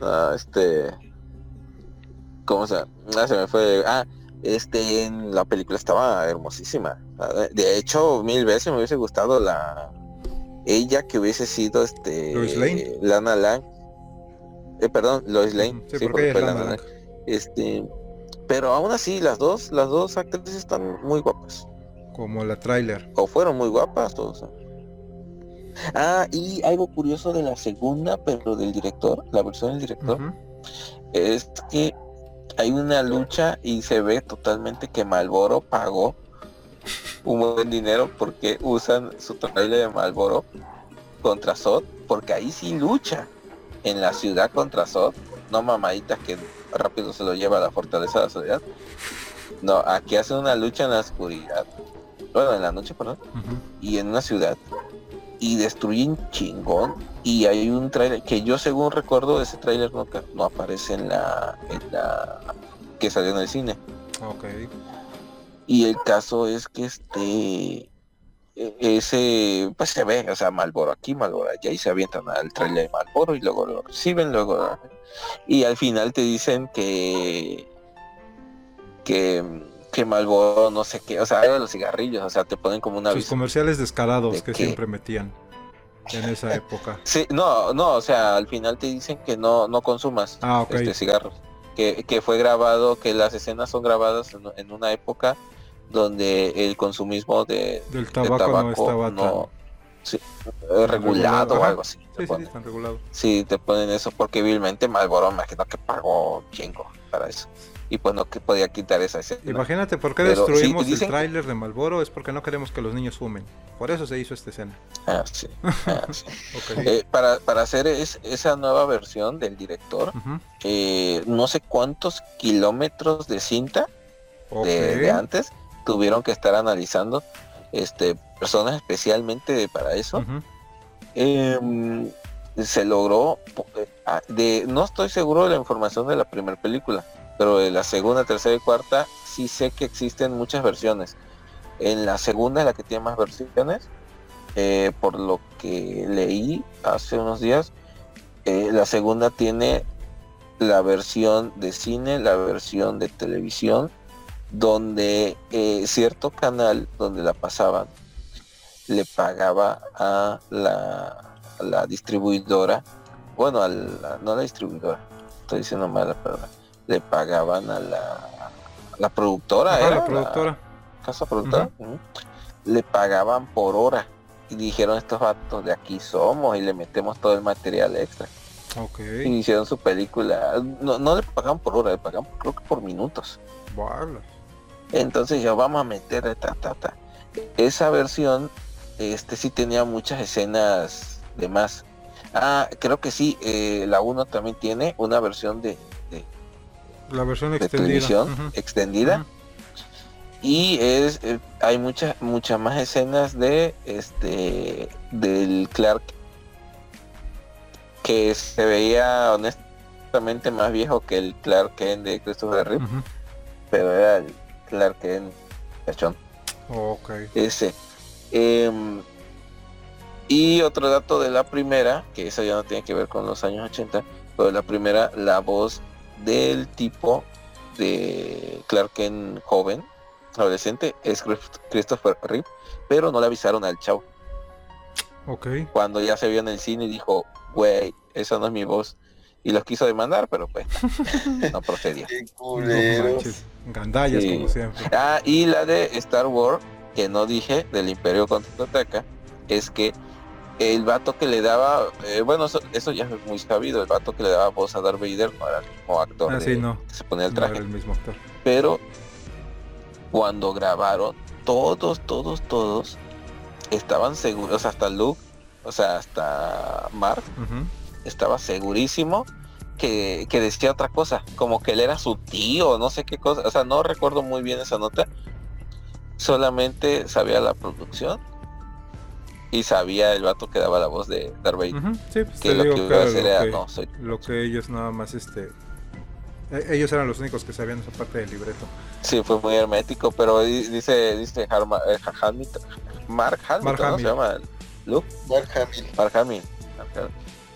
no, este. ¿Cómo se Ah, se me fue. Ah, este, en la película estaba hermosísima. De hecho, mil veces me hubiese gustado la. Ella que hubiese sido este. Lois Lane. Lana Lang. Eh, perdón, Lois Lane. Sí, Sí, porque es Lana Lang. Este. Pero aún así, las dos, las dos actrices están muy guapas. Como la trailer. O fueron muy guapas, sea. Ah, y algo curioso de la segunda, pero del director, la versión del director, es que hay una lucha y se ve totalmente que Malboro pagó un buen dinero porque usan su trailer de Malboro contra Sod, porque ahí sí lucha en la ciudad contra Sod, no mamaditas que rápido se lo lleva a la fortaleza de la ciudad. No, aquí hacen una lucha en la oscuridad, bueno, en la noche, perdón, y en una ciudad y destruyen chingón. Y hay un trailer que yo según recuerdo ese trailer no, no aparece en la en la que salió en el cine. Ok. y el caso es que este e- ese pues se ve o sea Malboro aquí Malboro allá y se avientan al trailer de Malboro y luego lo reciben luego y al final te dicen que que que Malboro no sé qué o sea era los cigarrillos o sea te ponen como una Sus comerciales descarados ¿De que siempre metían en esa época. Sí, no, no, o sea, al final te dicen que no, no consumas Ah, ok. este cigarros. Que, que fue grabado, que las escenas son grabadas en, en una época donde el consumismo de, Del de tabaco, no estaba no- sí, eh, tan regulado o algo así. Sí, sí, tan regulado. Sí, te ponen eso porque vilmente Malboro me imagino que pagó chingo para eso. Y pues no que podía quitar esa escena. Imagínate por qué Pero sí, destruimos dicen el tráiler de Malboro, es porque no queremos que los niños fumen. Por eso se hizo esta escena. Ah, sí, ah, sí. Eh, para, para hacer es- esa nueva versión del director, eh, no sé cuántos kilómetros de cinta de, de antes tuvieron que estar analizando este, personas especialmente para eso. Em, se logró eh, ah, de no estoy seguro de la información de la primera película pero de la segunda tercera y cuarta sí sé que existen muchas versiones. En la segunda es la que tiene más versiones eh, por lo que leí hace unos días eh, la segunda tiene la versión de cine la versión de televisión donde eh, cierto canal donde la pasaban le pagaba a la, a la distribuidora, bueno, a la- no a la distribuidora, estoy diciendo mala palabra, le pagaban a la, a la productora, Ajá, ¿era? la productora. casa productora, le pagaban por hora y dijeron estos vatos de aquí somos y le metemos todo el material extra Ok. y hicieron su película, no, no le pagaban por hora, le pagaban creo que por minutos. Guarda. Entonces ya vamos a meter ta, ta, ta. Esa versión, este sí tenía muchas escenas de más. Ah, creo que sí, eh, la 1 también tiene una versión de- La versión extendida. televisión Ujú. extendida y es eh, hay muchas muchas más escenas de este del Clark que se veía honestamente más viejo que el Clark Kent de Christopher Reeve, Ujú. pero era el Clark Kent cachón. Ok. Ese. Em, y otro dato de la primera, que eso ya no tiene que ver con los años 80, pero la primera, la voz del tipo de Clark Kent joven, adolescente, es Christ- Christopher Reeve, pero no le avisaron al chavo. Ok. Cuando ya se vio en el cine y dijo, güey, esa no es mi voz. Y los quiso demandar, pero pues no procedía. Qué culeros. Gandallas Sí. como siempre. Ah, y la de Star Wars, que no dije, del Imperio contraataca, es que el vato que le daba, eh, bueno, eso, eso ya es muy sabido, el vato que le daba voz a Darth Vader no era el mismo actor Ah, de- sí, no. que se ponía el No traje, el mismo actor. pero cuando grabaron, todos, todos, todos estaban seguros, hasta Luke, o sea, hasta Mark, estaba segurísimo que, que decía otra cosa, como que él era su tío, no sé qué cosa, o sea, no recuerdo muy bien esa nota, solamente sabía la producción y sabía el vato que daba la voz de Darth Vader. Sí, pues que te lo digo que que iba a era hacer lo era, que, no, soy, lo que ellos nada más este e- ellos eran los únicos que sabían esa parte del libreto. sí, fue muy hermético, pero di- dice, dice Harma- eh, Mark Hamilton, Mark ¿no? Hamill. Se llama Luke, Mark Hamill. Mark Hamill, Mark Hamill,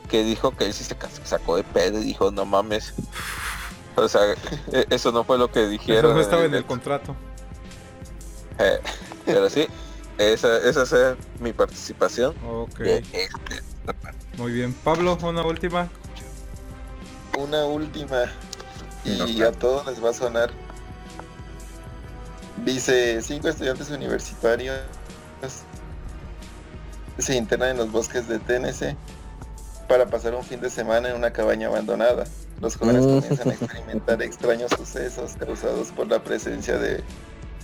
que dijo que él sí se sacó de pedo y dijo, no mames, o sea, e- eso no fue lo que Eso dijeron. no estaba en el contrato. Eh, pero sí, esa, esa es mi participación Ok. este. Muy bien. Pablo, una última. Una última. Y a todos les va a sonar. Dice, cinco estudiantes universitarios se internan en los bosques de Tennessee para pasar un fin de semana en una cabaña abandonada. Los jóvenes Mm. comienzan a experimentar extraños sucesos causados por la presencia de,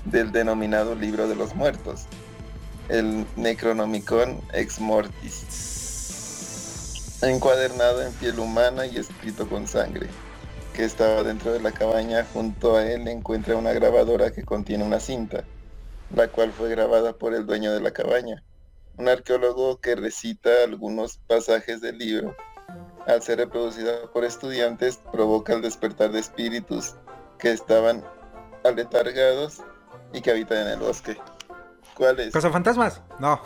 del denominado libro de los muertos, el Necronomicon Ex Mortis, encuadernado en piel humana y escrito con sangre que estaba dentro de la cabaña, junto a él encuentra una grabadora que contiene una cinta, la cual fue grabada por el dueño de la cabaña, un arqueólogo que recita algunos pasajes del libro. Al ser reproducida por estudiantes, provoca el despertar de espíritus que estaban aletargados y que habitan en el bosque. ¿Cuál es? Casa Fantasmas. No.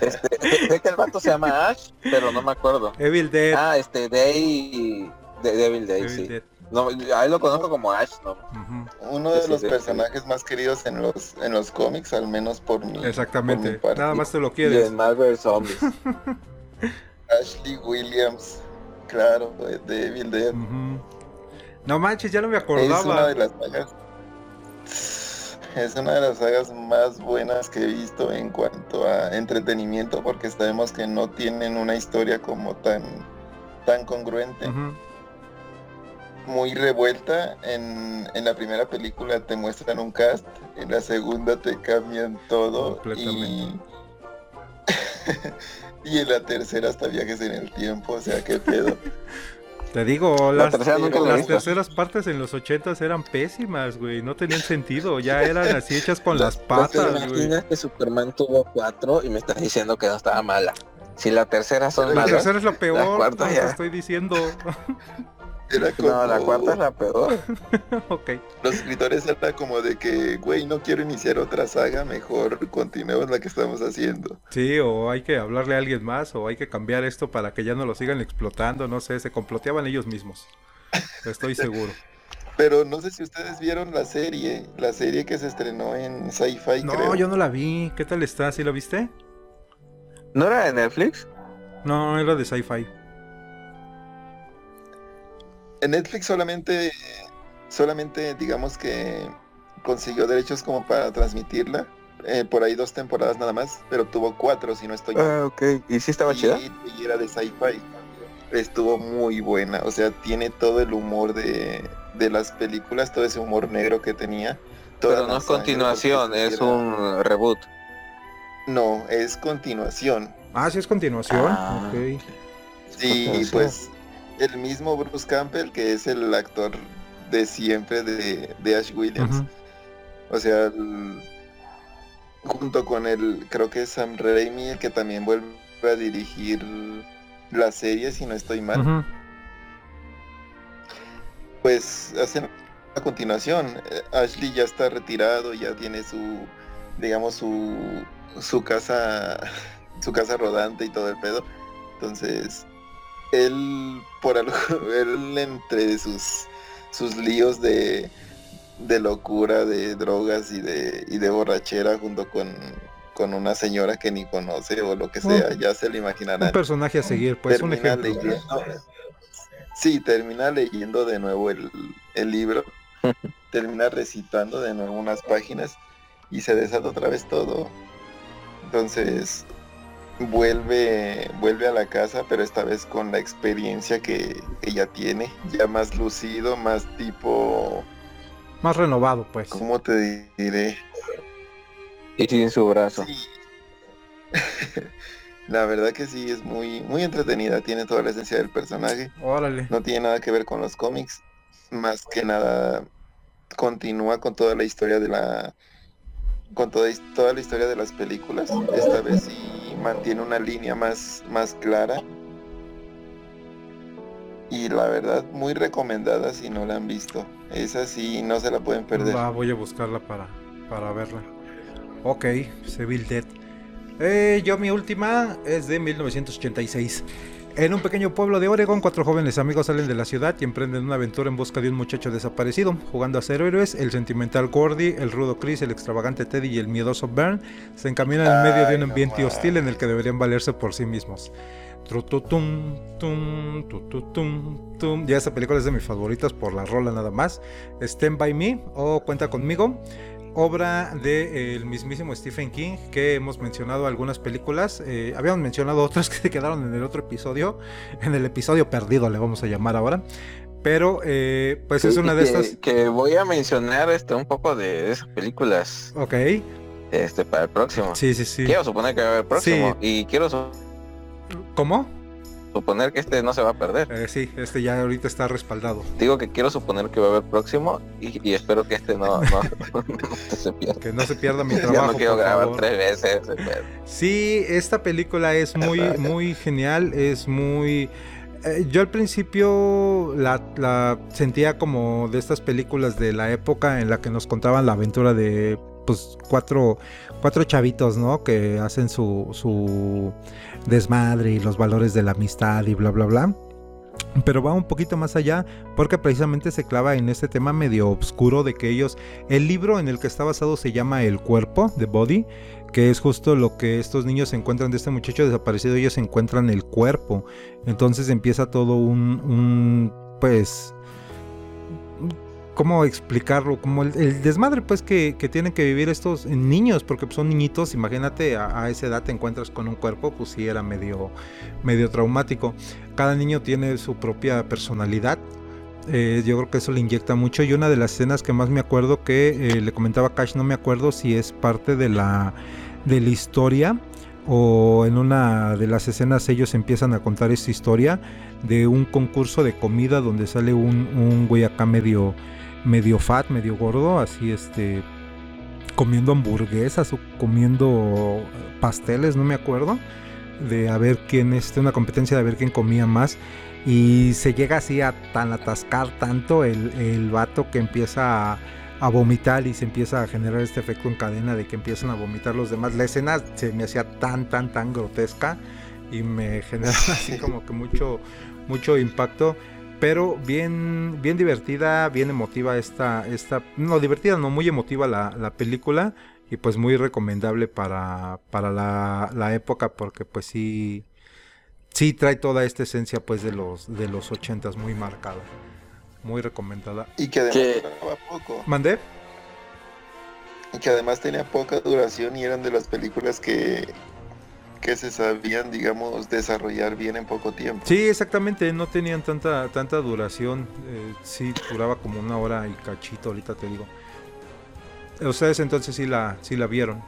Este, sé- que el vato se llama Ash, pero no me acuerdo. Evil Dead. Ah, este, Day. De Devil Day, Evil sí. Dead. No, a él lo conozco como Ash, ¿no? Uno de Sí, los sí, sí. personajes más queridos en los en los cómics, al menos por mí. Exactamente. por mi parte. Nada más te lo Y quieres. en Marvel Zombies. Ashley Williams, claro, de Evil Dead. No manches, ya no me Es una acordaba. de las sagas. Es una de las sagas más buenas que he visto en cuanto a entretenimiento, porque sabemos que no tienen una historia como tan, tan congruente, muy revuelta. En, en la primera película te muestran un cast, en la segunda te cambian todo y, y en la tercera hasta viajes en el tiempo, o sea, qué pedo. Te digo, La las, tercera nunca la las terceras partes en los ochentas eran pésimas, güey. No tenían sentido. Ya eran así hechas con las ¿No te patas, güey. imaginas que Superman tuvo cuatro y me estás diciendo que no estaba mala? Si la tercera son La malas, tercera es la peor, cuarta no te ya. estoy diciendo. Era como... no, la cuarta es la peor. ok. Los escritores era como de que, güey, no quiero iniciar otra saga, mejor continuemos la que estamos haciendo. Sí, o hay que hablarle a alguien más, o hay que cambiar esto para que ya no lo sigan explotando, no sé, se comploteaban ellos mismos. Estoy seguro. Pero no sé si ustedes vieron la serie, la serie que se estrenó en Sci-Fi, No, creo. yo no la vi. ¿Qué tal está? ¿Sí la viste? ¿No era de Netflix? No, era de sci-fi. En Netflix solamente, solamente digamos que consiguió derechos como para transmitirla. eh, por ahí dos temporadas nada más, pero tuvo cuatro si no estoy. Ah, ok. ¿Y sí estaba chida? y, y era de sci-fi. Estuvo muy buena, o sea, tiene todo el humor de, de las películas, todo ese humor negro que tenía. toda Pero no es continuación, es un reboot. No, es continuación. Ah, sí es continuación. Ah. Ok. Sí, Continuación. pues el mismo Bruce Campbell, que es el actor de siempre de, de Ash Williams. O sea, el- junto con el, creo que es Sam Raimi, el que también vuelve a dirigir la serie, si no estoy mal. Pues hacen a continuación. eh, Ashley ya está retirado, ya tiene su, digamos, su, su casa, su casa rodante y todo el pedo. Entonces, él, por algo, él entre sus, sus líos de, de locura, de drogas y de, y de borrachera junto con, con una señora que ni conoce o lo que sea, ya se lo Un imaginarán. personaje a seguir, pues un termina ejemplo. leyendo. Sí, termina leyendo de nuevo el, el libro, termina recitando de nuevo unas páginas y se desata otra vez todo. Entonces vuelve, vuelve a la casa, pero esta vez con la experiencia que, ya tiene, ya más lucido, más tipo, Más renovado, pues. ¿cómo te diré? Y sin su brazo. Sí. La verdad que sí, es muy, muy entretenida, tiene toda la esencia del personaje. Órale. no tiene nada que ver con los cómics, más que nada continúa con toda la historia de la con toda, toda la historia de las películas. Esta vez sí mantiene una línea más, más clara. Y la verdad, muy recomendada si no la han visto. Esa sí no se la pueden perder. Voy a buscarla para, para verla. Ok, Seville Dead. Eh, yo mi última es de 1986. En un pequeño pueblo de Oregon, cuatro jóvenes amigos salen de la ciudad y emprenden una aventura en busca de un muchacho desaparecido. Jugando a ser héroes, el sentimental Gordy, el rudo Chris, el extravagante Teddy y el miedoso Bern se encaminan en medio de un ambiente hostil en el que deberían valerse por sí mismos. Ya esta película es de mis favoritas por la rola nada más. Stand by Me o Cuenta conmigo. Obra del mismísimo Stephen King, que hemos mencionado algunas películas. eh, habíamos mencionado otras que se quedaron en el otro episodio, en el episodio perdido le vamos a llamar ahora. Pero eh, pues es Sí, una de que, estas... que voy a mencionar este un poco de esas películas Ok, este para el próximo. sí, sí, sí. Quiero suponer que va a haber próximo y quiero ¿Cómo? Suponer que este no se va a perder. Eh, sí, este ya ahorita está respaldado. Digo que quiero suponer que va a haber próximo y, y espero que este no, no, no se pierda. Que no se pierda mi trabajo. no quiero grabar favor. tres veces. Sí, esta película es muy, muy genial, es muy... eh, yo al principio la, la sentía como de estas películas de la época en la que nos contaban la aventura de pues cuatro, cuatro chavitos, ¿no? Que hacen su, su desmadre y los valores de la amistad y bla, bla, bla. Pero va un poquito más allá porque precisamente se clava en este tema medio oscuro de que ellos, el libro en el que está basado se llama El cuerpo, The Body, que es justo lo que estos niños encuentran de este muchacho desaparecido, ellos encuentran el cuerpo. Entonces empieza todo un, un pues, ¿cómo explicarlo? Como el, el desmadre pues que, que tienen que vivir estos niños, porque pues, son niñitos, imagínate a, a esa edad te encuentras con un cuerpo, pues sí era medio, medio traumático. Cada niño tiene su propia personalidad. Eh, yo creo que eso le inyecta mucho. Y una de las escenas que más me acuerdo que eh, le comentaba Cash, no me acuerdo si es parte de la, de la historia. o en una de las escenas ellos empiezan a contar esta historia de un concurso de comida donde sale un, un güey acá medio, medio fat, medio gordo, así este, comiendo hamburguesas o comiendo pasteles, no me acuerdo, de a ver quién, este, una competencia de a ver quién comía más. Y se llega así a tan atascar tanto el, el vato que empieza a, a vomitar y se empieza a generar este efecto en cadena de que empiezan a vomitar los demás. La escena se me hacía tan, tan, tan grotesca y me generaba así como que mucho, mucho impacto. Pero bien, bien divertida, bien emotiva esta, esta, no divertida, no muy emotiva la, la película y pues muy recomendable para, para la, la época porque pues sí, sí trae toda esta esencia pues de los, de los ochentas muy marcada, muy recomendada. Y que además duraba poco. ¿Mandé? Y que además tenía poca duración y eran de las películas que, que se sabían, digamos, desarrollar bien en poco tiempo. Sí, exactamente, no tenían tanta, tanta duración, eh, sí, duraba como una hora y cachito, ahorita te digo. Ustedes entonces sí la, sí la vieron.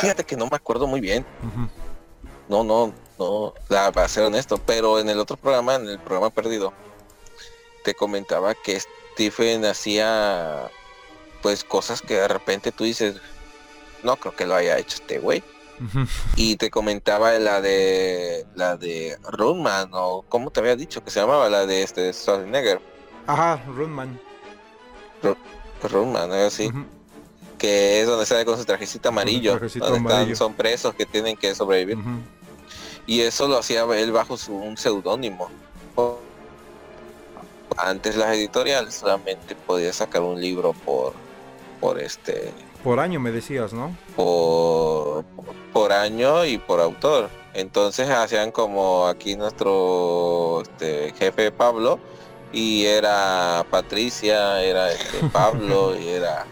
Fíjate que no me acuerdo muy bien. No, no, no, la, para ser honesto, pero en el otro programa, en el programa perdido, te comentaba que Stephen hacía pues cosas que de repente tú dices, no creo que lo haya hecho este güey. Y te comentaba la de la de Runman o cómo te había dicho que se llamaba la de este Schwarzenegger, Ajá, Runman. Runman, algo así, que es donde sale con su trajecito amarillo, trajecito donde están- son presos que tienen que sobrevivir. Y eso lo hacía él bajo su, un seudónimo. Antes las editoriales solamente podía sacar un libro por por este Por año me decías, ¿no? por, por año y por autor. Entonces hacían como aquí nuestro este, jefe Pablo y era Patricia, era este Pablo y era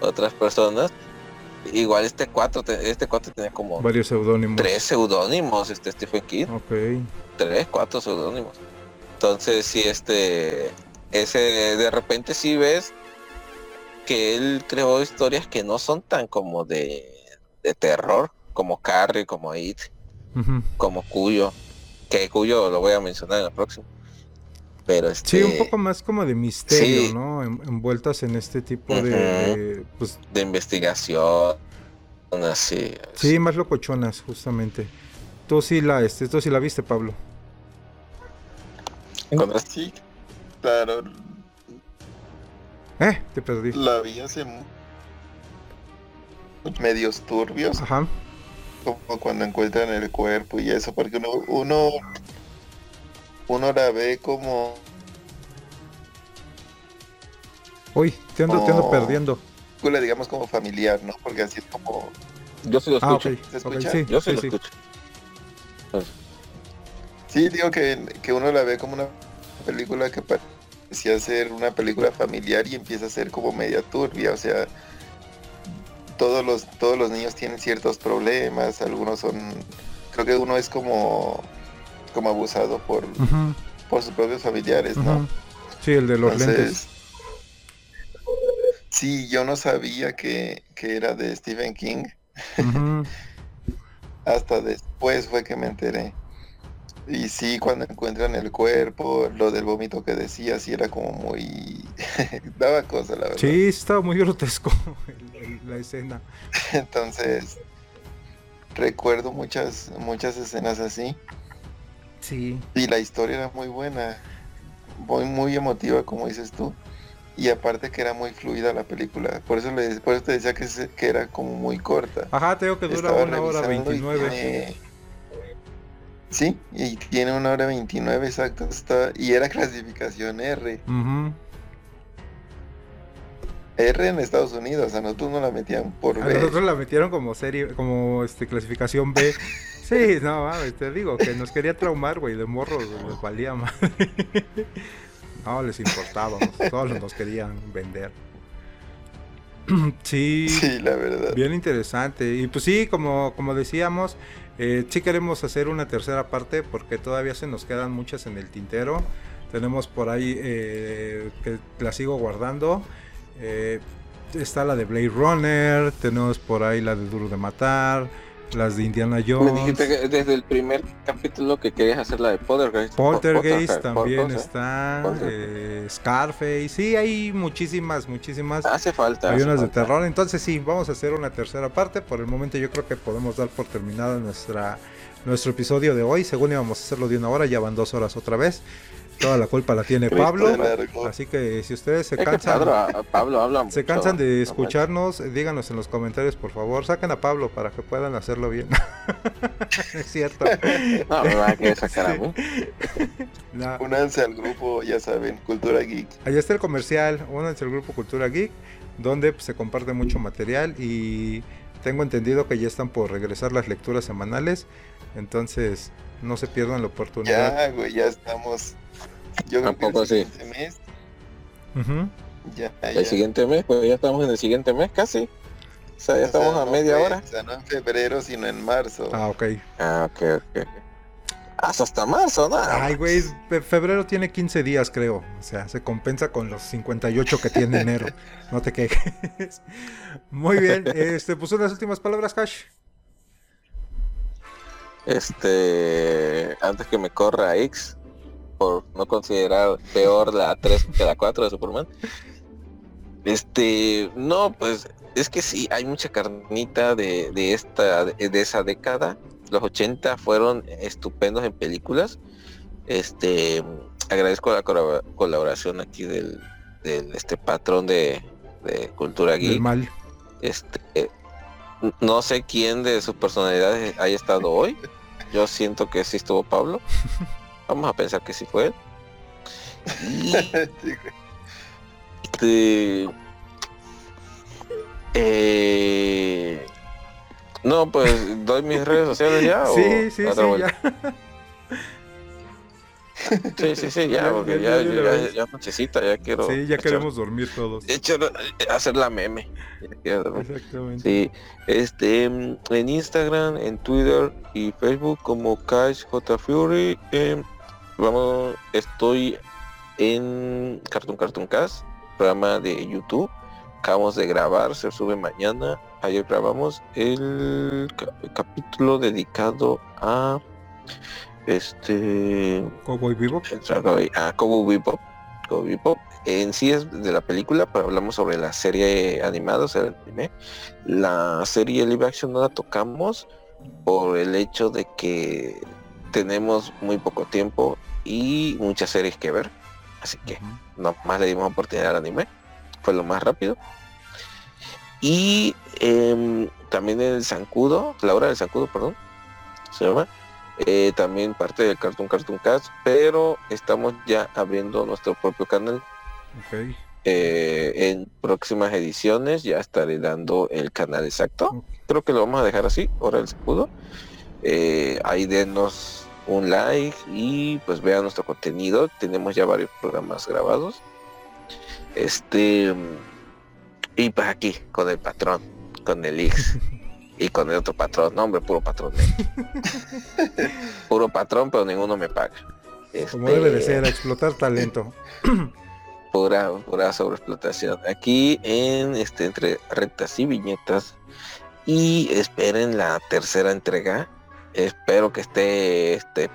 otras personas. Igual este cuatro, te- este cuatro tenía como Varios seudónimos. tres seudónimos, este Stephen King Ok. tres, cuatro seudónimos. Entonces, si este, ese, de repente sí ves que él creó historias que no son tan como de, de terror, como Carrie, como It, como Cuyo, que Cuyo lo voy a mencionar en el próximo. Pero este, Sí, un poco más como de misterio, sí. ¿no? En- envueltas en este tipo de, pues, de investigación, así. sí, más locochonas, justamente. Tú sí la, este, tú sí la viste, Pablo. Con- Sí, claro, Eh, te perdí. la vi hace medios turbios, Ajá. como cuando encuentran el cuerpo y eso, porque uno, uno, uno la ve como Uy, te ando, te ando Oh. perdiendo. película, digamos, como familiar, ¿no? Porque así es como... Yo sí lo Ah, escucho. ¿Se ok, escucha? sí, Yo sí, sí, lo sí. escucho. Sí, digo que, que uno la ve como una película que parecía ser una película familiar y empieza a ser como media turbia, o sea, todos los, todos los niños tienen ciertos problemas, algunos son, creo que uno es como, como abusado por, por sus propios familiares, ¿no? Sí, el de los lentes. Sí, yo no sabía que, que era de Stephen King, hasta después fue que me enteré. Y sí, cuando encuentran el cuerpo, lo del vómito que decía, sí era como muy... daba cosa, la verdad. Sí, estaba muy grotesco el- el- la escena. Entonces, recuerdo muchas, muchas escenas así. Sí. Y la historia era muy buena, muy, muy emotiva, como dices tú. Y aparte que era muy fluida la película. Por eso, le, por eso te decía que, se- que era como muy corta. Ajá, te digo que dura una hora revisando y 29. tiene- Sí, y tiene una hora 29 exacto. Está... Y era clasificación R. R en Estados Unidos, a nosotros no la metían por A B. nosotros la metieron como serie, como este clasificación B. Sí, no, mames, te digo que nos quería traumar, güey, de morros, les valía madre. No, les importábamos, todos nos querían vender. Sí, Sí, la verdad. bien interesante. Y pues sí, como, como decíamos, eh, sí queremos hacer una tercera parte porque todavía se nos quedan muchas en el tintero. Tenemos por ahí eh, que la sigo guardando. Eh, está la de Blade Runner, tenemos por ahí la de Duro de Matar, las de Indiana Me Jones. dijiste que desde el primer capítulo que querías hacer la de Poltergeist. Poltergeist también Poltergeist. está, eh, Scarface, sí, hay muchísimas, muchísimas. Hace falta. Hay hace unas de terror, entonces sí, vamos a hacer una tercera parte. Por el momento yo creo que podemos dar por terminada nuestra nuestro episodio de hoy. Según íbamos a hacerlo de una hora, ya van dos horas otra vez. Toda la culpa la tiene Pablo. Así que si ustedes se cansan, se cansan de ¿no? escucharnos, eh, díganos en los comentarios, por favor. Saquen a Pablo para que puedan hacerlo bien. es cierto. No, me va a querer sacar a mí. No. Únanse al grupo, ya saben, Cultura Geek. Allá está el comercial, únanse al grupo Cultura Geek, donde pues, se comparte mucho material y tengo entendido que ya están por regresar las lecturas semanales, entonces no se pierdan la oportunidad. Ya, güey, ya estamos. Yo creo que Tampoco el sí. siguiente mes, Ujú. ya, El ya. siguiente mes, pues ya estamos en el siguiente mes casi. O sea, ya O sea, estamos a no media fue- hora. O sea, no en febrero, sino en marzo. Ah, ok. Ah, ok, ok. Hasta hasta marzo, ¿no? Ay, güey, fe- febrero tiene 15 días, creo. O sea, se compensa con los 58 que tiene enero. No te quejes. Muy bien, este, pues unas últimas palabras, Cash. Este, antes que me corra X por no considerar peor la 3 que la 4 de Superman. Este, no, pues es que sí, hay mucha carnita de, de esta, de, esa década. Los 80 fueron estupendos en películas. Este, agradezco la colab- colaboración aquí del, del este patrón de, de cultura geek. mal. Este, eh, no sé quién de sus personalidades haya estado hoy. Yo siento que sí estuvo Pablo. Vamos a pensar que sí fue él. Y este, eh, no, pues doy mis redes sociales ya. o Sí, sí, sí, ya. Sí, sí, sí, ya, porque ya, ya, ya, ya, nochecita, ya quiero. Sí, ya echar- queremos dormir todos. echar- hacer la meme. Exactamente. Sí, este, mm, en Instagram, en Twitter y Facebook como Cash J Fury. em, vamos, estoy en Cartoon Cartoon Cast, programa de YouTube. Acabamos de grabar, se sube mañana. Ayer grabamos el ca- capítulo dedicado a este Cowboy Vivo. a Cowboy Bebop. Cowboy Bebop. En sí es de la película, pero hablamos sobre la serie animada, o sea, el anime. La serie live action no la tocamos por el hecho de que tenemos muy poco tiempo y muchas series que ver. Así que Ujú. no más le dimos oportunidad al anime. Fue lo más rápido. Y em, también el Zancudo, la hora del Zancudo, perdón, se llama. Eh, también parte del Cartoon Cartoon Cast, pero estamos ya abriendo nuestro propio canal. Ok. Eh, en próximas ediciones ya estaré dando el canal exacto. Creo que lo vamos a dejar así, hora del Zancudo. Eh, ahí denos un like y pues vean nuestro contenido. Tenemos ya varios programas grabados. Este y pues aquí con el patrón, con el X y con el otro patrón, no hombre, puro patrón. eh. puro patrón, pero ninguno me paga. Como Este, debe de ser, a explotar talento. pura, pura sobreexplotación. Aquí en este entre rectas y viñetas. Y esperen la tercera entrega. Espero que esté este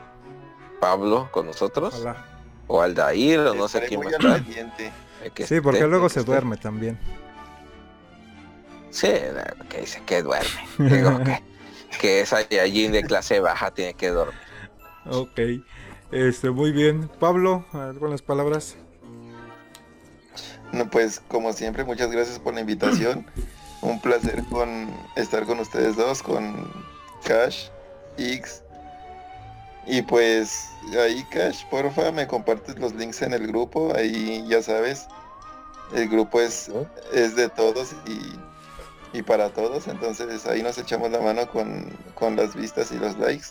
Pablo con nosotros. Ojalá. O Aldair, o no sé quién más está. que Sí, porque esté, luego se duerme también. Sí, que dice que duerme. Digo que, que esa Yajin de clase baja tiene que dormir. Ok. Este, muy bien. Pablo, algunas palabras. No, pues como siempre, muchas gracias por la invitación. Un placer con estar con ustedes dos, con Cash, X. Y pues ahí Cash, porfa, me compartes los links en el grupo, ahí ya sabes. El grupo es, es de todos y, y para todos, entonces ahí nos echamos la mano con, con las vistas y los likes.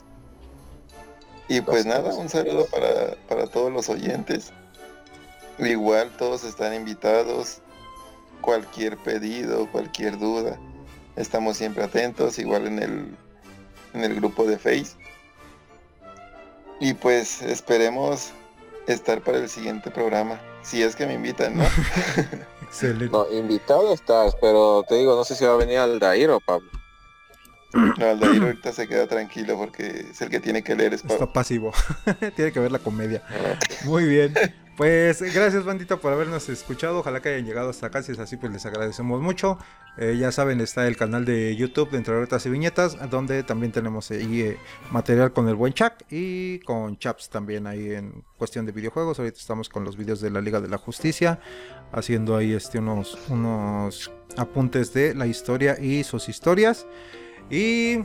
Y pues nada, un saludo para, para todos los oyentes. Igual todos están invitados. Cualquier pedido, cualquier duda. Estamos siempre atentos, igual en el, en el grupo de Face. Y pues esperemos estar para el siguiente programa. Si es que me invitan, ¿no? Excelente. No, invitado estás, pero te digo, no sé si va a venir Aldair o Pablo. No, Aldair ahorita se queda tranquilo porque es el que tiene que leer es Está pasivo. Tiene que ver la comedia. Muy bien. Pues gracias bandita por habernos escuchado. Ojalá que hayan llegado hasta acá. Si es así, pues les agradecemos mucho. Eh, ya saben, está el canal de YouTube de Entre Retas y Viñetas, donde también tenemos ahí eh, material con el buen Chuck y con Chaps también ahí en cuestión de videojuegos. Ahorita estamos con los vídeos de la Liga de la Justicia, haciendo ahí este, unos, unos apuntes de la historia y sus historias. Y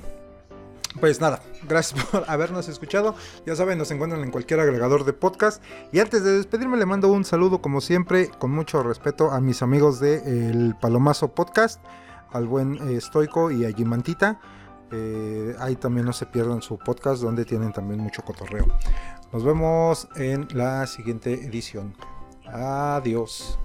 pues nada, gracias por habernos escuchado. Ya saben, nos encuentran en cualquier agregador de podcast. Y antes de despedirme, le mando un saludo, como siempre, con mucho respeto a mis amigos de El Palomazo Podcast, al buen eh, Stoico y a Gimantita. Eh, ahí también no se pierdan su podcast, donde tienen también mucho cotorreo. Nos vemos en la siguiente edición. Adiós.